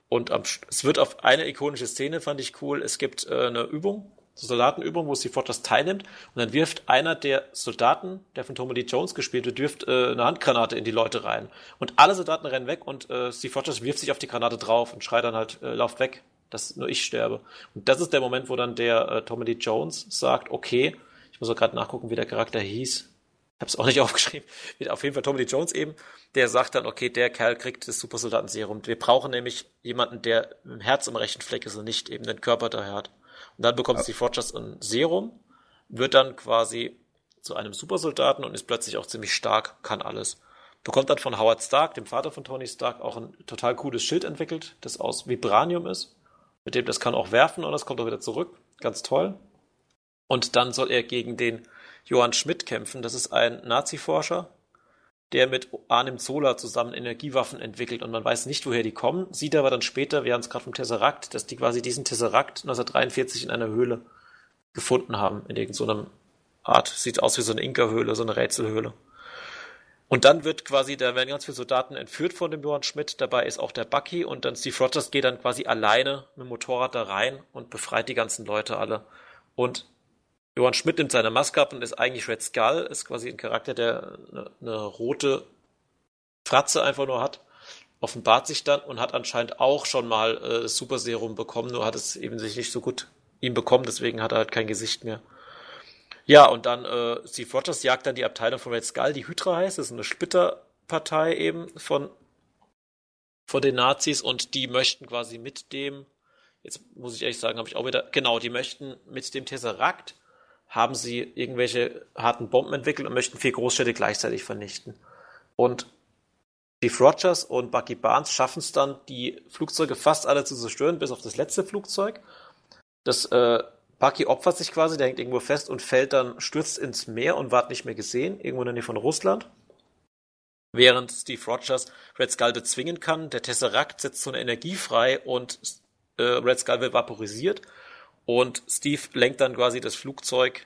Und am, es wird auf eine ikonische Szene, fand ich cool. Es gibt äh, eine Übung, so Soldatenübung, wo Steve Rogers teilnimmt. Und dann wirft einer der Soldaten, der von Tommy Lee Jones gespielt wird, wirft äh, eine Handgranate in die Leute rein. Und alle Soldaten rennen weg und äh, Steve Rogers wirft sich auf die Granate drauf und schreit dann halt, äh, lauft weg, dass nur ich sterbe. Und das ist der Moment, wo dann der äh, Tommy Lee Jones sagt, okay, ich muss auch gerade nachgucken, wie der Charakter hieß habe es auch nicht aufgeschrieben, auf jeden Fall Tommy Lee Jones eben, der sagt dann, okay, der Kerl kriegt das Supersoldatenserum. Wir brauchen nämlich jemanden, der im Herz im rechten Fleck ist und nicht eben den Körper daher hat. Und dann bekommt Steve Rogers ein Serum, wird dann quasi zu einem Supersoldaten und ist plötzlich auch ziemlich stark, kann alles. Bekommt dann von Howard Stark, dem Vater von Tony Stark, auch ein total cooles Schild entwickelt, das aus Vibranium ist. Mit dem das kann auch werfen und das kommt auch wieder zurück. Ganz toll. Und dann soll er gegen den Johann Schmidt kämpfen. Das ist ein Nazi-Forscher, der mit Arnim Zola zusammen Energiewaffen entwickelt und man weiß nicht, woher die kommen. Sieht aber dann später, wir haben es gerade vom Tesseract, dass die quasi diesen Tesseract 1943 in einer Höhle gefunden haben, in irgendeiner Art. Sieht aus wie so eine Inka-Höhle, so eine Rätselhöhle. Und dann wird quasi, da werden ganz viele Soldaten entführt von dem Johann Schmidt. Dabei ist auch der Bucky und dann Steve Rogers geht dann quasi alleine mit dem Motorrad da rein und befreit die ganzen Leute alle. Und Johann Schmidt nimmt seine Maske ab und ist eigentlich Red Skull, ist quasi ein Charakter, der eine, eine rote Fratze einfach nur hat, offenbart sich dann und hat anscheinend auch schon mal äh, das Super Serum bekommen, nur hat es eben sich nicht so gut ihm bekommen, deswegen hat er halt kein Gesicht mehr. Ja, und dann äh, Steve Rogers jagt dann die Abteilung von Red Skull, die Hydra heißt, das ist eine Splitterpartei eben von vor den Nazis und die möchten quasi mit dem, jetzt muss ich ehrlich sagen, habe ich auch wieder, genau, die möchten mit dem Tesseract haben sie irgendwelche harten Bomben entwickelt und möchten vier Großstädte gleichzeitig vernichten. Und Steve Rogers und Bucky Barnes schaffen es dann, die Flugzeuge fast alle zu zerstören, bis auf das letzte Flugzeug. Das äh, Bucky opfert sich quasi, der hängt irgendwo fest und fällt dann, stürzt ins Meer und wird nicht mehr gesehen, irgendwo in der Nähe von Russland. Während Steve Rogers Red Skull bezwingen kann, der Tesseract setzt so eine Energie frei und äh, Red Skull wird vaporisiert und Steve lenkt dann quasi das Flugzeug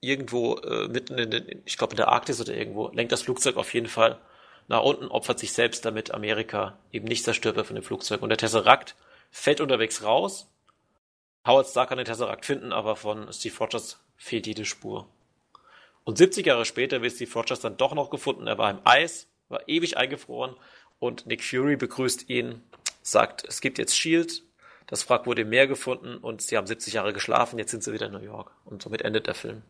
irgendwo äh, mitten in den, ich glaube in der Arktis oder irgendwo, lenkt das Flugzeug auf jeden Fall nach unten, opfert sich selbst, damit Amerika eben nicht zerstört wird von dem Flugzeug. Und der Tesseract fällt unterwegs raus. Howard Stark kann den Tesseract finden, aber von Steve Rogers fehlt jede Spur. Und 70 Jahre später wird Steve Rogers dann doch noch gefunden. Er war im Eis, war ewig eingefroren und Nick Fury begrüßt ihn, sagt, es gibt jetzt Shield, das Wrack wurde im Meer gefunden und sie haben 70 Jahre geschlafen, jetzt sind sie wieder in New York. Und somit endet der Film.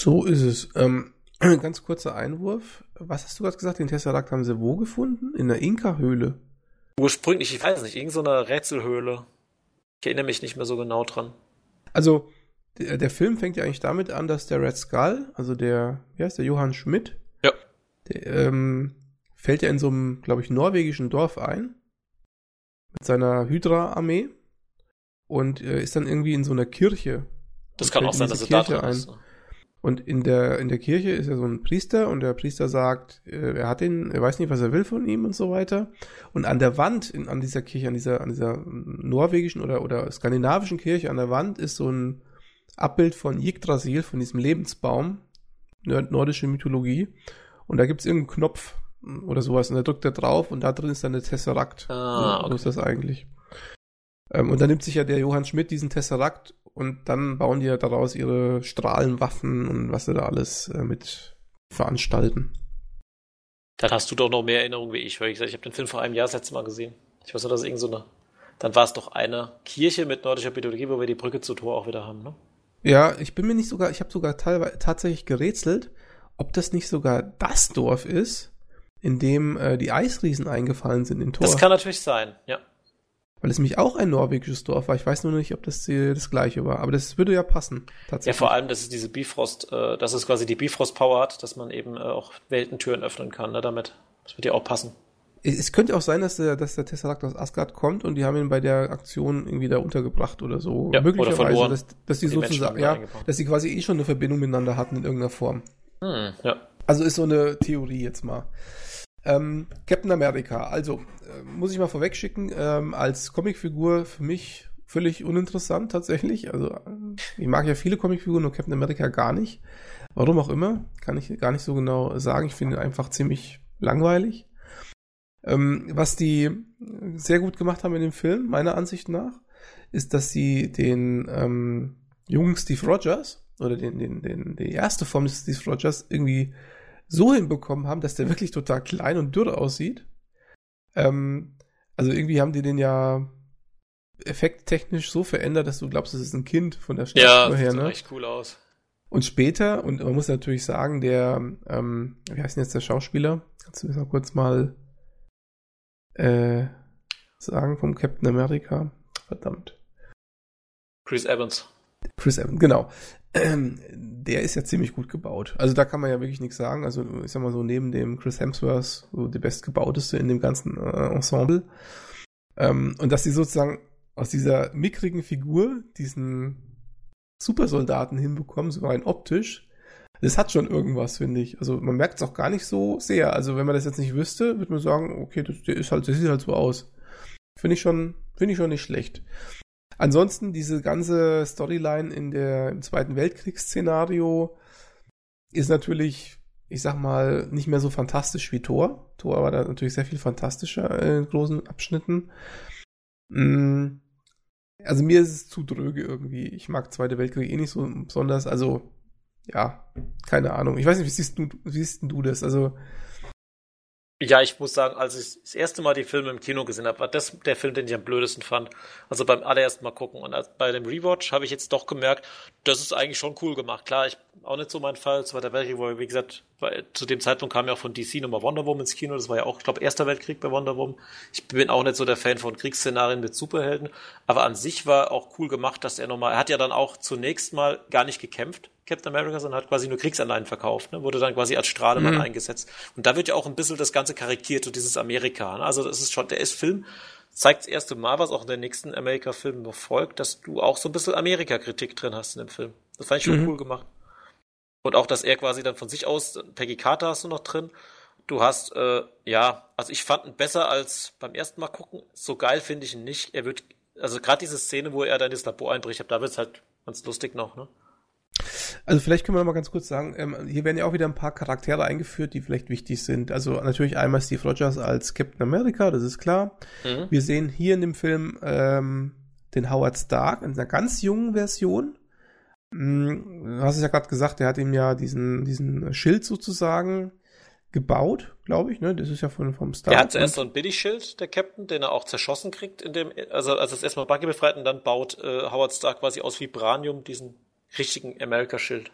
So ist es. Ähm, ganz kurzer Einwurf. Was hast du gerade gesagt? Den Tesseract haben sie wo gefunden? In der Inka-Höhle. Ursprünglich, ich weiß nicht, irgendeine Rätselhöhle. Ich erinnere mich nicht mehr so genau dran. Also, der, der, Film fängt ja eigentlich damit an, dass der Red Skull, also der, wie heißt der, Johann Schmidt, ja. der, ähm, fällt ja in so einem, glaube ich, norwegischen Dorf ein mit seiner Hydra-Armee und äh, ist dann irgendwie in so einer Kirche. Das kann auch sein, dass er da drin ist. Und in der, in der Kirche ist ja so ein Priester und der Priester sagt, äh, er hat ihn, er weiß nicht, was er will von ihm und so weiter. Und an der Wand, in, an dieser Kirche, an dieser, an dieser norwegischen oder, oder skandinavischen Kirche, an der Wand ist so ein Abbild von Yggdrasil, von diesem Lebensbaum, nordische Mythologie. Und da gibt es irgendeinen Knopf, oder sowas. Und da drückt er drauf und da drin ist dann der Tesseract. Ah, okay. So ist das eigentlich. Ähm, und dann nimmt sich ja der Johann Schmidt diesen Tesseract und dann bauen die ja daraus ihre Strahlenwaffen und was sie da alles äh, mit veranstalten. Dann hast du doch noch mehr Erinnerungen wie ich, weil ich gesagt, ich habe den Film vor einem Jahr das letzte Mal gesehen. Ich weiß nur, dass es irgend so eine. Dann war es doch eine Kirche mit nordischer Mythologie, wo wir die Brücke zu Tor auch wieder haben, ne? Ja, ich bin mir nicht sogar, ich habe sogar teilweise tatsächlich gerätselt, ob das nicht sogar das Dorf ist, in dem äh, die Eisriesen eingefallen sind in Tor. Das kann natürlich sein, ja. Weil es nämlich auch ein norwegisches Dorf war. Ich weiß nur nicht, ob das die, das gleiche war. Aber das würde ja passen. Tatsächlich. Ja, vor allem, dass es diese Bifrost, äh, dass es quasi die Bifrost-Power hat, dass man eben äh, auch Weltentüren öffnen kann, ne, damit. Das würde ja auch passen. Es, könnte auch sein, dass der, dass der Tesseract aus Asgard kommt und die haben ihn bei der Aktion irgendwie da untergebracht oder so. Ja, Möglicherweise, oder. Dass, dass die, die sozusagen, ja, dass die quasi eh schon eine Verbindung miteinander hatten in irgendeiner Form. Hm, ja. Also ist so eine Theorie jetzt mal. Ähm, Captain America, also äh, muss ich mal vorwegschicken, ähm, als Comicfigur für mich völlig uninteressant tatsächlich. Also ich mag ja viele Comicfiguren, nur Captain America gar nicht. Warum auch immer, kann ich gar nicht so genau sagen. Ich finde ihn einfach ziemlich langweilig. Ähm, was die sehr gut gemacht haben in dem Film, meiner Ansicht nach, ist, dass sie den ähm, jungen Steve Rogers oder den, den, den, die erste Form des Steve Rogers irgendwie so hinbekommen haben, dass der wirklich total klein und dürr aussieht. Ähm, also irgendwie haben die den ja effekttechnisch so verändert, dass du glaubst, es ist ein Kind von der Stadt ja, her. Ja, ne? echt cool aus. Und später, und man muss natürlich sagen, der, ähm, wie heißt denn jetzt der Schauspieler? Kannst du das mal kurz mal äh, sagen vom Captain America? Verdammt. Chris Evans. Chris Evans, genau. Ähm, der ist ja ziemlich gut gebaut. Also da kann man ja wirklich nichts sagen. Also ich sag mal so, neben dem Chris Hemsworth so der bestgebauteste in dem ganzen äh, Ensemble. Ähm, und dass sie sozusagen aus dieser mickrigen Figur diesen Supersoldaten hinbekommen, so rein optisch, das hat schon irgendwas, finde ich. Also man merkt es auch gar nicht so sehr. Also wenn man das jetzt nicht wüsste, würde man sagen, okay, das, der ist halt, das sieht halt so aus. Finde ich schon, finde ich schon nicht schlecht. Ansonsten diese ganze Storyline in der, im Zweiten Weltkriegsszenario ist natürlich, ich sag mal, nicht mehr so fantastisch wie Thor. Thor war da natürlich sehr viel fantastischer in großen Abschnitten. Mm, also mir ist es zu dröge irgendwie. Ich mag Zweite Weltkrieg eh nicht so besonders. Also, ja, keine Ahnung. Ich weiß nicht, wie siehst du, wie siehst du das? Also, Ja, ich muss sagen, als ich das erste Mal die Filme im Kino gesehen habe, war das der Film, den ich am blödesten fand. Also beim allerersten Mal gucken. Und bei dem Rewatch habe ich jetzt doch gemerkt, das ist eigentlich schon cool gemacht. Klar, ich auch nicht so mein Fall. Zweiter Weltkrieg, wo wie gesagt, weil zu dem Zeitpunkt kam ja auch von DC nochmal Wonder Woman ins Kino. Das war ja auch, ich glaube, Erster Weltkrieg bei Wonder Woman. Ich bin auch nicht so der Fan von Kriegsszenarien mit Superhelden. Aber an sich war auch cool gemacht, dass er nochmal, er hat ja dann auch zunächst mal gar nicht gekämpft Captain America, sondern hat quasi nur Kriegsanleihen verkauft, ne? wurde dann quasi als Strahlemann mhm. eingesetzt. Und da wird ja auch ein bisschen das Ganze karikiert, so dieses Amerika. Ne? Also das ist schon, der ist Film, zeigt das erste Mal, was auch in den nächsten Amerika-Filmen befolgt, dass du auch so ein bisschen Amerika-Kritik drin hast in dem Film. Das fand ich schon mhm. cool gemacht. Und auch, dass er quasi dann von sich aus, Peggy Carter hast du noch drin. Du hast, äh, ja, also ich fand ihn besser als beim ersten Mal gucken. So geil finde ich ihn nicht. Er wird, also gerade diese Szene, wo er dann ins Labor einbricht, da wird es halt ganz lustig noch, ne? Also vielleicht können wir noch mal ganz kurz sagen, ähm, hier werden ja auch wieder ein paar Charaktere eingeführt, die vielleicht wichtig sind. Also natürlich einmal Steve Rogers als Captain America, das ist klar. Mhm. Wir sehen hier in dem Film ähm, den Howard Stark in einer ganz jungen Version. Hm, du hast es ja gerade gesagt, der hat ihm ja diesen, diesen Schild sozusagen gebaut, glaube ich, ne? Das ist ja von, vom Stark. Der hat zuerst so ein Billigschild, der Captain, den er auch zerschossen kriegt, in dem, also, also es erstmal Buggy befreit und dann baut äh, Howard Stark quasi aus Vibranium diesen richtigen America-Schild.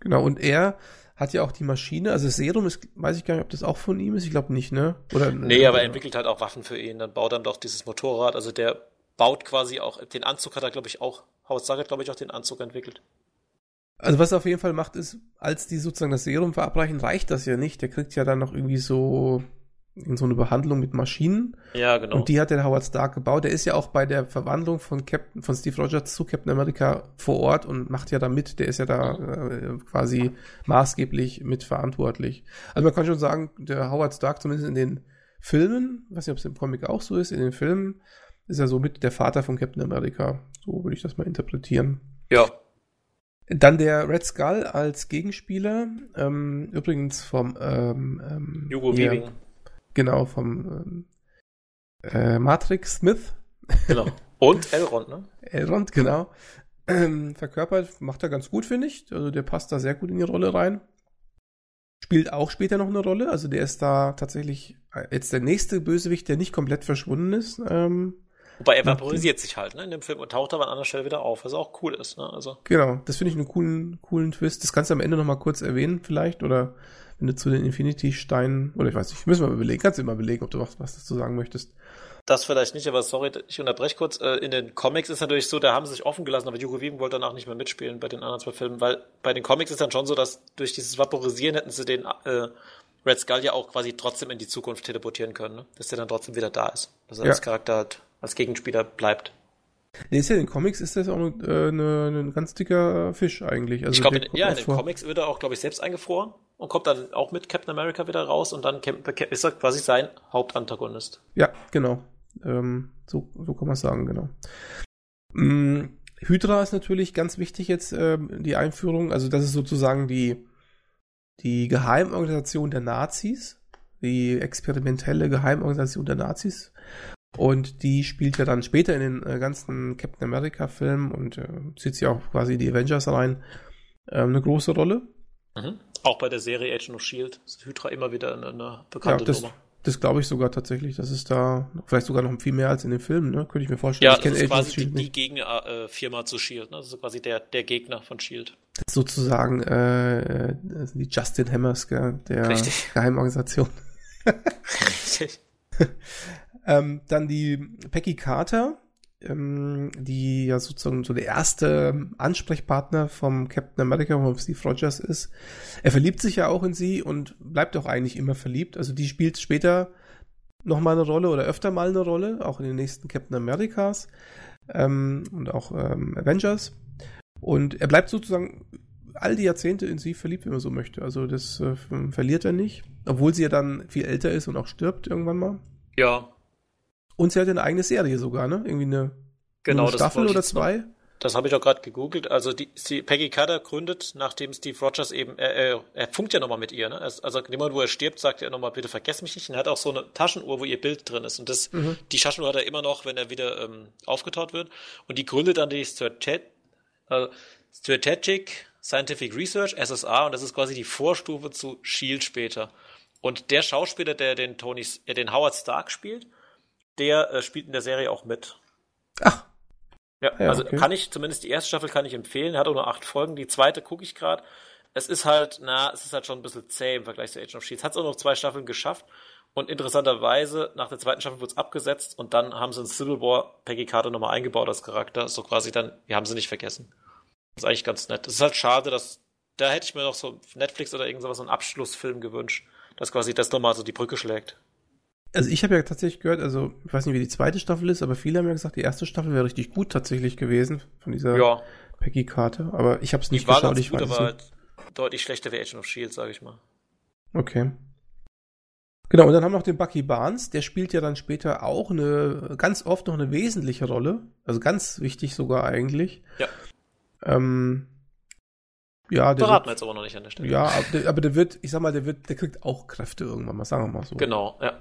Genau, und er hat ja auch die Maschine, also Serum ist, weiß ich gar nicht, ob das auch von ihm ist, ich glaube nicht, ne? Oder, nee, aber er entwickelt halt auch Waffen für ihn, dann baut dann doch dieses Motorrad, also der baut quasi auch, den Anzug hat er, glaube ich, auch, Howard Stark hat, glaube ich, auch den Anzug entwickelt. Also was er auf jeden Fall macht, ist, als die sozusagen das Serum verabreichen, reicht das ja nicht. Der kriegt ja dann noch irgendwie so in so eine Behandlung mit Maschinen. Ja, genau. Und die hat der Howard Stark gebaut. Der ist ja auch bei der Verwandlung von Captain, von Steve Rogers zu Captain America vor Ort und macht ja da mit. Der ist ja da äh, quasi maßgeblich mitverantwortlich. Also man kann schon sagen, der Howard Stark zumindest in den Filmen, weiß nicht, ob es im Comic auch so ist, in den Filmen ist er so mit der Vater von Captain America. So würde ich das mal interpretieren. Ja. Dann der Red Skull als Gegenspieler, ähm, übrigens vom ähm, ähm, Hugo Weaving. Genau, vom ähm, äh, Matrix Smith. Genau. Und Elrond, ne? Elrond, genau. Ähm, verkörpert, macht er ganz gut, finde ich. Also der passt da sehr gut in die Rolle rein. Spielt auch später noch eine Rolle. Also der ist da tatsächlich jetzt der nächste Bösewicht, der nicht komplett verschwunden ist. Ähm, Wobei er vaporisiert sich halt, ne, in dem Film und taucht aber an anderer Stelle wieder auf, was auch cool ist, ne, also. Genau, das finde ich einen coolen, coolen Twist. Das kannst du am Ende noch mal kurz erwähnen, vielleicht, oder wenn du zu den Infinity-Steinen, oder ich weiß nicht, müssen wir mal überlegen, kannst du immer überlegen, ob du was, was dazu sagen möchtest. Das vielleicht nicht, aber sorry, ich unterbreche kurz. Äh, in den Comics ist natürlich so, da haben sie sich offen gelassen, aber Hugo Weaving wollte danach nicht mehr mitspielen bei den anderen zwei Filmen, weil bei den Comics ist dann schon so, dass durch dieses Vaporisieren hätten sie den äh, Red Skull ja auch quasi trotzdem in die Zukunft teleportieren können, ne? dass der dann trotzdem wieder da ist. Dass er ja. als Charakter halt, als Gegenspieler bleibt. Nee, ist ja in den Comics ist das auch eine, äh, eine, ein ganz dicker Fisch eigentlich. Also ich glaube, ja, in den vor. Comics wird er auch, glaube ich, selbst eingefroren und kommt dann auch mit Captain America wieder raus und dann ist er quasi sein Hauptantagonist. Ja, genau. Ähm, so, so kann man sagen, genau. Hm, Hydra ist natürlich ganz wichtig jetzt, ähm, die Einführung. Also das ist sozusagen die, die Geheimorganisation der Nazis. Die experimentelle Geheimorganisation der Nazis. Und die spielt ja dann später in den äh, ganzen Captain America-Filmen und äh, zieht sie auch quasi die Avengers rein äh, eine große Rolle. Mhm. Auch bei der Serie Agent of Shield ist Hydra immer wieder eine, eine bekannte ja, das, Nummer. Das glaube ich sogar tatsächlich. Das ist da vielleicht sogar noch viel mehr als in den Filmen, ne? Könnte ich mir vorstellen. Ja, ich das ist quasi die, die Gegnerfirma äh, zu Shield, ne? Das ist quasi der, der Gegner von Shield. Das ist sozusagen äh, die Justin Hammers, gell? der Richtig. Geheimorganisation. Richtig. ähm, dann die Peggy Carter, ähm, die ja sozusagen so der erste Ansprechpartner vom Captain America, vom Steve Rogers ist. Er verliebt sich ja auch in sie und bleibt auch eigentlich immer verliebt. Also die spielt später noch mal eine Rolle oder öfter mal eine Rolle, auch in den nächsten Captain Americas ähm, und auch ähm, Avengers. Und er bleibt sozusagen all die Jahrzehnte in sie verliebt, wenn man so möchte. Also das äh, verliert er nicht, obwohl sie ja dann viel älter ist und auch stirbt irgendwann mal. Ja, und sie hat eine eigene Serie sogar, ne? Irgendwie eine, genau, eine Staffel oder zwei. Das habe ich auch gerade gegoogelt. Also die, die Peggy Carter gründet, nachdem Steve Rogers eben, äh, äh, er funkt ja nochmal mit ihr, ne? Also in dem Moment, wo er stirbt, sagt er nochmal, bitte vergess mich nicht. Und er hat auch so eine Taschenuhr, wo ihr Bild drin ist. Und das, mhm. die Taschenuhr hat er immer noch, wenn er wieder ähm, aufgetaut wird. Und die gründet dann die Strategic, äh, Strategic Scientific Research, SSA, und das ist quasi die Vorstufe zu SHIELD später. Und der Schauspieler, der den Tony, äh, den Howard Stark spielt, der äh, spielt in der Serie auch mit. Ach. Ja, ja also okay. kann ich, zumindest die erste Staffel kann ich empfehlen, hat auch nur acht Folgen, die zweite gucke ich gerade. Es ist halt, na, es ist halt schon ein bisschen zäh im Vergleich zu Age of Shields. Hat es auch noch zwei Staffeln geschafft. Und interessanterweise, nach der zweiten Staffel wurde es abgesetzt und dann haben sie in Civil War Peggy Carter nochmal eingebaut als Charakter. So quasi dann, wir haben sie nicht vergessen. Das ist eigentlich ganz nett. Es ist halt schade, dass, da hätte ich mir noch so Netflix oder irgend sowas, so einen Abschlussfilm gewünscht, dass quasi das nochmal so die Brücke schlägt. Also ich habe ja tatsächlich gehört, also ich weiß nicht, wie die zweite Staffel ist, aber viele haben ja gesagt, die erste Staffel wäre richtig gut tatsächlich gewesen von dieser ja. Peggy Carter. Aber ich habe es nicht die war geschaut. ich gut, aber halt deutlich schlechter wie Agent of Shield, sage ich mal. Okay. Genau, und dann haben wir noch den Bucky Barnes, der spielt ja dann später auch eine, ganz oft noch eine wesentliche Rolle. Also ganz wichtig sogar eigentlich. Ja. Ähm, ja, der Verraten wir jetzt aber noch nicht an der Stelle. Ja, aber der, aber der, wird, ich sag mal, der wird, der kriegt auch Kräfte irgendwann mal, sagen wir mal so. Genau, ja.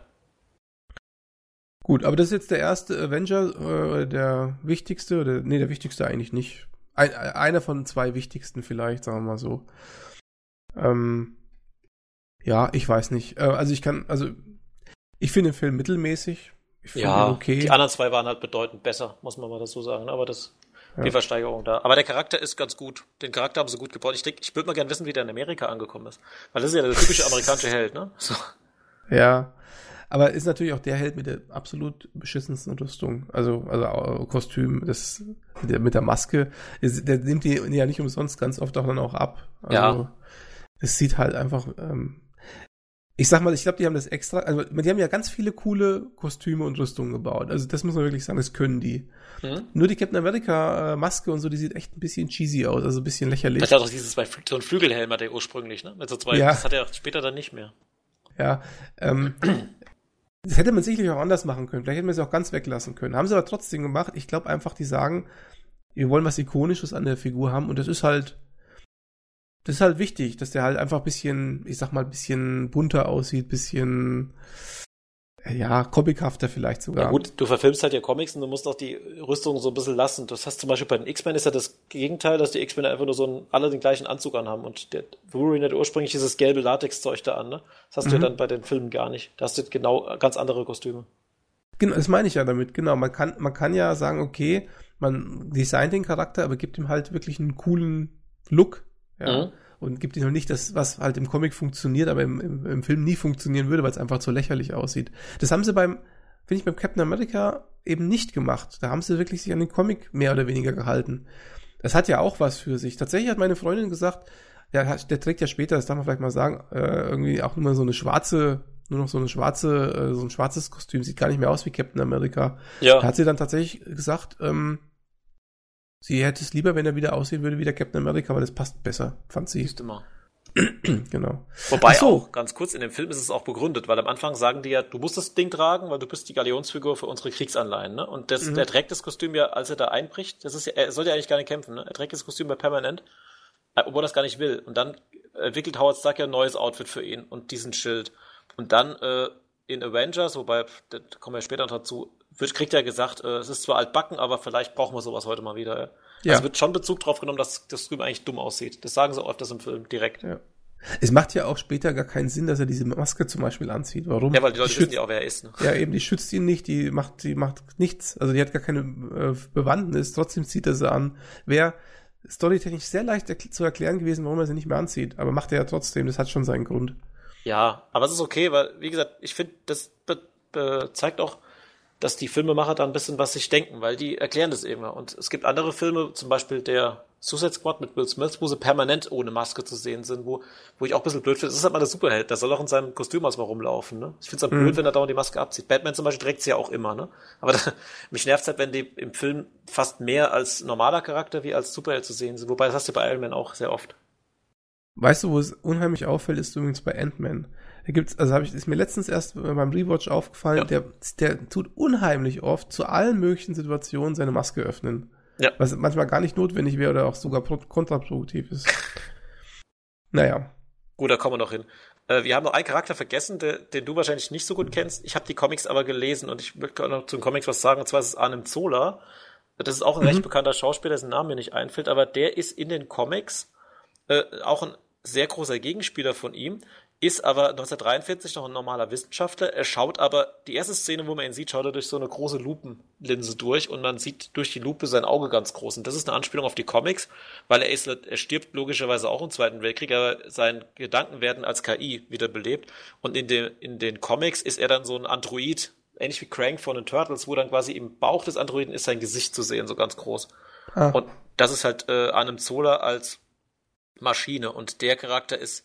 Gut, aber das ist jetzt der erste Avenger, äh, der wichtigste, oder, nee, der wichtigste eigentlich nicht. Ein, einer von zwei wichtigsten vielleicht, sagen wir mal so. Ähm, ja, ich weiß nicht. Äh, also ich kann, also ich finde den Film mittelmäßig. Ich ja, okay. die anderen zwei waren halt bedeutend besser, muss man mal dazu sagen. Aber das ja. die Versteigerung da. Aber der Charakter ist ganz gut. Den Charakter haben sie gut gebaut. Ich denke, ich würde mal gerne wissen, wie der in Amerika angekommen ist. Weil das ist ja der typische amerikanische Held, ne? So. Ja. Aber ist natürlich auch der Held mit der absolut beschissensten Rüstung. Also, also Kostüm, das mit der Maske. Der nimmt die ja nicht umsonst ganz oft auch dann auch ab. Also, ja. Es sieht halt einfach ähm, ich sag mal, ich glaube, die haben das extra, also die haben ja ganz viele coole Kostüme und Rüstungen gebaut. Also das muss man wirklich sagen, das können die. Mhm. Nur die Captain America äh, Maske und so, die sieht echt ein bisschen cheesy aus, also ein bisschen lächerlich. Hat doch dieses zwei, so ein Flügelhelm hat er ursprünglich, ne? Mit so zwei, ja. Das hat er später dann nicht mehr. Ja, ähm, das hätte man sicherlich auch anders machen können. Vielleicht hätte man es auch ganz weglassen können. Haben sie aber trotzdem gemacht. Ich glaube einfach, die sagen, wir wollen was Ikonisches an der Figur haben und das ist halt das ist halt wichtig, dass der halt einfach ein bisschen, ich sag mal, ein bisschen bunter aussieht, bisschen, ja, comichafter vielleicht sogar. Ja gut, du verfilmst halt ja Comics und du musst auch die Rüstung so ein bisschen lassen. Das heißt zum Beispiel bei den X-Men ist ja das Gegenteil, dass die X-Men einfach nur so einen, alle den gleichen Anzug anhaben und der Wolverine hat ursprünglich dieses gelbe Latex-Zeug da an, ne? Das hast mhm. du ja mhm. dann bei den Filmen gar nicht. Da hast du genau ganz andere Kostüme. Genau, das meine ich ja damit, genau. Man kann, man kann ja sagen, okay, man designt den Charakter, aber gibt ihm halt wirklich einen coolen Look, ja. Mhm. Und gibt ihm noch nicht das, was halt im Comic funktioniert, aber im, im, im Film nie funktionieren würde, weil es einfach so lächerlich aussieht. Das haben sie beim, finde ich, beim Captain America eben nicht gemacht. Da haben sie wirklich sich an den Comic mehr oder weniger gehalten. Das hat ja auch was für sich. Tatsächlich hat meine Freundin gesagt, der, der trägt ja später, das darf man vielleicht mal sagen, äh, irgendwie auch nur so eine schwarze, nur noch so eine schwarze, äh, so ein schwarzes Kostüm, sieht gar nicht mehr aus wie Captain America. Ja. Da hat sie dann tatsächlich gesagt, ähm, Sie hätte es lieber, wenn er wieder aussehen würde wie der Captain America, weil das passt besser, fand sie. Siehst immer. genau. Wobei so. auch, ganz kurz, in dem Film ist es auch begründet, weil am Anfang sagen die ja, du musst das Ding tragen, weil du bist die Galionsfigur für unsere Kriegsanleihen, ne? Und das, mhm. der trägt das Kostüm ja, als er da einbricht, das ist ja, er soll ja eigentlich gar nicht kämpfen, ne? Er trägt das Kostüm ja permanent, äh, obwohl er das gar nicht will. Und dann entwickelt Howard Stark ja ein neues Outfit für ihn und diesen Schild. Und dann äh, in Avengers, wobei, da kommen wir später noch dazu, wird, kriegt ja gesagt, äh, es ist zwar altbacken, aber vielleicht brauchen wir sowas heute mal wieder. Ja. Ja. Also wird schon Bezug drauf genommen, dass das drüben eigentlich dumm aussieht. Das sagen sie auch öfters im Film direkt. Ja. Es macht ja auch später gar keinen Sinn, dass er diese Maske zum Beispiel anzieht. Warum? Ja, weil die Leute die wissen ja auch, wer er ist. Ne? Ja, eben, die schützt ihn nicht, die macht, die macht nichts. Also die hat gar keine äh, Bewandtnis, trotzdem zieht er sie an. Wäre storytechnisch sehr leicht er zu erklären gewesen, warum er sie nicht mehr anzieht. Aber macht er ja trotzdem, das hat schon seinen Grund. Ja, aber es ist okay, weil, wie gesagt, ich finde, das zeigt auch, dass die Filmemacher da ein bisschen was sich denken, weil die erklären das immer. Und es gibt andere Filme, zum Beispiel der Suicide Squad mit Will Smith, wo sie permanent ohne Maske zu sehen sind, wo, wo ich auch ein bisschen blöd finde. Das ist halt mal der Superheld, der soll auch in seinem Kostüm aus mal rumlaufen. Ne? Ich finde es halt mhm. blöd, wenn er dauernd die Maske abzieht. Batman zum Beispiel trägt sie ja auch immer. Ne? Aber da, mich nervt halt, wenn die im Film fast mehr als normaler Charakter wie als Superheld zu sehen sind. Wobei das hast du bei Iron Man auch sehr oft. Weißt du, wo es unheimlich auffällt, ist übrigens bei Ant-Man. Da gibt's, also habe ich, ist mir letztens erst beim Rewatch aufgefallen, ja. der, der tut unheimlich oft zu allen möglichen Situationen seine Maske öffnen. Ja. Was manchmal gar nicht notwendig wäre oder auch sogar kontraproduktiv ist. naja. Gut, da kommen wir noch hin. Äh, wir haben noch einen Charakter vergessen, der, den du wahrscheinlich nicht so gut kennst. Ich habe die Comics aber gelesen und ich möchte noch zu den Comics was sagen, und zwar ist es Arnim Zola. Das ist auch ein mhm. recht bekannter Schauspieler, dessen Name mir nicht einfällt, aber der ist in den Comics äh, auch ein sehr großer Gegenspieler von ihm, ist aber 1943 noch ein normaler Wissenschaftler. Er schaut aber, die erste Szene, wo man ihn sieht, schaut er durch so eine große Lupenlinse durch und man sieht durch die Lupe sein Auge ganz groß. Und das ist eine Anspielung auf die Comics, weil er ist, er stirbt logischerweise auch im Zweiten Weltkrieg, aber seine Gedanken werden als KI wiederbelebt. Und in den, in den Comics ist er dann so ein Android, ähnlich wie Crank von den Turtles, wo dann quasi im Bauch des Androiden ist sein Gesicht zu sehen, so ganz groß. Ah. Und das ist halt äh, Arnim Zola als Maschine. Und der Charakter ist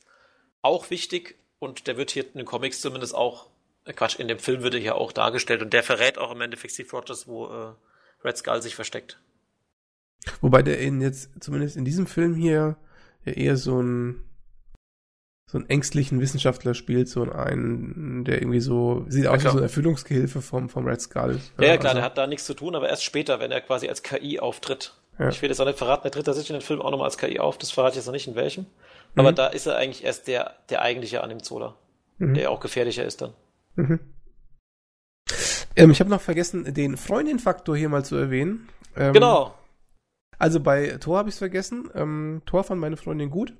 auch wichtig und der wird hier in den Comics zumindest auch, äh Quatsch, in dem Film wird er hier auch dargestellt und der verrät auch im Endeffekt Steve Rogers, wo äh, Red Skull sich versteckt. Wobei der in jetzt, zumindest in diesem Film hier, ja eher so ein so einen ängstlichen Wissenschaftler spielt, so einen, der irgendwie so, sieht aus wie so ein Erfüllungsgehilfe vom, vom Red Skull. Ja, ja klar, also, der hat da nichts zu tun, aber erst später, wenn er quasi als KI auftritt. Ja. Ich will jetzt auch nicht verraten, der tritt tatsächlich in den Film auch nochmal als KI auf, das verrate ich jetzt noch nicht in welchem. Aber mhm. da ist er eigentlich erst der, der eigentliche Animzola, mhm. der auch gefährlicher ist dann. Mhm. Ähm, ich habe noch vergessen, den Freundin-Faktor hier mal zu erwähnen. Ähm, genau. Also bei Thor habe ich es vergessen. Ähm, Thor fand meine Freundin gut.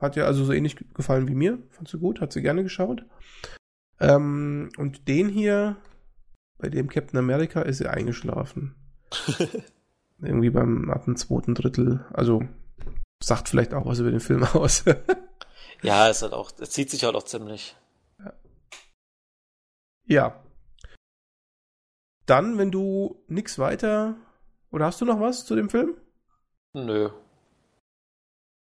Hat ja also so ähnlich gefallen wie mir. Fand sie gut, hat sie gerne geschaut. Ähm, und den hier, bei dem Captain America, ist sie eingeschlafen. Irgendwie beim ab dem zweiten Drittel. Also sagt vielleicht auch was über den Film aus. ja, es halt auch, es zieht sich halt auch ziemlich. Ja. ja. Dann, wenn du nichts weiter. Oder hast du noch was zu dem Film? Nö.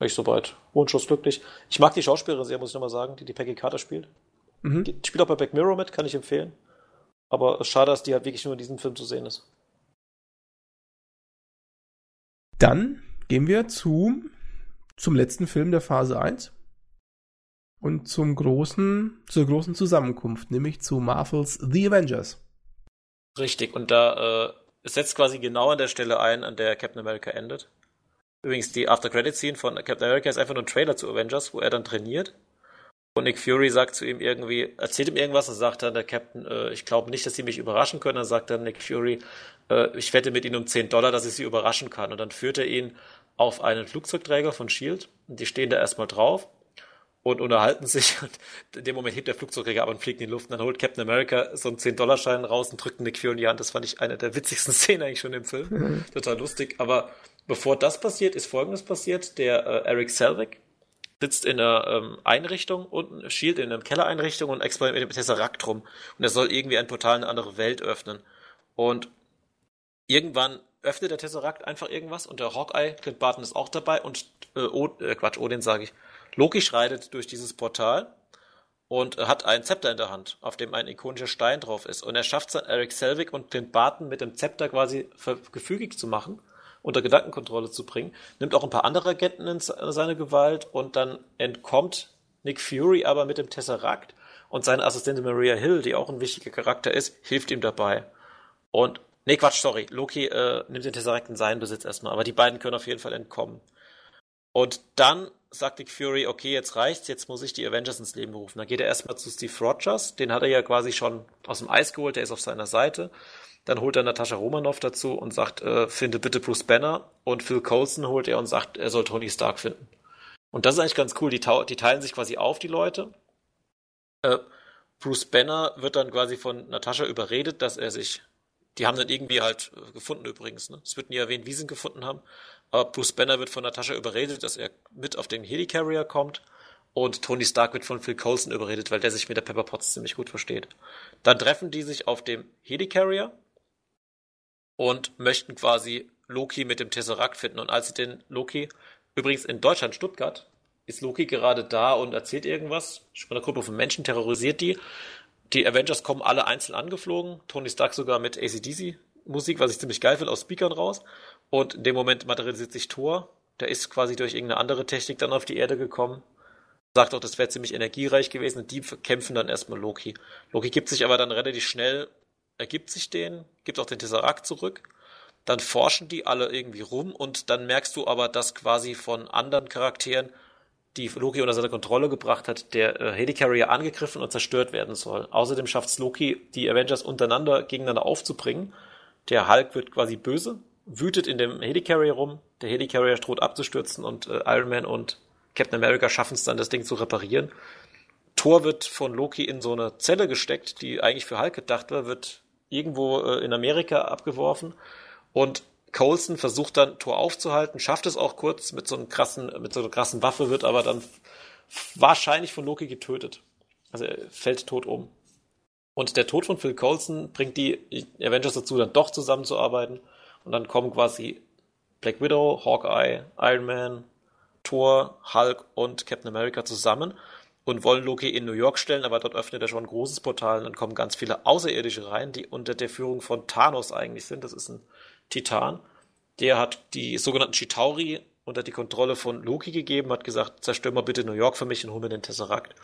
Nicht so weit. Wunschlos glücklich. Ich mag die Schauspielerin sehr, muss ich nochmal sagen, die die Peggy Carter spielt. Mhm. Die spielt auch bei Back Mirror mit, kann ich empfehlen. Aber schade, dass die halt wirklich nur in diesem Film zu sehen ist. Dann gehen wir zu zum letzten Film der Phase 1 und zum großen, zur großen Zusammenkunft, nämlich zu Marvels The Avengers. Richtig, und da äh, setzt quasi genau an der Stelle ein, an der Captain America endet. Übrigens, die After-Credit-Scene von Captain America ist einfach nur ein Trailer zu Avengers, wo er dann trainiert. Und Nick Fury sagt zu ihm irgendwie, erzählt ihm irgendwas und sagt dann der Captain, äh, ich glaube nicht, dass sie mich überraschen können. Dann sagt dann Nick Fury, äh, ich wette mit ihnen um 10 Dollar, dass ich sie überraschen kann. Und dann führt er ihn auf einen Flugzeugträger von Shield. Und die stehen da erstmal drauf und unterhalten sich. Und in dem Moment hebt der Flugzeugträger ab und fliegt in die Luft. Und dann holt Captain America so einen 10-Dollar-Schein raus und drückt Nick Fury in die Hand. Das fand ich eine der witzigsten Szenen eigentlich schon im Film. Mhm. Total lustig. Aber bevor das passiert, ist Folgendes passiert. Der äh, Eric Selvig sitzt in einer ähm, Einrichtung unten, Shield in einer Kellereinrichtung und experimentiert mit dem Tesseract rum. Und er soll irgendwie ein Portal in eine andere Welt öffnen. Und irgendwann öffnet der Tesseract einfach irgendwas und der Hawkeye, Clint Barton ist auch dabei und äh, o, äh, Quatsch, Odin sage ich. Loki schreitet durch dieses Portal und hat ein Zepter in der Hand, auf dem ein ikonischer Stein drauf ist. Und er schafft es dann, Eric Selvig und Clint Barton mit dem Zepter quasi gefügig zu machen, unter Gedankenkontrolle zu bringen, nimmt auch ein paar andere Agenten in seine Gewalt und dann entkommt Nick Fury aber mit dem Tesseract und seine Assistentin Maria Hill, die auch ein wichtiger Charakter ist, hilft ihm dabei. Und Nee, Quatsch, sorry. Loki äh, nimmt den Tesseract in seinen Besitz erstmal, aber die beiden können auf jeden Fall entkommen. Und dann sagt Nick Fury, okay, jetzt reicht's, jetzt muss ich die Avengers ins Leben rufen. Dann geht er erstmal zu Steve Rogers, den hat er ja quasi schon aus dem Eis geholt, der ist auf seiner Seite. Dann holt er Natascha Romanoff dazu und sagt, äh, finde bitte Bruce Banner. Und Phil Coulson holt er und sagt, er soll Tony Stark finden. Und das ist eigentlich ganz cool. Die, die teilen sich quasi auf, die Leute. Äh, Bruce Banner wird dann quasi von Natascha überredet, dass er sich die haben dann irgendwie halt äh, gefunden übrigens. Ne? Es wird nie erwähnt, wie sie ihn gefunden haben. Aber Bruce Banner wird von Natascha überredet, dass er mit auf den Helicarrier kommt. Und Tony Stark wird von Phil Coulson überredet, weil der sich mit der Pepper Potts ziemlich gut versteht. Dann treffen die sich auf dem Helicarrier und möchten quasi Loki mit dem Tesseract finden. Und als sie den Loki, übrigens in Deutschland, Stuttgart, ist Loki gerade da und erzählt irgendwas. Von einer Gruppe von Menschen terrorisiert die. Die Avengers kommen alle einzeln angeflogen, Tony Stark sogar mit ACDC Musik, was ich ziemlich geil finde, aus Speakern raus. Und in dem Moment materialisiert sich Thor. Der ist quasi durch irgendeine andere Technik dann auf die Erde gekommen. Sagt auch, das wäre ziemlich energiereich gewesen. Die kämpfen dann erstmal Loki. Loki gibt sich aber dann relativ schnell, ergibt sich den, gibt auch den Tesseract zurück. Dann forschen die alle irgendwie rum und dann merkst du aber, dass quasi von anderen Charakteren die Loki unter seine Kontrolle gebracht hat, der äh, Helicarrier angegriffen und zerstört werden soll. Außerdem schafft es Loki, die Avengers untereinander gegeneinander aufzubringen. Der Hulk wird quasi böse, wütet in dem Helicarrier rum, der Helicarrier droht abzustürzen und äh, Iron Man und Captain America schaffen es dann, das Ding zu reparieren. Thor wird von Loki in so eine Zelle gesteckt, die eigentlich für Hulk gedacht war, wird irgendwo äh, in Amerika abgeworfen und Coulson versucht dann Thor aufzuhalten, schafft es auch kurz mit so einem krassen, mit so einer krassen Waffe, wird aber dann wahrscheinlich von Loki getötet. Also er fällt tot um. Und der Tod von Phil Coulson bringt die Avengers dazu, dann doch zusammenzuarbeiten. Und dann kommen quasi Black Widow, Hawkeye, Iron Man, Thor, Hulk und Captain America zusammen und wollen Loki in New York stellen, aber dort öffnet er schon ein großes Portal und dann kommen ganz viele Außerirdische rein, die unter der Führung von Thanos eigentlich sind. Das ist ein Titan. Der hat die sogenannten Chitauri unter die Kontrolle von Loki gegeben, hat gesagt, zerstör mal bitte New York für mich und hol mir den Tesseract.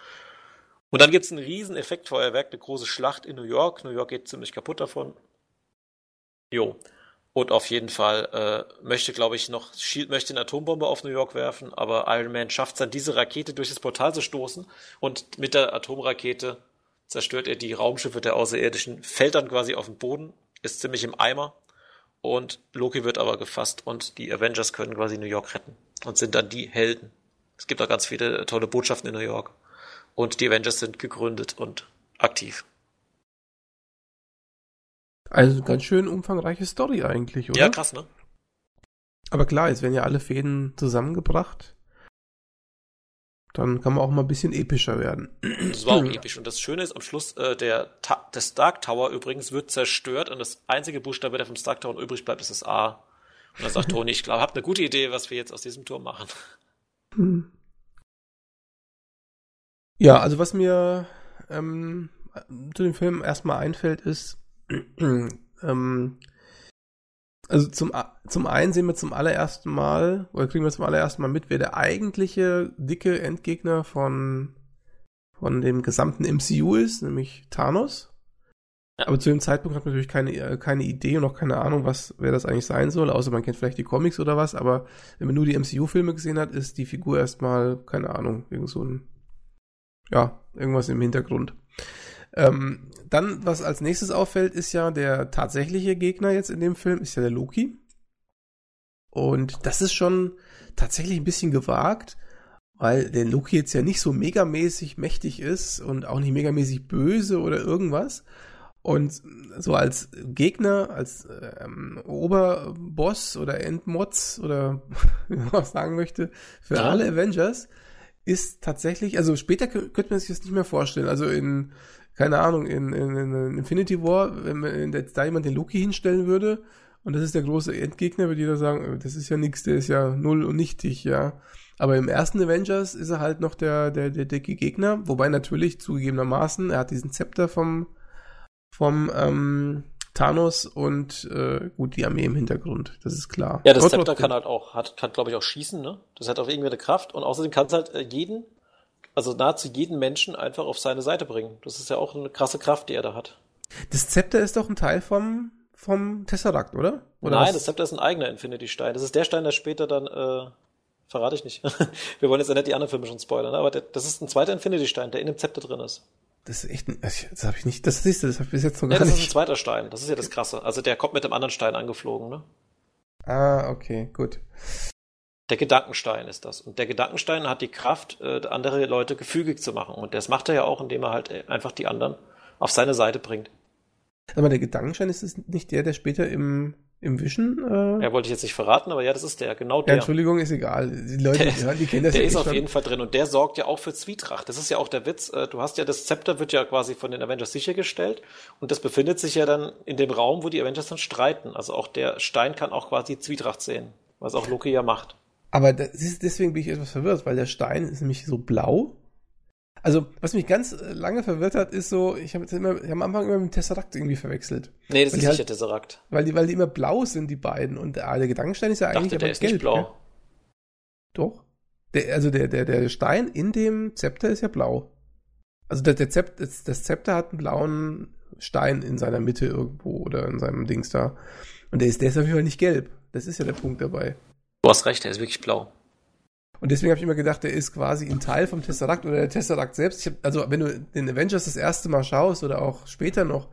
Und dann gibt's ein riesen Effektfeuerwerk, eine große Schlacht in New York. New York geht ziemlich kaputt davon. Jo. Und auf jeden Fall äh, möchte, glaube ich, noch Shield möchte eine Atombombe auf New York werfen, aber Iron Man schafft es dann, diese Rakete durch das Portal zu stoßen und mit der Atomrakete zerstört er die Raumschiffe der Außerirdischen, fällt dann quasi auf den Boden, ist ziemlich im Eimer und Loki wird aber gefasst und die Avengers können quasi New York retten und sind dann die Helden. Es gibt auch ganz viele tolle Botschaften in New York und die Avengers sind gegründet und aktiv. Also ganz schön umfangreiche Story eigentlich, oder? Ja, krass, ne? Aber klar, jetzt werden ja alle Fäden zusammengebracht. Dann kann man auch mal ein bisschen epischer werden. Das war auch episch. Und das Schöne ist, am Schluss, äh, der, Ta der Stark Tower übrigens wird zerstört und das einzige Buchstabe, der vom Stark Tower übrig bleibt, ist das A. Und dann sagt Tony, ich glaube, habt eine gute Idee, was wir jetzt aus diesem Turm machen. Hm. Ja, also was mir ähm, zu dem Film erstmal einfällt, ist, ähm, also zum, zum einen sehen wir zum allerersten Mal, oder kriegen wir zum allerersten Mal mit, wer der eigentliche dicke Endgegner von, von dem gesamten MCU ist, nämlich Thanos. Ja. Aber zu dem Zeitpunkt hat man natürlich keine, äh, keine Idee und auch keine Ahnung, was, wer das eigentlich sein soll, außer man kennt vielleicht die Comics oder was, aber wenn man nur die MCU-Filme gesehen hat, ist die Figur erstmal, keine Ahnung, irgend so ein, ja, irgendwas im Hintergrund. Ähm, dann, was als nächstes auffällt, ist ja der tatsächliche Gegner jetzt in dem Film, ist ja der Loki. Und das ist schon tatsächlich ein bisschen gewagt, weil der Loki jetzt ja nicht so megamäßig mächtig ist und auch nicht megamäßig böse oder irgendwas. Und so als Gegner, als ähm, Oberboss oder Endmods oder wie man auch sagen möchte, für ja. alle Avengers ist tatsächlich, also später könnte man sich das nicht mehr vorstellen. Also in keine Ahnung, in, in, in Infinity War, wenn man jetzt da jemand den Loki hinstellen würde und das ist der große Endgegner, würde jeder sagen, äh, das ist ja nix, der ist ja null und nichtig, ja. Aber im ersten Avengers ist er halt noch der, der, der dicke Gegner, wobei natürlich zugegebenermaßen, er hat diesen Zepter vom, vom ähm, Thanos und äh, gut, die Armee im Hintergrund, das ist klar. Ja, das Zepter kann halt auch, hat, kann glaube ich auch schießen, ne? Das hat auch irgendwie eine Kraft und außerdem kann es halt äh, jeden also nahezu jeden Menschen einfach auf seine Seite bringen. Das ist ja auch eine krasse Kraft, die er da hat. Das Zepter ist doch ein Teil vom, vom Tesseract, oder? oder Nein, was? das Zepter ist ein eigener Infinity-Stein. Das ist der Stein, der später dann, äh, verrate ich nicht. Wir wollen jetzt ja nicht die anderen Filme schon spoilern, ne? aber der, das ist ein zweiter Infinity-Stein, der in dem Zepter drin ist. Das ist echt, ein, das habe ich nicht, das siehst du, das habe ich bis jetzt noch gar ja, das nicht. Das ist ein zweiter Stein, das ist ja das Krasse. Also der kommt mit dem anderen Stein angeflogen, ne? Ah, okay, gut. Der Gedankenstein ist das. Und der Gedankenstein hat die Kraft, äh, andere Leute gefügig zu machen. Und das macht er ja auch, indem er halt äh, einfach die anderen auf seine Seite bringt. Aber der Gedankenstein ist es nicht der, der später im, im Vision. Äh... Ja, wollte ich jetzt nicht verraten, aber ja, das ist der, genau der. Ja, Entschuldigung, ist egal. Die Leute, der, die, die kennen das Der ja ist auf jeden Fall drin und der sorgt ja auch für Zwietracht. Das ist ja auch der Witz. Äh, du hast ja das Zepter wird ja quasi von den Avengers sichergestellt und das befindet sich ja dann in dem Raum, wo die Avengers dann streiten. Also auch der Stein kann auch quasi Zwietracht sehen, was auch Loki ja macht. Aber ist, deswegen bin ich etwas verwirrt, weil der Stein ist nämlich so blau. Also, was mich ganz äh, lange verwirrt hat, ist so, ich habe hab am Anfang immer mit dem Tesseract irgendwie verwechselt. Nee, das weil ist nicht halt, der Tesseract. Weil die, weil die immer blau sind, die beiden. Und der, der Gedankenstein ist ja eigentlich Dachte, der ist gelb, nicht blau. Ja? Doch. Der, also der, der, der Stein in dem Zepter ist ja blau. Also der, der Zept, das, das Zepter hat einen blauen Stein in seiner Mitte irgendwo oder in seinem Dings da. Und der ist, der ist auf jeden Fall nicht gelb. Das ist ja der Punkt dabei. Du hast recht, der ist wirklich blau. Und deswegen habe ich immer gedacht, der ist quasi ein Teil vom Tesseract oder der Tesseract selbst. Hab, also wenn du den Avengers das erste Mal schaust oder auch später noch,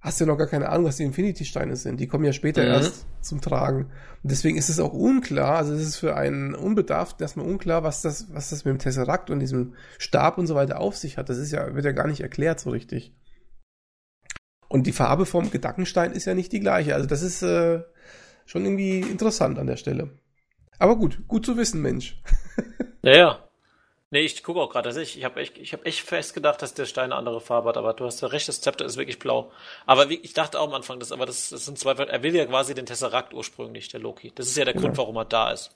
hast du ja noch gar keine Ahnung, was die Infinity-Steine sind. Die kommen ja später mhm. erst zum Tragen. Und deswegen ist es auch unklar, also es ist für einen Unbedarften erstmal unklar, was das, was das mit dem Tesseract und diesem Stab und so weiter auf sich hat. Das ist ja, wird ja gar nicht erklärt so richtig. Und die Farbe vom Gedankenstein ist ja nicht die gleiche. Also das ist äh, schon irgendwie interessant an der Stelle. Aber gut, gut zu wissen, Mensch. Ja, ja. Nee, ich gucke auch gerade, dass ich, ich habe echt, ich habe echt fest gedacht, dass der Stein eine andere Farbe hat, aber du hast ja recht, das Zepter ist wirklich blau. Aber wie, ich dachte auch am Anfang, das, aber das, das sind zwei, er will ja quasi den Tesseract ursprünglich, der Loki. Das ist ja der ja. Grund, warum er da ist.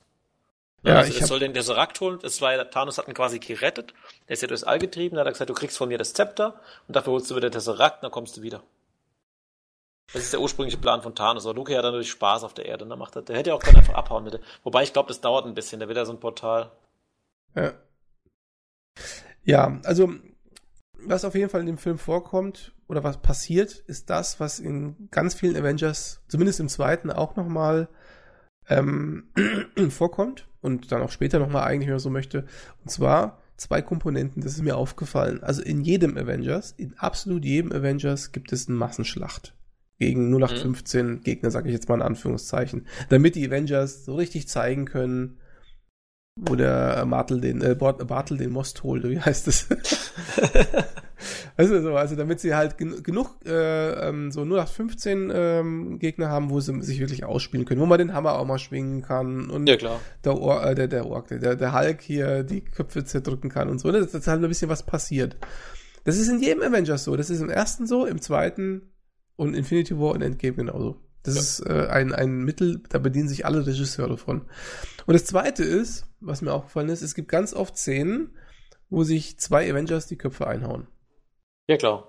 Ja, also, ich soll den Tesseract holen. Das war ja, Thanos hat ihn quasi gerettet. Der ist ja durchs All getrieben. Da hat er gesagt, du kriegst von mir das Zepter und dafür holst du wieder den Tesseract, dann kommst du wieder. Das ist der ursprüngliche Plan von Thanos. Aber Loki hat dann natürlich Spaß auf der Erde. Dann macht er, der hätte ja auch dann einfach abhauen. Wobei ich glaube, das dauert ein bisschen. Da wird ja so ein Portal. Ja. Ja, also was auf jeden Fall in dem Film vorkommt oder was passiert, ist das, was in ganz vielen Avengers, zumindest im zweiten, auch nochmal ähm, vorkommt und dann auch später nochmal eigentlich, wenn man so möchte. Und zwar zwei Komponenten, das ist mir aufgefallen. Also in jedem Avengers, in absolut jedem Avengers gibt es eine Massenschlacht gegen 0815 mhm. Gegner, sage ich jetzt mal in Anführungszeichen, damit die Avengers so richtig zeigen können, wo der Bartel den, äh, Bartel den Most holt, wie heißt das? also, so, also damit sie halt gen genug äh, ähm, so 0815 ähm, Gegner haben, wo sie sich wirklich ausspielen können, wo man den Hammer auch mal schwingen kann und ja, der Or äh, der, der Ork, der, der Hulk hier die Köpfe zerdrücken kann und so. Das, das ist halt ein bisschen was passiert. Das ist in jedem Avengers so. Das ist im ersten so, im zweiten und Infinity War und Endgame genauso. Das ja. ist äh, ein, ein Mittel, da bedienen sich alle Regisseure von. Und das zweite ist, was mir aufgefallen ist, es gibt ganz oft Szenen, wo sich zwei Avengers die Köpfe einhauen. Ja, klar.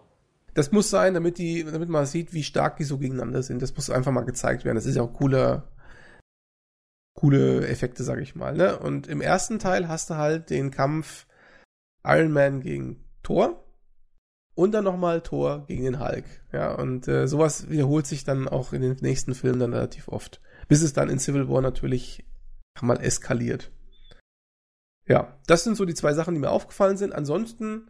Das muss sein, damit die, damit man sieht, wie stark die so gegeneinander sind. Das muss einfach mal gezeigt werden. Das ist ja auch cooler, coole Effekte, sag ich mal. Ne? Und im ersten Teil hast du halt den Kampf Iron Man gegen Thor und dann nochmal Thor gegen den Hulk. Ja, und äh, sowas wiederholt sich dann auch in den nächsten Filmen dann relativ oft. Bis es dann in Civil War natürlich mal eskaliert. Ja, das sind so die zwei Sachen, die mir aufgefallen sind. Ansonsten,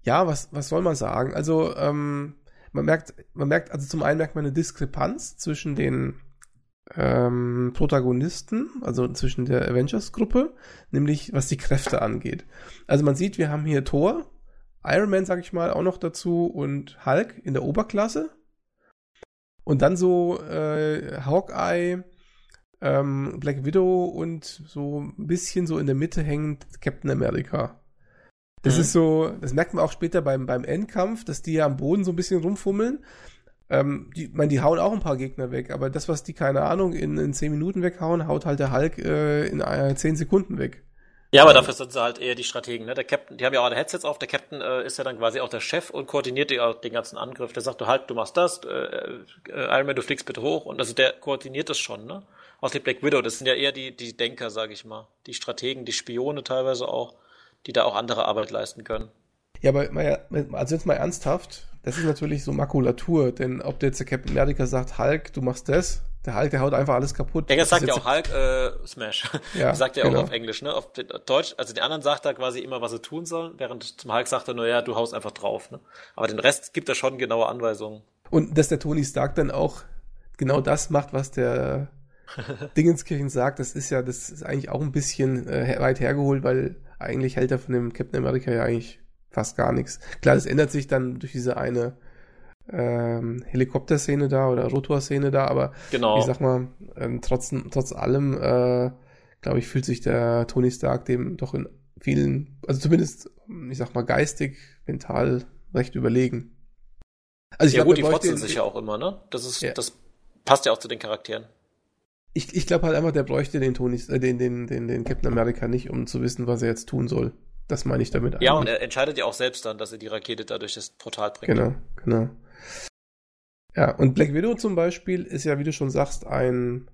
ja, was, was soll man sagen? Also, ähm, man merkt, man merkt, also zum einen merkt man eine Diskrepanz zwischen den ähm, Protagonisten, also zwischen der Avengers-Gruppe, nämlich was die Kräfte angeht. Also man sieht, wir haben hier Thor, Iron Man, sag ich mal, auch noch dazu und Hulk in der Oberklasse. Und dann so äh, Hawkeye, ähm, Black Widow und so ein bisschen so in der Mitte hängend Captain America. Das mhm. ist so, das merkt man auch später beim, beim Endkampf, dass die ja am Boden so ein bisschen rumfummeln. Ähm, die, man, die hauen auch ein paar Gegner weg, aber das, was die, keine Ahnung, in, in 10 Minuten weghauen, haut halt der Hulk äh, in äh, 10 Sekunden weg. Ja, aber dafür sind sie halt eher die Strategen. Ne? Der Captain, die haben ja auch alle Headsets auf. Der Captain äh, ist ja dann quasi auch der Chef und koordiniert die, den ganzen Angriff. Der sagt, du halt, du machst das, äh, äh, Iron Man, du fliegst bitte hoch. Und also der koordiniert das schon. Ne? Auch die Black Widow, das sind ja eher die, die Denker, sage ich mal. Die Strategen, die Spione teilweise auch, die da auch andere Arbeit leisten können. Ja, aber also jetzt mal ernsthaft, das ist natürlich so Makulatur, denn ob der jetzt der Captain America sagt, Hulk, du machst das, der Hulk, der haut einfach alles kaputt. Das sagt ja auch Hulk, äh, Smash. Ja, sagt ja genau. auch auf Englisch, ne? Auf Deutsch, also den anderen sagt er quasi immer, was sie tun sollen, während zum Hulk sagt er nur, ja, du haust einfach drauf, ne? Aber den Rest gibt er schon genaue Anweisungen. Und dass der Tony Stark dann auch genau das macht, was der Dingenskirchen sagt, das ist ja, das ist eigentlich auch ein bisschen äh, weit hergeholt, weil eigentlich hält er von dem Captain America ja eigentlich fast gar nichts. Klar, das ändert sich dann durch diese eine ähm, Helikopterszene da oder Rotorszene da, aber genau. ich sag mal, ähm, trotz, trotz allem, äh, glaube ich, fühlt sich der Tony Stark dem doch in vielen, also zumindest, ich sag mal, geistig, mental recht überlegen. Also ich ja glaub, gut, die fotzen sich ja auch immer, ne? Das ist, ja. das passt ja auch zu den Charakteren. Ich, ich glaube halt einfach, der bräuchte den Tony, äh, den, den, den, den Captain America nicht, um zu wissen, was er jetzt tun soll. Das meine ich damit. Ja, eigentlich. und er entscheidet ja auch selbst dann, dass er die Rakete da durch das Portal bringt. Genau, genau. Ja, und Black Widow zum Beispiel ist ja, wie du schon sagst, ein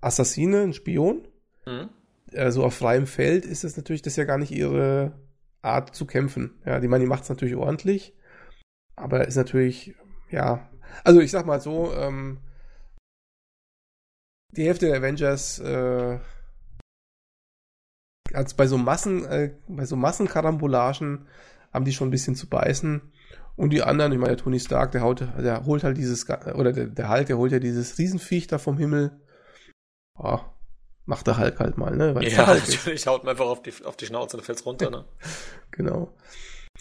Assassine, ein Spion. Mhm. Also auf freiem Feld ist es natürlich, das ist ja gar nicht ihre Art zu kämpfen. Ja, die Manni macht es natürlich ordentlich, aber ist natürlich, ja, also ich sag mal so, ähm, die Hälfte der Avengers äh, als bei so Massen, äh, bei so Massenkarambolagen haben die schon ein bisschen zu beißen. Und die anderen, ich meine, der Tony Stark, der, haut, der holt halt dieses, oder der, der Hulk, der holt ja dieses Riesenviech da vom Himmel. Oh, macht der Hulk halt mal, ne? Weil ja, natürlich, ist. haut mir einfach auf die, auf die Schnauze und fällt's runter, ne? genau.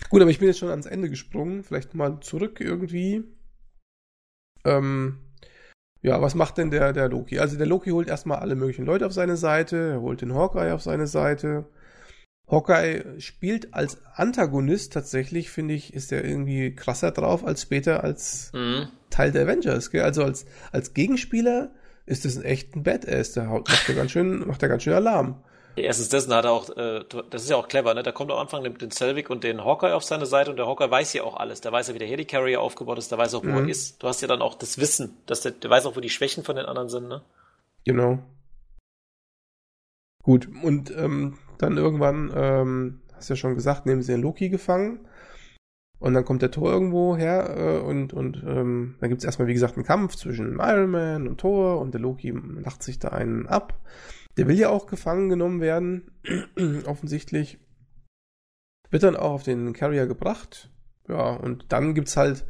Gut, aber ich bin jetzt schon ans Ende gesprungen. Vielleicht mal zurück irgendwie. Ähm, ja, was macht denn der, der Loki? Also der Loki holt erstmal alle möglichen Leute auf seine Seite, er holt den Hawkeye auf seine Seite. Hawkeye spielt als Antagonist tatsächlich, finde ich, ist er irgendwie krasser drauf als später als mhm. Teil der Avengers. Gell? Also als, als Gegenspieler ist das ein echt ein Badass. Der macht ja ganz schön, macht ja ganz schön Alarm. Erstens dessen hat er auch, äh, das ist ja auch clever, ne? Da kommt am Anfang nimmt den Selvig und den Hawkeye auf seine Seite und der Hawkeye weiß ja auch alles. Der weiß ja, wie der Helicarrier aufgebaut ist, der weiß auch, wo mhm. er ist. Du hast ja dann auch das Wissen, dass der, der weiß auch, wo die Schwächen von den anderen sind, ne? Genau. Gut, und ähm, dann irgendwann, ähm, hast ja schon gesagt, nehmen sie den Loki gefangen. Und dann kommt der Thor irgendwo her äh, und, und ähm, dann gibt es erstmal, wie gesagt, einen Kampf zwischen Iron Man und Thor und der Loki lacht sich da einen ab. Der will ja auch gefangen genommen werden, offensichtlich. Wird dann auch auf den Carrier gebracht. Ja, und dann gibt's halt,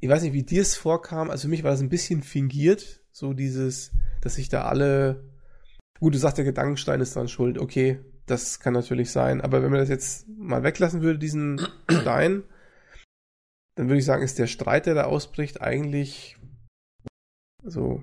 ich weiß nicht, wie dir es vorkam, also für mich war das ein bisschen fingiert, so dieses, dass sich da alle, gut, du sagst, der Gedankenstein ist dran schuld, okay, das kann natürlich sein, aber wenn man das jetzt mal weglassen würde, diesen Stein, dann würde ich sagen, ist der Streit, der da ausbricht, eigentlich so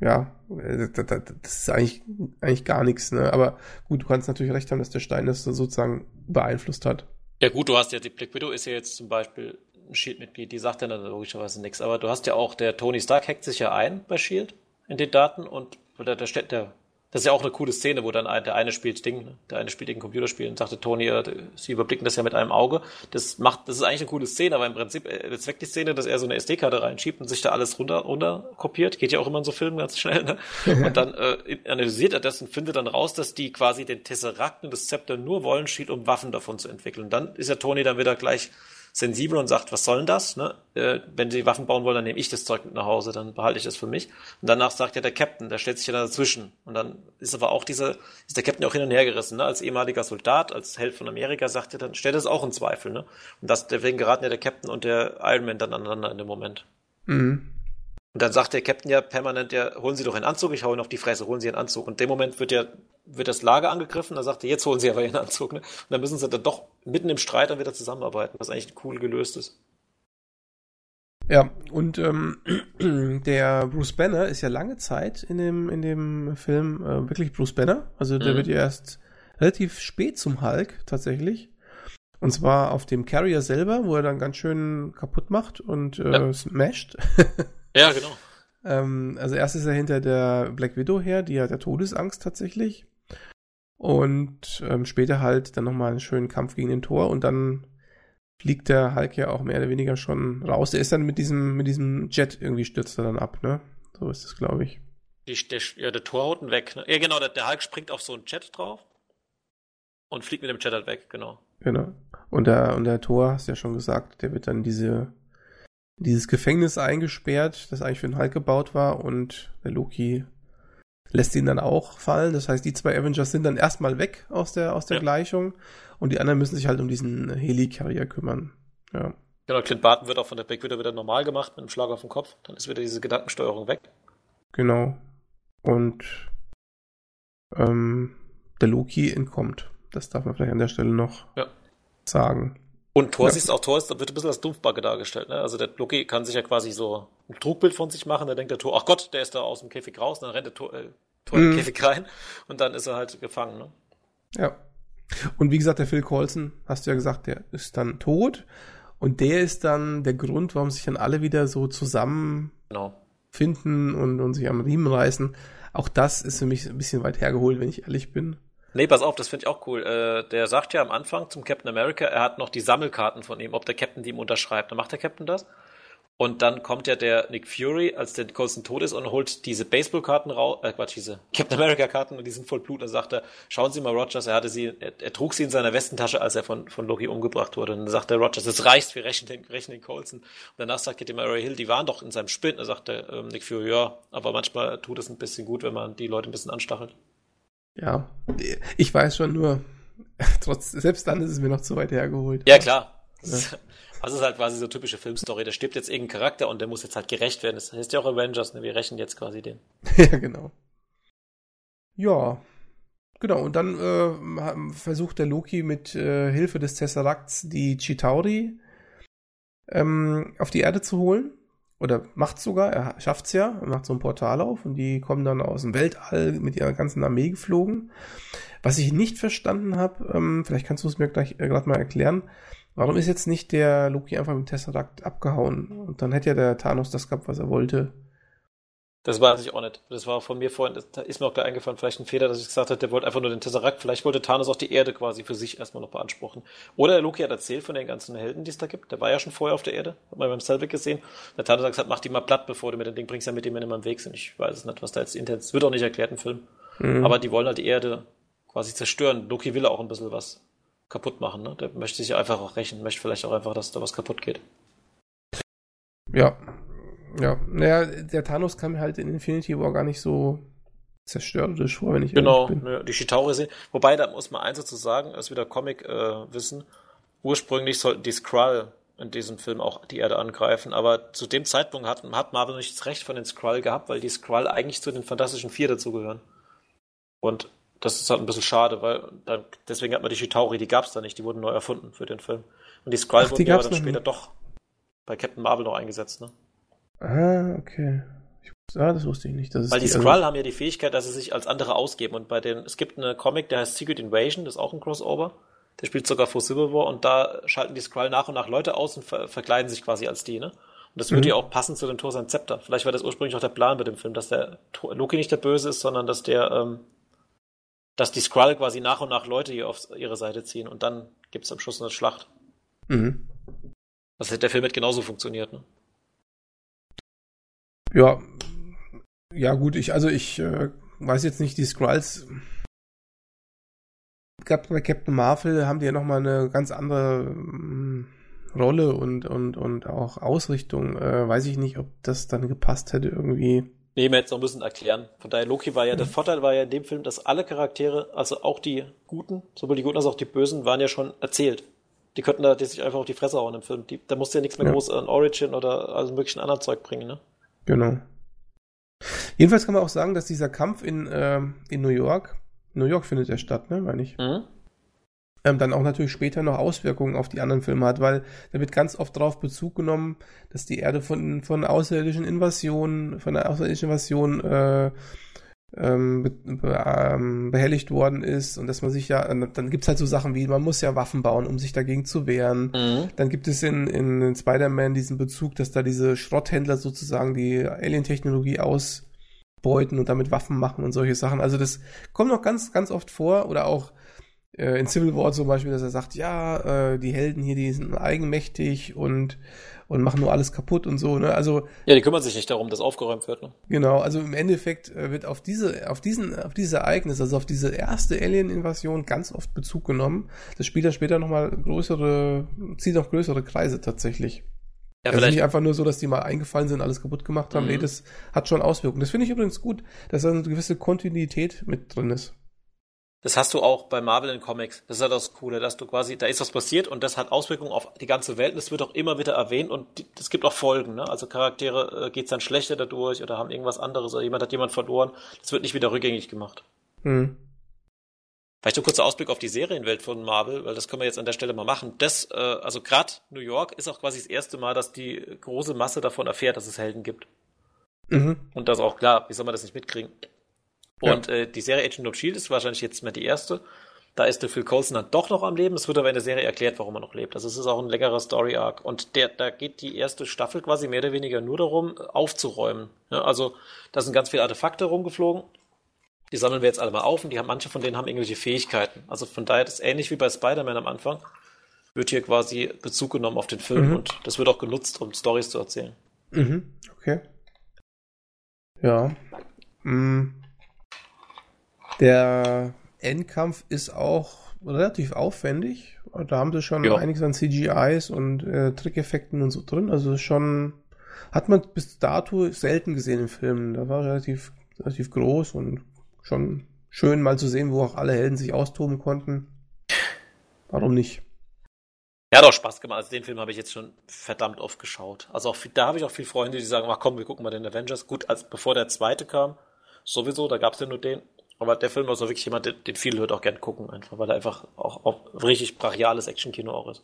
ja, äh, das ist eigentlich, eigentlich gar nichts, ne? Aber gut, du kannst natürlich recht haben, dass der Stein das sozusagen beeinflusst hat. Ja gut, du hast ja, die Black Widow ist ja jetzt zum Beispiel ein Shield-Mitglied, die sagt ja dann logischerweise nichts, aber du hast ja auch, der Tony Stark hackt sich ja ein bei Shield in den Daten und der, der, der das ist ja auch eine coole Szene, wo dann ein, der eine spielt Ding, ne? der eine spielt ein Computerspiel und sagte Tony, äh, sie überblicken das ja mit einem Auge. Das macht, das ist eigentlich eine coole Szene, aber im Prinzip äh, jetzt weg die Szene, dass er so eine SD-Karte reinschiebt und sich da alles runter, runter kopiert. Geht ja auch immer in so Filmen ganz schnell, ne? Und dann äh, analysiert er das und findet dann raus, dass die quasi den Tesseract und das Zepter nur wollen, schied, um Waffen davon zu entwickeln. Und dann ist ja Tony dann wieder gleich sensibel und sagt, was soll denn das? Ne? Äh, wenn sie Waffen bauen wollen, dann nehme ich das Zeug mit nach Hause, dann behalte ich das für mich. Und danach sagt ja der Captain, der stellt sich ja dazwischen. Und dann ist aber auch diese, ist der Captain auch hin und her gerissen. Ne? Als ehemaliger Soldat, als Held von Amerika, sagt er, dann stellt es auch in Zweifel. Ne? Und das, deswegen geraten ja der Captain und der Iron Man dann aneinander in dem Moment. Mhm. Und dann sagt der Captain ja permanent, ja, holen Sie doch einen Anzug, ich hau Ihnen auf die Fresse, holen Sie einen Anzug. Und in dem Moment wird ja, wird das Lager angegriffen, dann sagt er, jetzt holen Sie aber Ihren Anzug, ne? Und dann müssen sie dann doch mitten im Streit dann wieder zusammenarbeiten, was eigentlich cool gelöst ist. Ja, und ähm, der Bruce Banner ist ja lange Zeit in dem, in dem Film äh, wirklich Bruce Banner. Also der mhm. wird ja erst relativ spät zum Hulk tatsächlich. Und zwar auf dem Carrier selber, wo er dann ganz schön kaputt macht und äh, ja. smasht. Ja, genau. ähm, also erst ist er hinter der Black Widow her, die hat ja Todesangst tatsächlich. Und ähm, später halt dann nochmal einen schönen Kampf gegen den Tor und dann fliegt der Hulk ja auch mehr oder weniger schon raus. Der ist dann mit diesem, mit diesem Jet irgendwie stürzt er dann ab, ne? So ist es, glaube ich. Die, der, ja, der Tor haut weg, ne? Ja, genau, der, der Hulk springt auf so einen Jet drauf und fliegt mit dem Jet halt weg, genau. Genau. Und der, und der Tor, hast du ja schon gesagt, der wird dann diese dieses Gefängnis eingesperrt, das eigentlich für den Hulk gebaut war und der Loki lässt ihn dann auch fallen. Das heißt, die zwei Avengers sind dann erstmal weg aus der, aus der ja. Gleichung und die anderen müssen sich halt um diesen Helicarrier kümmern. Ja. Genau, Clint Barton wird auch von der Black Widow wieder normal gemacht mit einem Schlag auf den Kopf. Dann ist wieder diese Gedankensteuerung weg. Genau. Und ähm, der Loki entkommt. Das darf man vielleicht an der Stelle noch ja. sagen. Und Thor ja. siehst auch, Thor ist, wird ein bisschen als Dumpfbacke dargestellt. Ne? Also der Loki kann sich ja quasi so ein Trugbild von sich machen. Da denkt der Thor, ach Gott, der ist da aus dem Käfig raus. dann rennt der Thor, äh, Thor in den mhm. Käfig rein und dann ist er halt gefangen. Ne? Ja. Und wie gesagt, der Phil Coulson, hast du ja gesagt, der ist dann tot. Und der ist dann der Grund, warum sich dann alle wieder so zusammen genau. finden und, und sich am Riemen reißen. Auch das ist für mich ein bisschen weit hergeholt, wenn ich ehrlich bin. Nee, pass auf, das finde ich auch cool. Äh, der sagt ja am Anfang zum Captain America, er hat noch die Sammelkarten von ihm, ob der Captain die ihm unterschreibt. Dann macht der Captain das. Und dann kommt ja der Nick Fury, als der Colson tot ist, und holt diese Baseballkarten raus, äh, Quatsch, diese Captain America-Karten, und die sind voll Blut. Und sagt er, schauen Sie mal, Rogers, er hatte sie, er, er, trug sie in seiner Westentasche, als er von, von Loki umgebracht wurde. Und dann sagt der Rogers, das reicht, wir rechnen den, rechnen den Colson. Und danach sagt Kitty Mary Hill, die waren doch in seinem Spind. Und dann sagt der ähm, Nick Fury, ja, aber manchmal tut es ein bisschen gut, wenn man die Leute ein bisschen anstachelt. Ja, ich weiß schon nur, trotz, selbst dann ist es mir noch zu weit hergeholt. Ja, klar. Es ist halt quasi so typische Filmstory. Da stirbt jetzt irgendein Charakter und der muss jetzt halt gerecht werden. Das heißt ja auch Avengers, ne? Wir rächen jetzt quasi den. ja, genau. Ja. Genau, und dann äh, versucht der Loki mit äh, Hilfe des Tesseracts die Chitauri ähm, auf die Erde zu holen. Oder macht sogar, er schafft's ja, er macht so ein Portal auf und die kommen dann aus dem Weltall mit ihrer ganzen Armee geflogen. Was ich nicht verstanden habe, ähm, vielleicht kannst du es mir gleich äh, gerade mal erklären, warum ist jetzt nicht der Loki einfach mit dem Tesseract abgehauen? Und dann hätte ja der Thanos das gehabt, was er wollte. Das weiß ich auch nicht. Das war von mir vorhin, da ist mir auch da eingefallen, vielleicht ein Fehler, dass ich gesagt habe, der wollte einfach nur den Tesseract. Vielleicht wollte Thanos auch die Erde quasi für sich erstmal noch beanspruchen. Oder der Loki hat erzählt von den ganzen Helden, die es da gibt. Der war ja schon vorher auf der Erde. Hat man beim Selvig gesehen. Der Thanos hat gesagt, mach die mal platt, bevor du mit dem Ding bringst, ja mit dem wenn immer im Weg sind. Ich weiß es nicht, was da jetzt intens. Wird auch nicht erklärt im Film. Mhm. Aber die wollen halt die Erde quasi zerstören. Loki will auch ein bisschen was kaputt machen, ne? Der möchte sich einfach auch rächen, möchte vielleicht auch einfach, dass da was kaputt geht. Ja, ja, naja, der Thanos kam halt in Infinity War gar nicht so zerstörerisch vor, wenn ich Genau, bin. Ja, die Chitauri sehen. Wobei, da muss man eins dazu sagen, als wieder Comic-Wissen, äh, ursprünglich sollten die Skrull in diesem Film auch die Erde angreifen, aber zu dem Zeitpunkt hat, hat Marvel nicht das Recht von den Skrull gehabt, weil die Skrull eigentlich zu den Fantastischen Vier dazugehören. Und das ist halt ein bisschen schade, weil dann, deswegen hat man die Chitauri, die gab es da nicht, die wurden neu erfunden für den Film. Und die Skrull wurden aber dann später nicht. doch bei Captain Marvel noch eingesetzt, ne? Ah, okay. Ich, ah, das wusste ich nicht. Das Weil die, die Skrull also... haben ja die Fähigkeit, dass sie sich als andere ausgeben. Und bei den, es gibt eine Comic, der heißt Secret Invasion, das ist auch ein Crossover. Der spielt sogar vor Civil War und da schalten die Skrull nach und nach Leute aus und ver verkleiden sich quasi als die, ne? Und das würde mhm. ja auch passen zu dem Tor sein Zepter. Vielleicht war das ursprünglich auch der Plan bei dem Film, dass der Loki nicht der Böse ist, sondern dass der, ähm, dass die Skrull quasi nach und nach Leute hier auf ihre Seite ziehen und dann gibt's am Schluss eine Schlacht. Mhm. Das hätte der Film mit genauso funktioniert, ne? Ja, ja gut, ich, also ich äh, weiß jetzt nicht, die Skrulls gerade bei Captain Marvel haben die ja nochmal eine ganz andere ähm, Rolle und, und, und auch Ausrichtung. Äh, weiß ich nicht, ob das dann gepasst hätte irgendwie. Nee, wir hätten es noch ein bisschen erklären. Von daher, Loki war ja, mhm. der Vorteil war ja in dem Film, dass alle Charaktere, also auch die Guten, sowohl die Guten als auch die Bösen, waren ja schon erzählt. Die könnten da die sich einfach auf die Fresse hauen im Film. Die, da musste ja nichts mehr ja. groß an Origin oder also möglichen anderen Zeug bringen, ne? Genau. Jedenfalls kann man auch sagen, dass dieser Kampf in, äh, in New York, New York findet er statt, ne, meine ich. Mhm. Ähm, dann auch natürlich später noch Auswirkungen auf die anderen Filme hat, weil da wird ganz oft darauf Bezug genommen, dass die Erde von, von außerirdischen Invasionen, von einer außerirdischen Invasion äh, ähm, ähm, behelligt worden ist und dass man sich ja, dann gibt's halt so Sachen wie, man muss ja Waffen bauen, um sich dagegen zu wehren. Mhm. Dann gibt es in, in Spider-Man diesen Bezug, dass da diese Schrotthändler sozusagen die Alien-Technologie ausbeuten und damit Waffen machen und solche Sachen. Also das kommt noch ganz, ganz oft vor oder auch äh, in Civil War zum Beispiel, dass er sagt, ja, äh, die Helden hier, die sind eigenmächtig und und machen nur alles kaputt und so, ne? Also ja, die kümmern sich nicht darum, dass aufgeräumt wird, ne? Genau, also im Endeffekt äh, wird auf diese auf diesen auf dieses Ereignis, also auf diese erste Alien Invasion ganz oft Bezug genommen. Das spielt dann später noch mal größere zieht noch größere Kreise tatsächlich. Ja, also nicht einfach nur so, dass die mal eingefallen sind, alles kaputt gemacht haben. Mhm. Nee, das hat schon Auswirkungen. Das finde ich übrigens gut, dass da eine gewisse Kontinuität mit drin ist. Das hast du auch bei Marvel in Comics. Das ist halt das Coole, dass du quasi, da ist was passiert und das hat Auswirkungen auf die ganze Welt und es wird auch immer wieder erwähnt und es gibt auch Folgen, ne? Also Charaktere äh, geht's dann schlechter dadurch oder haben irgendwas anderes oder jemand hat jemand verloren. Das wird nicht wieder rückgängig gemacht. Hm. Vielleicht ein kurzer Ausblick auf die Serienwelt von Marvel, weil das können wir jetzt an der Stelle mal machen. Das, äh, also gerade New York ist auch quasi das erste Mal, dass die große Masse davon erfährt, dass es Helden gibt. Mhm. Und das auch klar, wie soll man das nicht mitkriegen? Und ja. äh, die Serie Agent of Shield ist wahrscheinlich jetzt mal die erste. Da ist der Phil Coulson dann doch noch am Leben. Es wird aber in der Serie erklärt, warum er noch lebt. Also es ist auch ein längerer Story Arc. Und der, da geht die erste Staffel quasi mehr oder weniger nur darum, aufzuräumen. Ja, also da sind ganz viele Artefakte rumgeflogen. Die sammeln wir jetzt alle mal auf und die haben, manche von denen haben irgendwelche Fähigkeiten. Also von daher ist es ähnlich wie bei Spider-Man am Anfang. Wird hier quasi Bezug genommen auf den Film mhm. und das wird auch genutzt, um Stories zu erzählen. Mhm, okay. Ja. Mhm. Der Endkampf ist auch relativ aufwendig. Da haben sie schon ja. einiges an CGIs und äh, Trickeffekten und so drin. Also schon hat man bis dato selten gesehen in Filmen. Da war relativ, relativ groß und schon schön mal zu sehen, wo auch alle Helden sich austoben konnten. Warum nicht? Hat auch Spaß gemacht. Also den Film habe ich jetzt schon verdammt oft geschaut. Also auch viel, da habe ich auch viele Freunde, die sagen, ach komm, wir gucken mal den Avengers. Gut, als bevor der zweite kam, sowieso, da gab es ja nur den. Aber der Film war so wirklich jemand, den, den viele Leute auch gern gucken, einfach, weil er einfach auch, auch richtig brachiales Actionkino auch ist.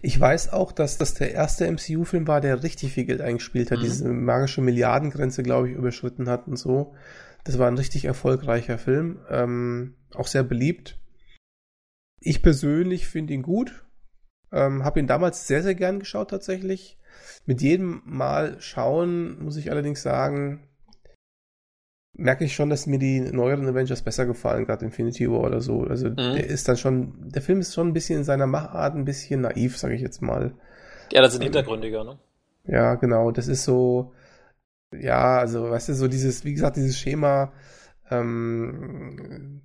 Ich weiß auch, dass das der erste MCU-Film war, der richtig viel Geld eingespielt hat, mhm. diese magische Milliardengrenze, glaube ich, überschritten hat und so. Das war ein richtig erfolgreicher Film, ähm, auch sehr beliebt. Ich persönlich finde ihn gut, ähm, habe ihn damals sehr, sehr gern geschaut tatsächlich. Mit jedem Mal schauen, muss ich allerdings sagen, merke ich schon, dass mir die neueren Avengers besser gefallen, gerade Infinity War oder so. Also mhm. der ist dann schon, der Film ist schon ein bisschen in seiner Machart ein bisschen naiv, sage ich jetzt mal. Ja, das sind ähm, hintergründiger, ne? Ja, genau. Das ist so, ja, also, weißt du, so dieses, wie gesagt, dieses Schema, ähm,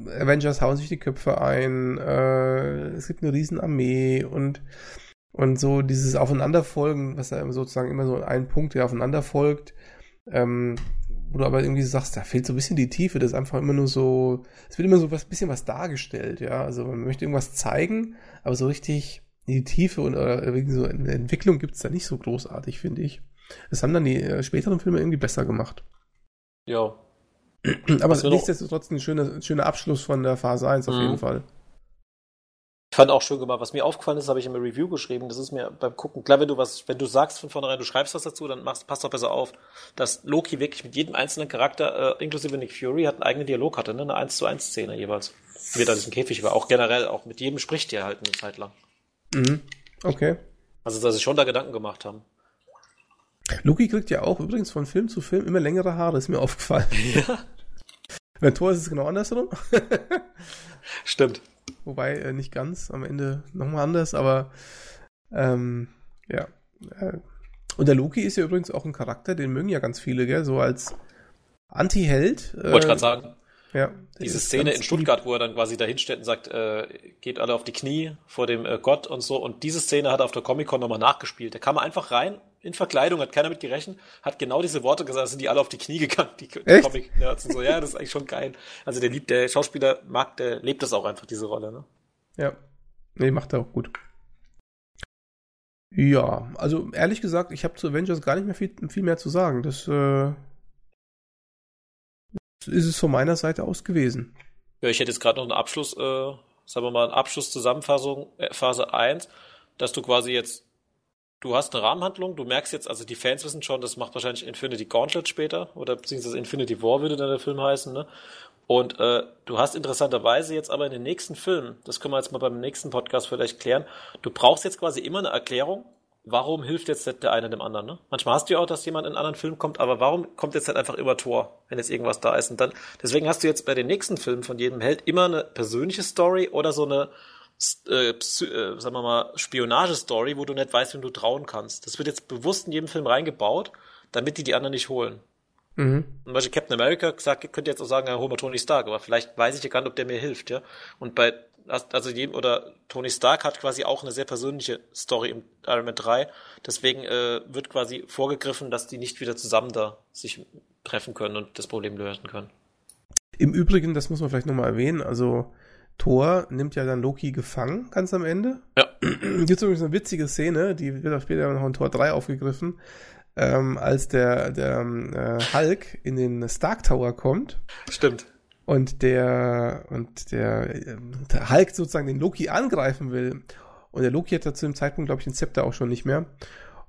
Avengers hauen sich die Köpfe ein, äh, es gibt eine Riesenarmee und, und so dieses Aufeinanderfolgen, was da sozusagen immer so ein Punkt, der aufeinander folgt, ähm, wo du aber irgendwie sagst, da fehlt so ein bisschen die Tiefe, das ist einfach immer nur so, es wird immer so was bisschen was dargestellt, ja, also man möchte irgendwas zeigen, aber so richtig die Tiefe und oder irgendwie so eine Entwicklung gibt's da nicht so großartig, finde ich. Das haben dann die äh, späteren Filme irgendwie besser gemacht. Ja, Aber nichtsdestotrotz ein schöner, schöner Abschluss von der Phase 1 auf mhm. jeden Fall. Ich fand auch schön gemacht. Was mir aufgefallen ist, habe ich im Review geschrieben. Das ist mir beim Gucken, klar, wenn du was, wenn du sagst von vornherein, du schreibst was dazu, dann machst, passt doch besser auf, dass Loki wirklich mit jedem einzelnen Charakter, äh, inklusive Nick Fury, hat einen eigenen Dialog hatte, ne? Eine 1 zu 1 Szene jeweils. Wie er diesem Käfig war. Auch generell, auch mit jedem spricht er halt eine Zeit lang. Mhm. Okay. Also, dass sie schon da Gedanken gemacht haben. Loki kriegt ja auch übrigens von Film zu Film immer längere Haare, ist mir aufgefallen. Ja. Bei Tor ist es genau andersrum. Stimmt. Wobei äh, nicht ganz, am Ende nochmal anders, aber ähm, ja. Äh, und der Loki ist ja übrigens auch ein Charakter, den mögen ja ganz viele, gell? So als Anti-Held. Äh, Wollte ich gerade sagen. Ja. Diese Szene in Stuttgart, wo er dann quasi dahinstellt und sagt, äh, geht alle auf die Knie vor dem äh, Gott und so. Und diese Szene hat er auf der Comic-Con nochmal nachgespielt. Da kam er einfach rein, in Verkleidung, hat keiner mit gerechnet, hat genau diese Worte gesagt, sind die alle auf die Knie gegangen, die, die Comic-Nerds und so. Ja, das ist eigentlich schon geil. Also der liebt, der Schauspieler mag, der lebt das auch einfach, diese Rolle, ne? Ja. Nee, macht er auch gut. Ja, also ehrlich gesagt, ich habe zu Avengers gar nicht mehr viel, viel mehr zu sagen. Das äh, ist es von meiner Seite aus gewesen. Ja, ich hätte jetzt gerade noch einen Abschluss, äh, sagen wir mal, eine Abschlusszusammenfassung, äh, Phase 1, dass du quasi jetzt, du hast eine Rahmenhandlung, du merkst jetzt, also die Fans wissen schon, das macht wahrscheinlich Infinity Gauntlet später, oder beziehungsweise Infinity War würde dann der Film heißen, ne? Und äh, du hast interessanterweise jetzt aber in den nächsten Filmen, das können wir jetzt mal beim nächsten Podcast vielleicht klären, du brauchst jetzt quasi immer eine Erklärung, warum hilft jetzt der eine dem anderen? Ne? Manchmal hast du ja auch, dass jemand in einen anderen Film kommt, aber warum kommt jetzt halt einfach immer Tor, wenn jetzt irgendwas da ist? Und dann, deswegen hast du jetzt bei den nächsten Filmen von jedem Held immer eine persönliche Story oder so eine, äh, äh, sagen wir mal, Spionagestory, wo du nicht weißt, wem du trauen kannst. Das wird jetzt bewusst in jedem Film reingebaut, damit die die anderen nicht holen. Mhm. Zum Beispiel Captain America gesagt, könnte jetzt auch sagen, ja, hol mal Tony Stark, aber vielleicht weiß ich ja gar nicht, ob der mir hilft, ja. Und bei also jedem, oder Tony Stark hat quasi auch eine sehr persönliche Story im Iron Man 3. Deswegen äh, wird quasi vorgegriffen, dass die nicht wieder zusammen da sich treffen können und das Problem lösen können. Im Übrigen, das muss man vielleicht nochmal erwähnen, also Thor nimmt ja dann Loki gefangen, ganz am Ende. Ja. Gibt übrigens eine witzige Szene, die wird auch später noch in Tor 3 aufgegriffen, ähm, als der, der äh, Hulk in den Stark Tower kommt. Stimmt und der und der, der Hulk sozusagen den Loki angreifen will. Und der Loki hat da zu dem Zeitpunkt glaube ich den Zepter auch schon nicht mehr.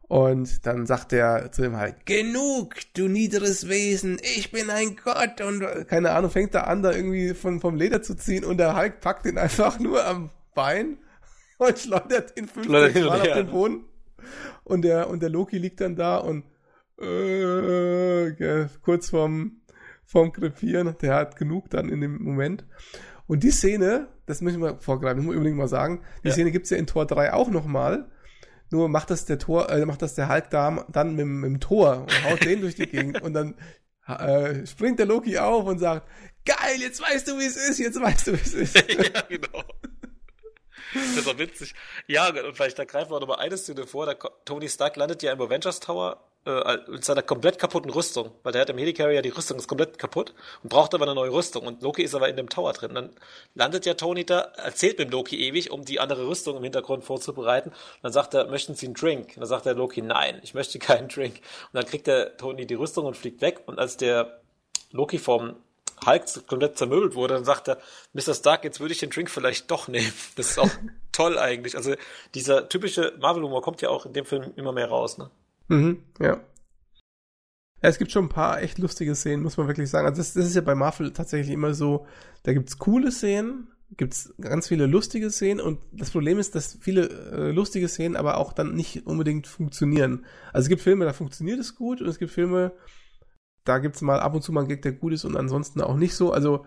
Und dann sagt er zu dem Hulk genug du niederes Wesen ich bin ein Gott. Und keine Ahnung fängt er an da irgendwie von vom Leder zu ziehen und der Hulk packt ihn einfach nur am Bein und schleudert ihn 50 Mal auf den Boden. Und der und der Loki liegt dann da und äh, kurz vorm vorm Krepieren. Der hat genug dann in dem Moment. Und die Szene, das müssen wir vorgreifen, das muss ich unbedingt mal sagen, die ja. Szene gibt's ja in Tor 3 auch nochmal. Nur macht das der Tor, äh, macht das der Hulk da, dann mit, mit dem Tor und haut den durch die Gegend und dann äh, springt der Loki auf und sagt, geil, jetzt weißt du, wie es ist, jetzt weißt du, wie es ist. ja, genau. Das ist doch witzig. Ja, und vielleicht da greifen wir noch mal eine Szene vor. Da, Tony Stark landet ja im Avengers Tower äh, mit seiner komplett kaputten Rüstung, weil der hat im Helicarrier die Rüstung ist komplett kaputt und braucht aber eine neue Rüstung und Loki ist aber in dem Tower drin. Dann landet ja Tony da, erzählt mit Loki ewig, um die andere Rüstung im Hintergrund vorzubereiten. Und dann sagt er, möchten Sie einen Drink? Und dann sagt der Loki, nein, ich möchte keinen Drink. Und dann kriegt der Tony die Rüstung und fliegt weg und als der Loki vom Hulk komplett zermöbelt wurde, dann sagt er, Mr. Stark, jetzt würde ich den Drink vielleicht doch nehmen. Das ist auch toll eigentlich. Also dieser typische Marvel-Humor kommt ja auch in dem Film immer mehr raus, ne? Mhm, ja. ja. Es gibt schon ein paar echt lustige Szenen, muss man wirklich sagen. Also das, das ist ja bei Marvel tatsächlich immer so, da gibt's coole Szenen, gibt's ganz viele lustige Szenen und das Problem ist, dass viele äh, lustige Szenen aber auch dann nicht unbedingt funktionieren. Also es gibt Filme, da funktioniert es gut und es gibt Filme, da gibt's mal ab und zu mal einen Gag, der gut ist und ansonsten auch nicht so. Also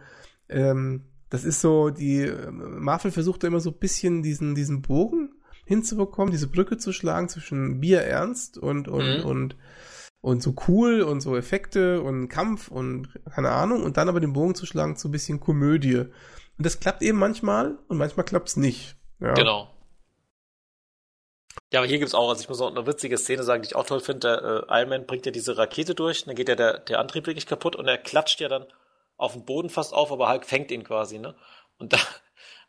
ähm, das ist so, die äh, Marvel versucht da immer so ein bisschen diesen, diesen Bogen hinzubekommen, diese Brücke zu schlagen zwischen Bier ernst und, und, mhm. und, und so cool und so Effekte und Kampf und keine Ahnung und dann aber den Bogen zu schlagen zu ein bisschen Komödie. Und das klappt eben manchmal und manchmal klappt's nicht. Ja. Genau. Ja, aber hier gibt's auch, also ich muss auch eine witzige Szene sagen, die ich auch toll finde. Der äh, Iron Man bringt ja diese Rakete durch, dann geht ja der, der Antrieb wirklich kaputt und er klatscht ja dann auf den Boden fast auf, aber Hulk fängt ihn quasi, ne? Und da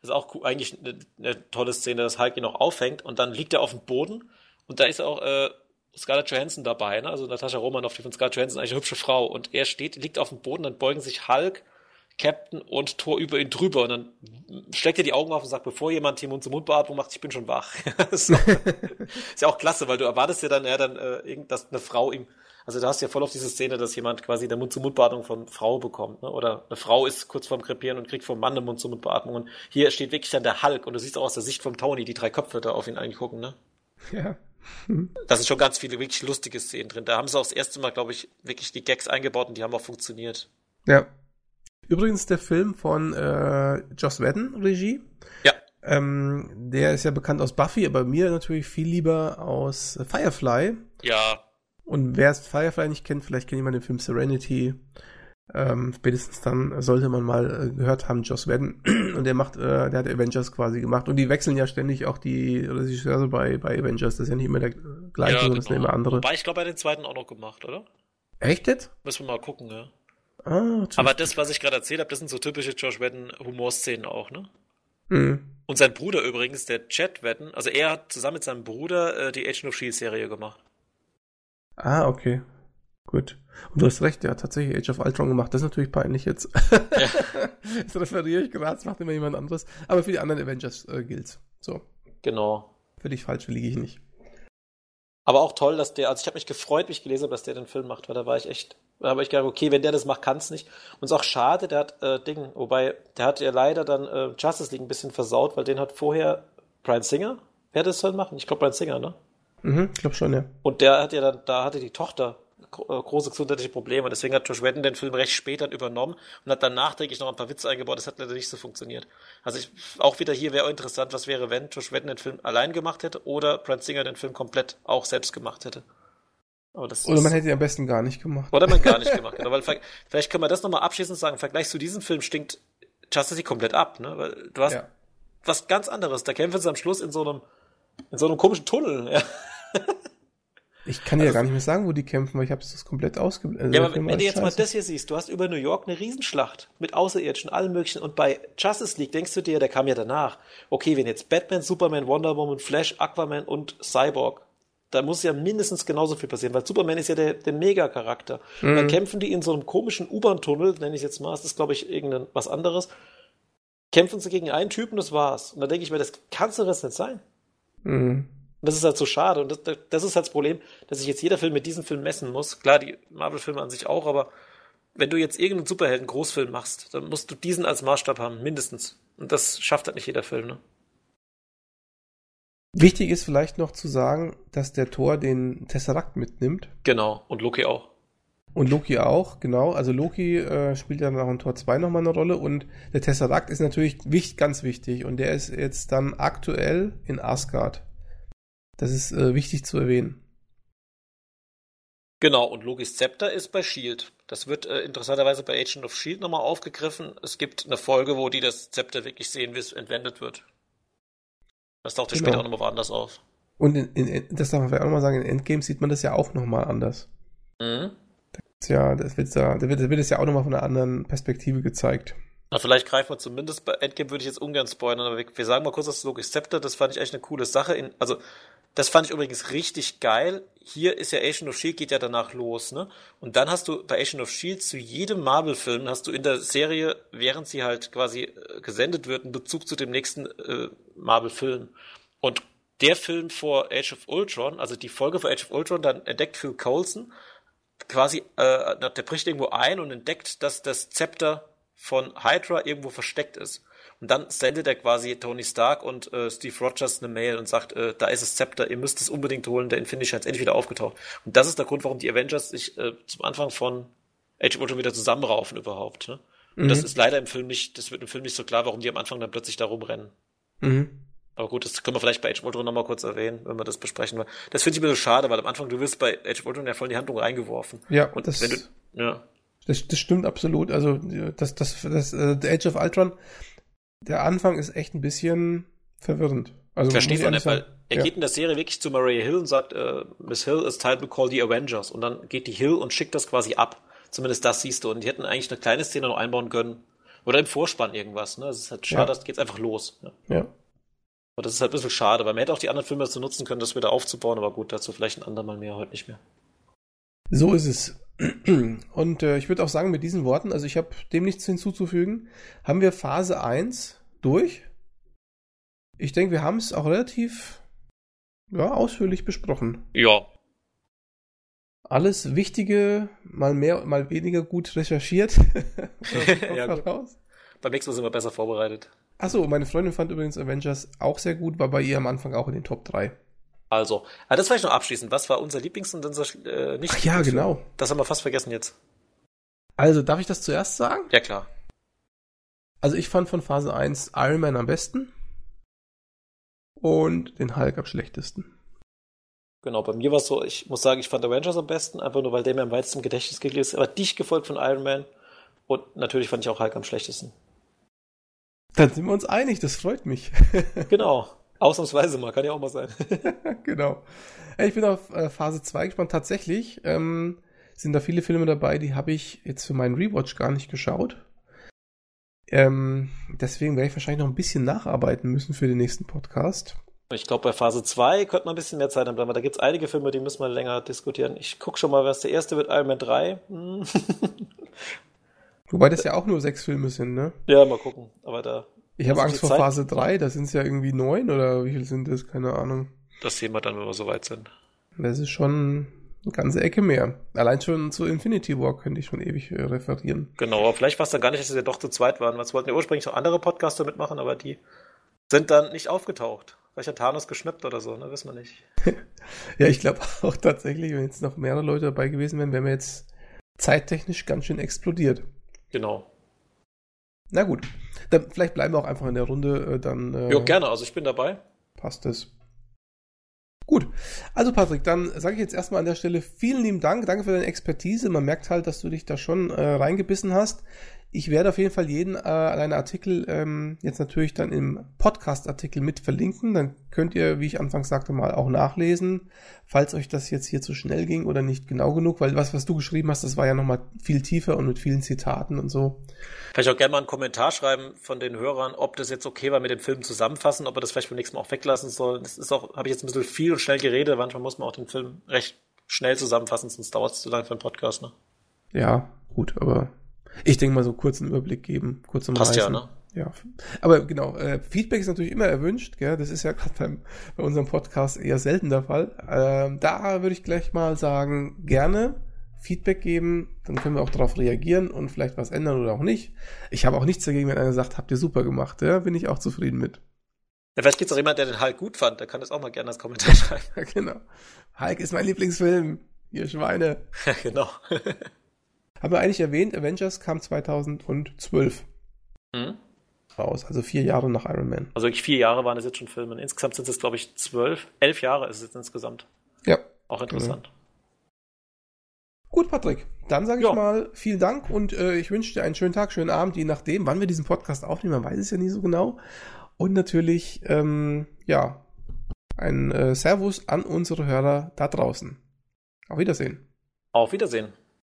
ist auch cool, eigentlich eine, eine, tolle Szene, dass Hulk ihn noch auffängt und dann liegt er auf dem Boden und da ist auch äh, Scarlett Johansson dabei, ne? Also Natascha Romanoff, die von Scarlett Johansson eigentlich eine hübsche Frau und er steht, liegt auf dem Boden, dann beugen sich Hulk, Captain und Thor über ihn drüber und dann schlägt er die Augen auf und sagt, bevor jemand die Mund-zu-Mund-Beatmung macht, ich bin schon wach. ist, auch, ist ja auch klasse, weil du erwartest ja dann, ja, dann äh, dass eine Frau ihm also da hast du ja voll auf diese Szene, dass jemand quasi der Mund-zu-Mund-Beatmung von Frau bekommt, ne? Oder eine Frau ist kurz vorm Krepieren und kriegt vom Mann eine Mund-zu-Mund-Beatmung. Und hier steht wirklich dann der Hulk und du siehst auch aus der Sicht vom Tony die drei Köpfe da auf ihn eingucken, ne? Ja. da sind schon ganz viele wirklich lustige Szenen drin. Da haben sie auch das erste Mal, glaube ich, wirklich die Gags eingebaut und die haben auch funktioniert. Ja. Übrigens der Film von äh, Joss Whedon, Regie. Ja. Ähm, der ist ja bekannt aus Buffy, aber mir natürlich viel lieber aus Firefly. Ja, und wer es Firefly nicht kennt, vielleicht kennt jemand den Film Serenity. Ähm, spätestens dann sollte man mal äh, gehört haben, Joss Whedon. und der macht, äh, der hat Avengers quasi gemacht. Und die wechseln ja ständig auch die Regisseure bei, bei Avengers. Das ist ja nicht immer der gleiche, ja, sondern genau. das sind immer andere. Wobei ich glaube, er hat den zweiten auch noch gemacht, oder? Echt jetzt? Müssen wir mal gucken, ja. Ah, Aber das, was ich gerade erzählt habe, das sind so typische Josh Whedon Humorszenen auch, ne? Mhm. Und sein Bruder übrigens, der Chad Whedon, also er hat zusammen mit seinem Bruder äh, die Agent of Shield Serie gemacht. Ah, okay. Gut. Und du hast recht, der hat tatsächlich Age of Ultron gemacht. Das ist natürlich peinlich jetzt. Ja. das referiere ich gerade, das macht immer jemand anderes. Aber für die anderen Avengers äh, gilt's. So. Genau. Für dich falsch liege ich nicht. Aber auch toll, dass der, also ich habe mich gefreut, mich gelesen habe, dass der den Film macht, weil da war ich echt, da habe ich gedacht, okay, wenn der das macht, kann's nicht. Und es ist auch schade, der hat äh, Ding, wobei, der hat ja leider dann äh, Justice League ein bisschen versaut, weil den hat vorher Brian Singer, wer das soll machen? Ich glaube Brian Singer, ne? Mhm, ich glaube schon, ja. Und der hat ja dann, da hatte die Tochter äh, große gesundheitliche Probleme. Deswegen hat Josh Whedon den Film recht spät dann übernommen und hat dann nachträglich noch ein paar Witze eingebaut. Das hat leider nicht so funktioniert. Also ich, auch wieder hier wäre interessant, was wäre, wenn Josh Whedon den Film allein gemacht hätte oder Brent Singer den Film komplett auch selbst gemacht hätte. oder man hätte ihn am besten gar nicht gemacht. Oder man gar nicht gemacht. Genau, weil vielleicht können wir das nochmal abschließend sagen. Im Vergleich zu diesem Film stinkt Justice League komplett ab. Ne? Weil du hast ja. was ganz anderes. Da kämpfen sie am Schluss in so einem in so einem komischen Tunnel. Ja. Ich kann dir also, ja gar nicht mehr sagen, wo die kämpfen, weil ich habe das komplett ausgeblendet. Also ja, aber wenn du jetzt Scheiße. mal das hier siehst, du hast über New York eine Riesenschlacht mit Außerirdischen, allen möglichen. Und bei Justice League denkst du dir, der kam ja danach. Okay, wenn jetzt Batman, Superman, Wonder Woman, Flash, Aquaman und Cyborg, da muss ja mindestens genauso viel passieren, weil Superman ist ja der, der Mega-Charakter. Mhm. Dann kämpfen die in so einem komischen U-Bahn-Tunnel, nenne ich jetzt mal, das ist glaube ich irgendein was anderes. Kämpfen sie gegen einen Typen, das war's. Und da denke ich mir, das kann doch das nicht sein. Mhm. Und das ist halt so schade. Und das, das ist halt das Problem, dass sich jetzt jeder Film mit diesem Film messen muss. Klar, die Marvel-Filme an sich auch, aber wenn du jetzt irgendeinen Superhelden-Großfilm machst, dann musst du diesen als Maßstab haben, mindestens. Und das schafft halt nicht jeder Film, ne? Wichtig ist vielleicht noch zu sagen, dass der Tor den Tesseract mitnimmt. Genau, und Loki auch. Und Loki auch, genau. Also Loki äh, spielt ja nach in Tor 2 nochmal eine Rolle und der Tesseract ist natürlich wichtig, ganz wichtig und der ist jetzt dann aktuell in Asgard. Das ist äh, wichtig zu erwähnen. Genau, und Logis Zepter ist bei Shield. Das wird äh, interessanterweise bei Agent of Shield nochmal aufgegriffen. Es gibt eine Folge, wo die das Zepter wirklich sehen, wie es entwendet wird. Das taucht genau. später auch nochmal woanders auf. Und in, in, das darf man vielleicht auch nochmal sagen, in Endgame sieht man das ja auch nochmal anders. Mhm. Da ja, das wird, da, da wird, da wird es ja auch nochmal von einer anderen Perspektive gezeigt. Na, vielleicht greifen wir zumindest bei Endgame würde ich jetzt ungern spoilern, aber wir, wir sagen mal kurz das Logisch Scepter, das fand ich echt eine coole Sache. In, also, das fand ich übrigens richtig geil. Hier ist ja Agent of Shield geht ja danach los, ne? Und dann hast du bei Agent of Shield zu jedem Marvel-Film hast du in der Serie, während sie halt quasi äh, gesendet wird, einen Bezug zu dem nächsten äh, Marvel-Film. Und der Film vor Age of Ultron, also die Folge vor Age of Ultron, dann entdeckt Phil Coulson quasi, äh, der bricht irgendwo ein und entdeckt, dass das Zepter von Hydra irgendwo versteckt ist. Und dann sendet er quasi Tony Stark und äh, Steve Rogers eine Mail und sagt, äh, da ist das Zepter, ihr müsst es unbedingt holen, der Infinity ist endlich wieder aufgetaucht. Und das ist der Grund, warum die Avengers sich äh, zum Anfang von Age of Ultron wieder zusammenraufen überhaupt. Ne? Und mhm. das ist leider im Film nicht, das wird im Film nicht so klar, warum die am Anfang dann plötzlich da rumrennen. Mhm. Aber gut, das können wir vielleicht bei Age of Ultron nochmal kurz erwähnen, wenn wir das besprechen. Das finde ich ein bisschen schade, weil am Anfang du wirst bei Age of Ultron ja voll in die Handlung reingeworfen. Ja, und das, wenn du, ja. Das, das stimmt absolut. Also das, das, das, äh, Age of Ultron, der Anfang ist echt ein bisschen verwirrend. Also Versteht man nicht, weil er ja. geht in der Serie wirklich zu Maria Hill und sagt, äh, Miss Hill is time to call the Avengers. Und dann geht die Hill und schickt das quasi ab. Zumindest das siehst du. Und die hätten eigentlich eine kleine Szene noch einbauen können. Oder im Vorspann irgendwas. Ne? Das ist halt schade, ja. das geht's einfach los. Ja. ja. Aber das ist halt ein bisschen schade, weil man hätte auch die anderen Filme dazu nutzen können, das wieder aufzubauen, aber gut, dazu vielleicht ein andermal mehr, heute nicht mehr. So ist es. Und äh, ich würde auch sagen, mit diesen Worten, also ich habe dem nichts hinzuzufügen, haben wir Phase 1 durch. Ich denke, wir haben es auch relativ ja, ausführlich besprochen. Ja. Alles Wichtige, mal mehr, mal weniger gut recherchiert. ja, raus. Beim nächsten Mal sind wir besser vorbereitet. Achso, meine Freundin fand übrigens Avengers auch sehr gut, war bei ihr am Anfang auch in den Top 3. Also, ah, das vielleicht noch abschließend. Was war unser Lieblings- und unser äh, nicht Ach ja, genau. Das haben wir fast vergessen jetzt. Also, darf ich das zuerst sagen? Ja, klar. Also, ich fand von Phase 1 Iron Man am besten und den Hulk am schlechtesten. Genau, bei mir war es so, ich muss sagen, ich fand Avengers am besten, einfach nur weil der mir am weitesten im Gedächtnis geblieben ist, aber dicht gefolgt von Iron Man und natürlich fand ich auch Hulk am schlechtesten. Dann sind wir uns einig, das freut mich. genau. Ausnahmsweise mal, kann ja auch mal sein. genau. Ich bin auf äh, Phase 2 gespannt. Tatsächlich ähm, sind da viele Filme dabei, die habe ich jetzt für meinen Rewatch gar nicht geschaut. Ähm, deswegen werde ich wahrscheinlich noch ein bisschen nacharbeiten müssen für den nächsten Podcast. Ich glaube, bei Phase 2 könnte man ein bisschen mehr Zeit haben, weil da gibt es einige Filme, die müssen wir länger diskutieren. Ich gucke schon mal, was der erste wird, Iron Man 3. Hm. Wobei das ja auch nur sechs Filme sind, ne? Ja, mal gucken. Aber da. Ich habe Angst vor Zeit? Phase 3, da sind es ja irgendwie neun oder wie viel sind das? Keine Ahnung. Das sehen wir dann, wenn wir soweit sind. Das ist schon eine ganze Ecke mehr. Allein schon zu Infinity War könnte ich schon ewig äh, referieren. Genau, aber vielleicht war es dann gar nicht, dass wir doch zu zweit waren. Was wollten ja ursprünglich noch andere Podcaster mitmachen, aber die sind dann nicht aufgetaucht. Vielleicht hat Thanos geschnappt oder so, ne? Wissen wir nicht. ja, ich glaube auch tatsächlich, wenn jetzt noch mehrere Leute dabei gewesen wären, wären wir jetzt zeittechnisch ganz schön explodiert. Genau. Na gut. Dann vielleicht bleiben wir auch einfach in der Runde äh, dann. Äh, jo, gerne, also ich bin dabei. Passt es. Gut. Also Patrick, dann sage ich jetzt erstmal an der Stelle vielen lieben Dank. Danke für deine Expertise. Man merkt halt, dass du dich da schon äh, reingebissen hast. Ich werde auf jeden Fall jeden äh, deine Artikel ähm, jetzt natürlich dann im Podcast-Artikel mit verlinken. Dann könnt ihr, wie ich anfangs sagte, mal auch nachlesen, falls euch das jetzt hier zu schnell ging oder nicht genau genug, weil was, was du geschrieben hast, das war ja nochmal viel tiefer und mit vielen Zitaten und so. Vielleicht auch gerne mal einen Kommentar schreiben von den Hörern, ob das jetzt okay war mit dem Film zusammenfassen, ob er das vielleicht beim nächsten Mal auch weglassen soll. Das ist auch, habe ich jetzt ein bisschen viel und schnell geredet. Manchmal muss man auch den Film recht schnell zusammenfassen, sonst dauert es zu lange für einen Podcast, ne? Ja, gut, aber ich denke mal so kurzen Überblick geben, kurz Passt ja, ne? Ja, aber genau, äh, Feedback ist natürlich immer erwünscht, gell? das ist ja gerade bei unserem Podcast eher selten der Fall. Ähm, da würde ich gleich mal sagen, gerne Feedback geben, dann können wir auch darauf reagieren und vielleicht was ändern oder auch nicht. Ich habe auch nichts dagegen, wenn einer sagt, habt ihr super gemacht, ja, bin ich auch zufrieden mit. Ja, vielleicht gibt es auch jemand, der den Hulk gut fand, der kann das auch mal gerne als Kommentar schreiben. ja, genau. Hulk ist mein Lieblingsfilm, ihr Schweine. Ja, genau. Haben wir eigentlich erwähnt, Avengers kam 2012 mhm. raus, also vier Jahre nach Iron Man. Also wirklich vier Jahre waren es jetzt schon Filme. Insgesamt sind es, glaube ich, zwölf, elf Jahre ist es jetzt insgesamt. Ja. Auch interessant. Genau. Gut, Patrick, dann sage ich ja. mal vielen Dank und äh, ich wünsche dir einen schönen Tag, schönen Abend, je nachdem, wann wir diesen Podcast aufnehmen, man weiß es ja nie so genau. Und natürlich, ähm, ja, ein äh, Servus an unsere Hörer da draußen. Auf Wiedersehen. Auf Wiedersehen.